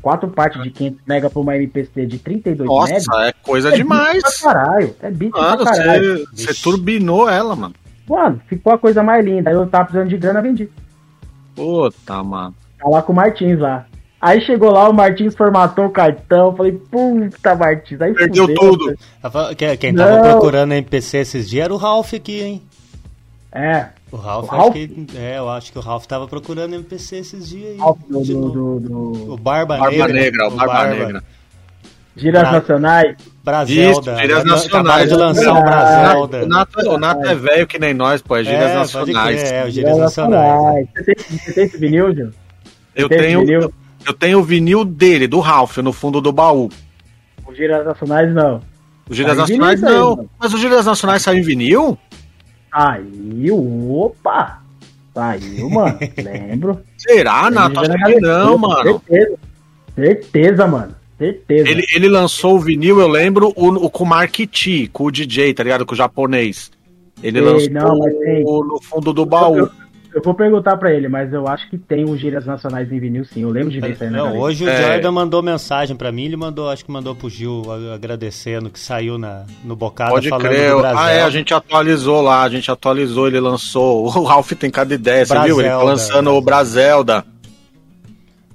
C: quatro partes de 500 mega pra uma MPC de 32
D: Nossa, mega. Nossa, é coisa é demais.
C: Pra caralho. É bit mano,
D: pra caralho. Você turbinou ela, mano.
C: Mano, ficou a coisa mais linda. Aí eu tava precisando de grana, vendi.
D: Puta, mano.
C: Tá lá com o Martins lá. Aí chegou lá, o Martins formatou o cartão. Falei, puta, Martins. Aí
D: Perdeu fudeu, tudo.
B: Quem tava Não. procurando MPC esses dias era o Ralph aqui, hein?
C: É.
B: O Ralph, o Ralph? Que, é, eu acho que o Ralph tava procurando MPC esses dias aí. Ralph do, do, do, O Barba,
D: Barba
B: Negra.
D: Negra o Barba, Barba Negra.
C: Giras Bra Nacionais.
B: Braselda.
D: Isso, Giras Nacionais.
B: de lançar o Braselda.
D: O Nato, o Nato é velho que nem nós, pô. É Giras é, Nacionais.
C: é, o Giras Nacionais. Você tem, você tem esse vinil, Gil?
D: Eu tenho, vinil? eu tenho o vinil dele, do Ralph, no fundo do baú.
C: O Giras Nacionais não.
D: O Giras Nacionais não. Mas o Giras Nacionais saiu em vinil?
C: Saiu, opa! Saiu, mano. <laughs> Lembro.
D: Será, Nato? Acho que não, mano.
C: Certeza. Certeza, mano. Certeza.
D: Ele, ele lançou o vinil, eu lembro, o, o com o Mark T, com o DJ, tá ligado? Com o japonês. Ele Sei, lançou não, o, no fundo do baú.
C: Eu, eu vou perguntar pra ele, mas eu acho que tem os gírias nacionais em vinil, sim. Eu lembro de ver isso aí?
B: Não, hoje o é... Jordan mandou mensagem pra mim, ele mandou, acho que mandou pro Gil agradecendo que saiu na, no bocado
D: Pode falando crer. do Brasil. Ah, é, a gente atualizou lá, a gente atualizou, ele lançou. <laughs> O Ralph tem cada ideia, você viu? Ele tá lançando o Brazelda.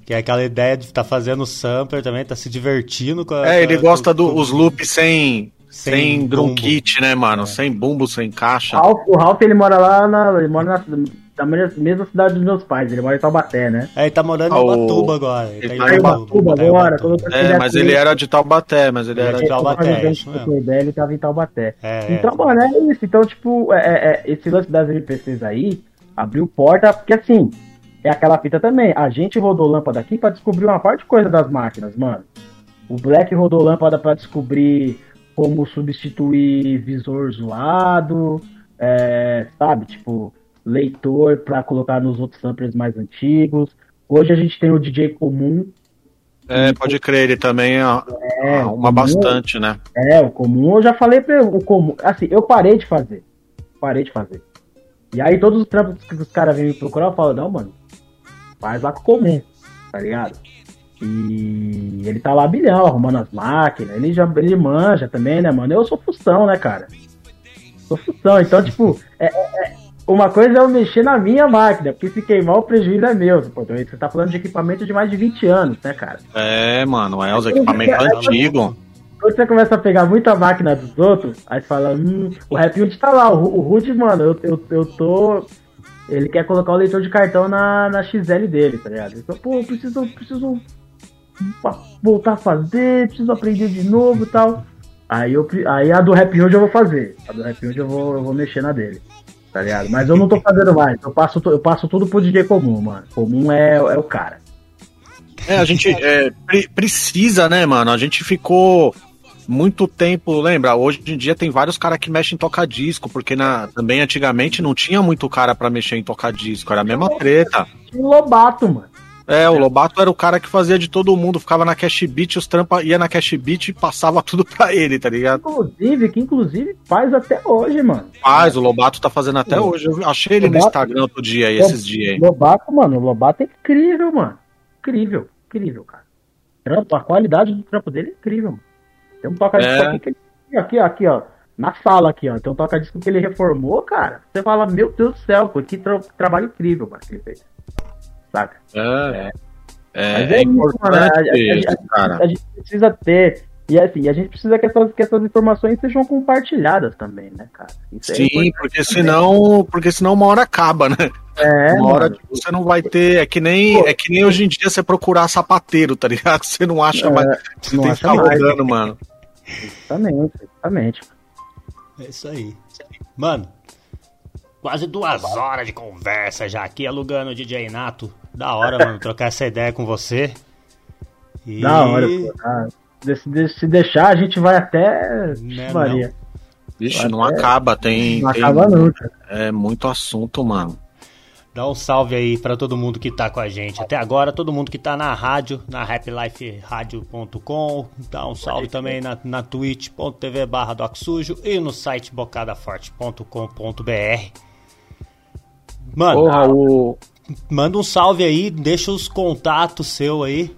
B: Que é aquela ideia de estar tá fazendo sampler também, tá se divertindo com
D: a. É, ele gosta dos do, loops sem. Sem, sem drum kit, né, mano? É. Sem bumbo, sem caixa.
C: Ralph, o Ralph, ele mora lá na. Ele mora na, na mesma cidade dos meus pais, ele mora em Taubaté, né?
B: É, ele tá morando em Ubatuba oh, agora.
C: Ele, ele tá em Ubatuba agora.
D: É, mas ele era de Taubaté, mas ele era de
C: Taubaté. Ele tava em Taubaté. É, então, mano, é isso. Então, tipo, é, é, esse lance das NPCs aí abriu porta, porque assim, é aquela fita também. A gente rodou lâmpada aqui para descobrir uma parte de coisa das máquinas, mano. O Black rodou lâmpada para descobrir como substituir visor zoado, é, sabe? Tipo, leitor para colocar nos outros samplers mais antigos. Hoje a gente tem o DJ comum.
D: É, pode crer, ele também é, é uma bastante, né?
C: É, o comum eu já falei para o comum. Assim, eu parei de fazer. Parei de fazer. E aí todos os trampos que os caras vêm me procurar, eu falo, não, mano, faz lá com comum, tá ligado? E ele tá lá bilhão, arrumando as máquinas, ele já ele manja também, né, mano? Eu sou função, né, cara? Sou função, então, tipo, é, é, é, uma coisa é eu mexer na minha máquina, porque se queimar o prejuízo é meu. Pô, então, você tá falando de equipamento de mais de 20 anos, né, cara?
D: É, mano, é os equipamentos antigos.
C: Quando você começa a pegar muita máquina dos outros, aí você fala, hum, o Hood tá lá, o, o Hood, mano, eu, eu, eu tô ele quer colocar o leitor de cartão na, na XL dele, tá ligado? Então, pô, preciso, preciso voltar a fazer, preciso aprender de novo e tal. Aí, eu, aí a do Rap Hood eu vou fazer. A do Rap Hood eu vou, eu vou mexer na dele. Tá ligado? Mas eu não tô fazendo mais. Eu passo, eu passo tudo pro DJ comum, mano. Comum é, é o cara.
D: É, a gente é, precisa, né, mano? A gente ficou muito tempo, lembra? Hoje em dia tem vários caras que mexem em toca-disco, porque na, também antigamente não tinha muito cara para mexer em toca-disco, era a mesma treta.
C: Lobato, mano.
D: É, o Lobato era o cara que fazia de todo mundo, ficava na Cash Beat, os trampa ia na Cash Beat e passava <laughs> tudo pra ele, tá ligado?
C: Inclusive, que inclusive faz até hoje, mano.
D: Faz, o Lobato tá fazendo até hoje. Eu achei ele Lobato, no Instagram outro dia aí, esses dias aí.
C: Lobato, mano, o Lobato é incrível, mano. Incrível, incrível, cara. A qualidade do trampo dele é incrível, mano. Tem um toca-disco é. aqui, que ele, aqui, aqui, ó. Na sala aqui, ó. Tem um toca-disco que ele reformou, cara. Você fala, meu Deus do céu, pô, que tra trabalho incrível, mano, que ele fez. Saca?
D: É. É, é, é importante,
C: a, a, a, cara. A gente precisa ter e assim, a gente precisa que essas, que essas informações sejam compartilhadas também, né, cara?
D: Isso é Sim, é porque senão, porque senão uma hora acaba, né? É, uma hora mano. você não vai ter. É que nem, Pô, é que nem hoje em dia você procurar sapateiro, tá ligado? Você não acha é, mais. Você
C: não
D: tem que ficar rodando, mano.
C: Exatamente, exatamente.
B: É isso aí. Mano, quase duas horas de conversa já aqui alugando o DJ Nato. Da hora, mano, trocar essa ideia com você.
C: E... Da hora, pô. Ah. Se, se deixar, a gente vai até.
D: Né, Maria. Vixe, não até... acaba, tem.
C: Não
D: tem...
C: acaba nunca.
D: É muito assunto, mano.
B: Dá um salve aí para todo mundo que tá com a gente. Até agora, todo mundo que tá na rádio, na happyliferadio.com. Dá um salve também na, na twitch.tv barra docsujo e no site bocadaforte.com.br. Mano, Porra, o... manda um salve aí, deixa os contatos seu aí.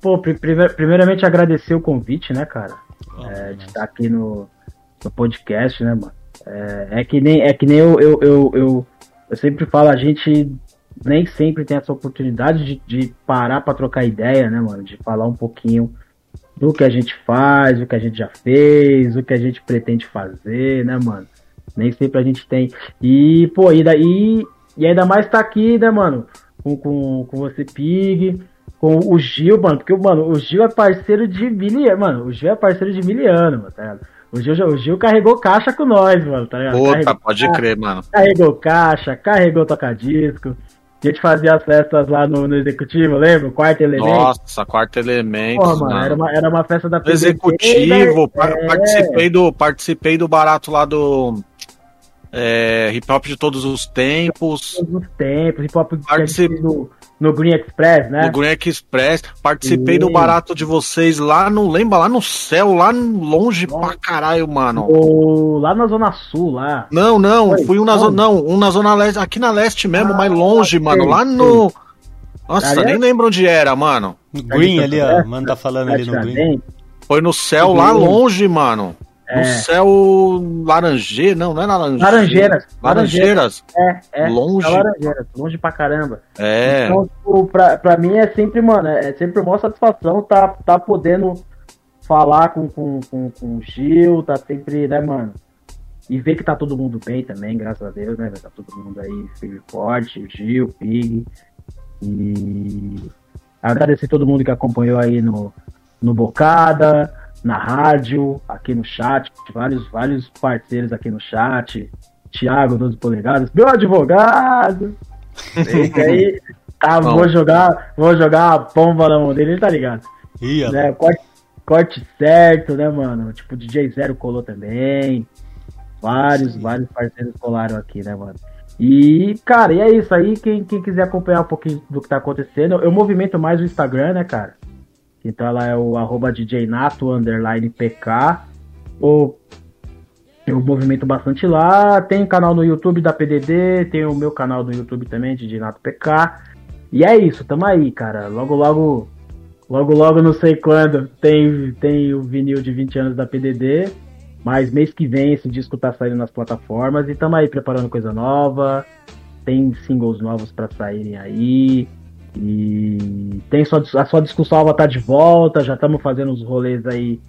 C: Pô, primeiramente agradecer o convite, né, cara? Oh, é, de estar aqui no, no podcast, né, mano? É, é, que nem, é que nem eu, eu, eu, eu, eu sempre falo, a gente nem sempre tem essa oportunidade de, de parar para trocar ideia, né, mano? De falar um pouquinho do que a gente faz, o que a gente já fez, o que a gente pretende fazer, né, mano? Nem sempre a gente tem. E, pô, e daí. E ainda mais tá aqui, né, mano? Com, com, com você, Pig com o Gil, mano, porque, mano, o Gil é parceiro de miliano, mano, o Gil é parceiro de miliano, mano, tá ligado? O Gil, o Gil carregou caixa com nós, mano, tá ligado?
D: Puta,
C: carregou
D: pode caixa, crer, mano.
C: Carregou caixa, carregou toca-disco. A gente fazia as festas lá no, no executivo, lembra? Quarto elemento.
D: Nossa, quarto elemento. Pô,
C: mano, Era, uma, era uma festa da
D: Executivo, é... participei, do, participei do barato lá do. É, hip hop de todos os tempos.
C: Todos os tempos, hip hop
D: Particip...
C: do, no Green Express, né?
D: No Green Express. Participei do barato de vocês lá, não lembra, lá no céu, lá longe Nossa. pra caralho, mano.
C: O... Lá na Zona Sul, lá.
D: Não, não, Foi, fui um na zona. Não, um na Zona Leste, aqui na Leste mesmo, ah, mais longe, mano. Lá no. Nossa, ali nem é... lembro onde era, mano.
B: No Green ali, ó. Mano tá falando ali no Green.
D: Foi no céu lá longe, mano. É. No céu laranjeira, não, não é laranjeira.
C: Laranjeiras.
D: Laranjeiras.
C: É, é.
D: Longe.
C: Laranjeiras, longe pra caramba.
D: É.
C: Então, tipo, pra, pra mim é sempre, mano, é sempre uma satisfação tá, tá podendo falar com, com, com, com o Gil, tá sempre, né, mano? E ver que tá todo mundo bem também, graças a Deus, né? Tá todo mundo aí firme forte, o Gil, o Pig. E agradecer todo mundo que acompanhou aí no, no Bocada na rádio, aqui no chat, vários, vários parceiros aqui no chat. Tiago, 12 polegadas, meu advogado! Esse aí, tá, vou jogar, vou jogar a pomba na mão dele, ele tá ligado?
B: Ia,
C: né, corte, corte certo, né, mano? Tipo, DJ Zero colou também. Vários, Sim. vários parceiros colaram aqui, né, mano? E, cara, e é isso aí. Quem, quem quiser acompanhar um pouquinho do que tá acontecendo, eu movimento mais o Instagram, né, cara? Então ela é o arroba DJ Nato underline PK. Ou eu movimento bastante lá. Tem canal no YouTube da PDD, tem o meu canal no YouTube também, DJ Nato PK. E é isso, tamo aí, cara. Logo, logo, logo, logo, não sei quando, tem, tem o vinil de 20 anos da PDD. Mas mês que vem esse disco tá saindo nas plataformas e tamo aí preparando coisa nova. Tem singles novos para saírem aí. E tem sua, a sua discussão vai tá de volta, já estamos fazendo os rolês aí.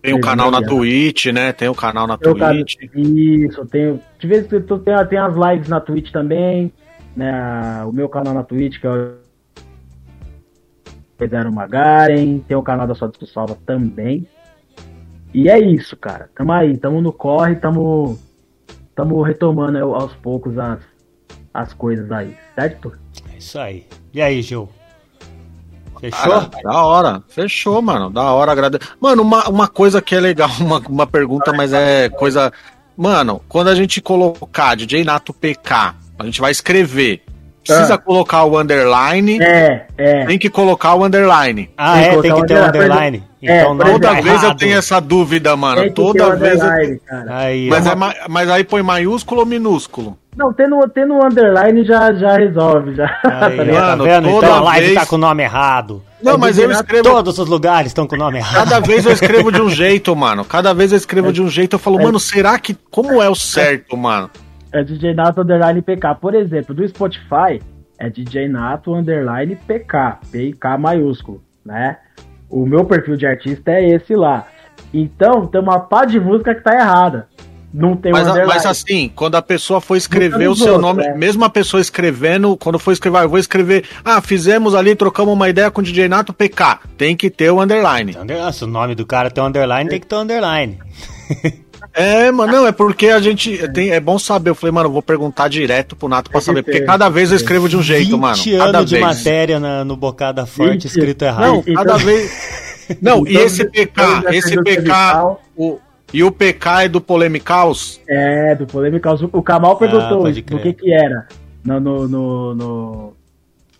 D: Tem o um canal na Twitch, né? Tem o um canal na tem Twitch.
C: isso, tem. De vez em quando tem, tem as lives na Twitch também. Né? O meu canal na Twitch, que é o Pedro Magaren, tem o canal da sua discussão também. E é isso, cara. Tamo aí, tamo no corre, tamo, tamo retomando aos poucos as, as coisas aí, certo?
B: Isso aí. E aí, Gil? Fechou? Ah,
D: da hora. Fechou, mano. Da hora. Agrade... Mano, uma, uma coisa que é legal, <laughs> uma, uma pergunta, mas é coisa. Mano, quando a gente colocar DJ Nato PK, a gente vai escrever. Precisa ah. colocar o underline.
C: É, é.
D: Tem que colocar o underline.
B: Ah, tem é, tem que ter o underline.
D: É, então, toda é vez eu tenho essa dúvida, mano. Toda vez eu...
C: Aí,
D: mas, é, mas aí põe maiúsculo ou minúsculo?
C: Não, tendo, tendo underline já, já resolve. Já.
B: Aí, tá mano, tá vendo? Então a live vez... tá com o nome errado.
D: Não, mas eu escrevo.
B: Todos os lugares estão com o nome errado.
D: Cada vez eu <laughs> escrevo de um jeito, mano. Cada vez eu escrevo é. de um jeito. Eu falo, é. mano, será que. Como é o certo, mano?
C: É DJ Nato Underline PK. Por exemplo, do Spotify é DJ Nato Underline PK. PK maiúsculo, né? O meu perfil de artista é esse lá. Então, tem uma pá de música que tá errada. Não tem
D: mas, mas assim, quando a pessoa for escrever o seu outros, nome, é. mesmo a pessoa escrevendo, quando for escrever, ah, eu vou escrever, ah, fizemos ali, trocamos uma ideia com o DJ Nato PK. Tem que ter o underline.
B: Se o nome do cara tem um underline, é. tem que ter um underline. <laughs>
D: É, mano, não, é porque a gente. É. Tem, é bom saber. Eu falei, mano, eu vou perguntar direto pro Nato pra saber. Porque cada vez eu escrevo de um jeito, mano. 20
B: anos de matéria na, no Bocada Forte escrito errado.
D: Não, cada vez. <laughs> Não, e esse PK, esse PK. O, e o PK é do Polemicaus?
C: É, do Polemicaus. O Kamal perguntou ah, do que que era no, no, no, no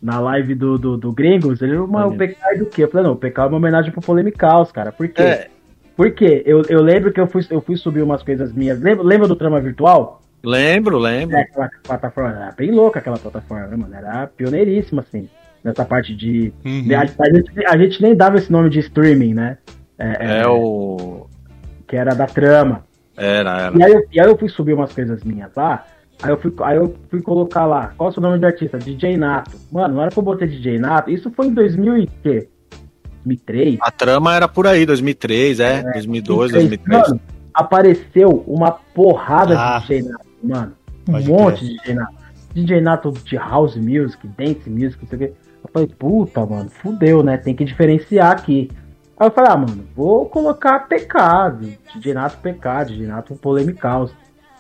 C: na live do, do, do Gringos. Ele, mas o PK é do quê? Eu falei, não, o PK é uma homenagem pro Polemicaus, cara. Por quê? É. Porque eu, eu lembro que eu fui, eu fui subir umas coisas minhas. Lembra, lembra do Trama Virtual?
D: Lembro, lembro. É,
C: aquela plataforma, era bem louca aquela plataforma, né, mano? Era pioneiríssima, assim, nessa parte de. Uhum. A, a, gente, a gente nem dava esse nome de streaming, né?
D: É, é, é o.
C: Que era da trama.
D: Era, era.
C: E aí, eu, e aí eu fui subir umas coisas minhas lá. Aí eu, fui, aí eu fui colocar lá, qual é o seu nome de artista? DJ Nato. Mano, na hora que eu botei DJ Nato, isso foi em 2000 e quê? 2003.
D: A trama era por aí, 2003, é, é 2002, 2003. Mano,
C: apareceu uma porrada ah, de DJ Nato, mano. Um monte crer. de DJ Nato. DJ Nato de house music, dance music, não sei o que. Eu falei, puta, mano, fudeu, né? Tem que diferenciar aqui. Aí eu falei, ah, mano, vou colocar PK, DJ Nato PK, DJ Nato Polemicaus.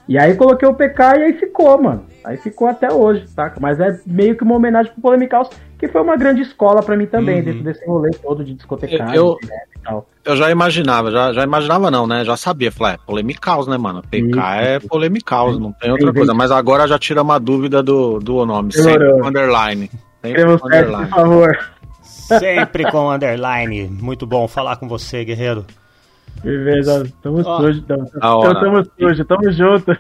C: E aí coloquei o PK e aí ficou, mano. Aí ficou até hoje, saca? Mas é meio que uma homenagem pro Polemicaus, que foi uma grande escola para mim também, uhum. dentro desse rolê todo de discotecagem
D: eu, e tal. Eu já imaginava, já, já imaginava não, né? Já sabia, falei, é Polemicaus, né, mano? PK isso, é Polemicaus, não tem outra coisa. Mas agora já tira uma dúvida do, do nome, sem underline.
C: Escreva
D: com
C: certo, por
D: underline.
C: favor.
B: Sempre com underline. Muito bom falar com você, guerreiro.
C: Beleza, tamo
B: Ó.
C: sujo, tamo,
D: Da hora.
C: tamo sujo, tamo junto.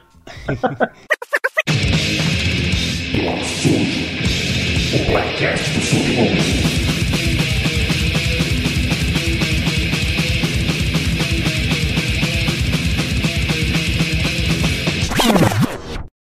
C: <laughs>
A: o podcast do Submundo.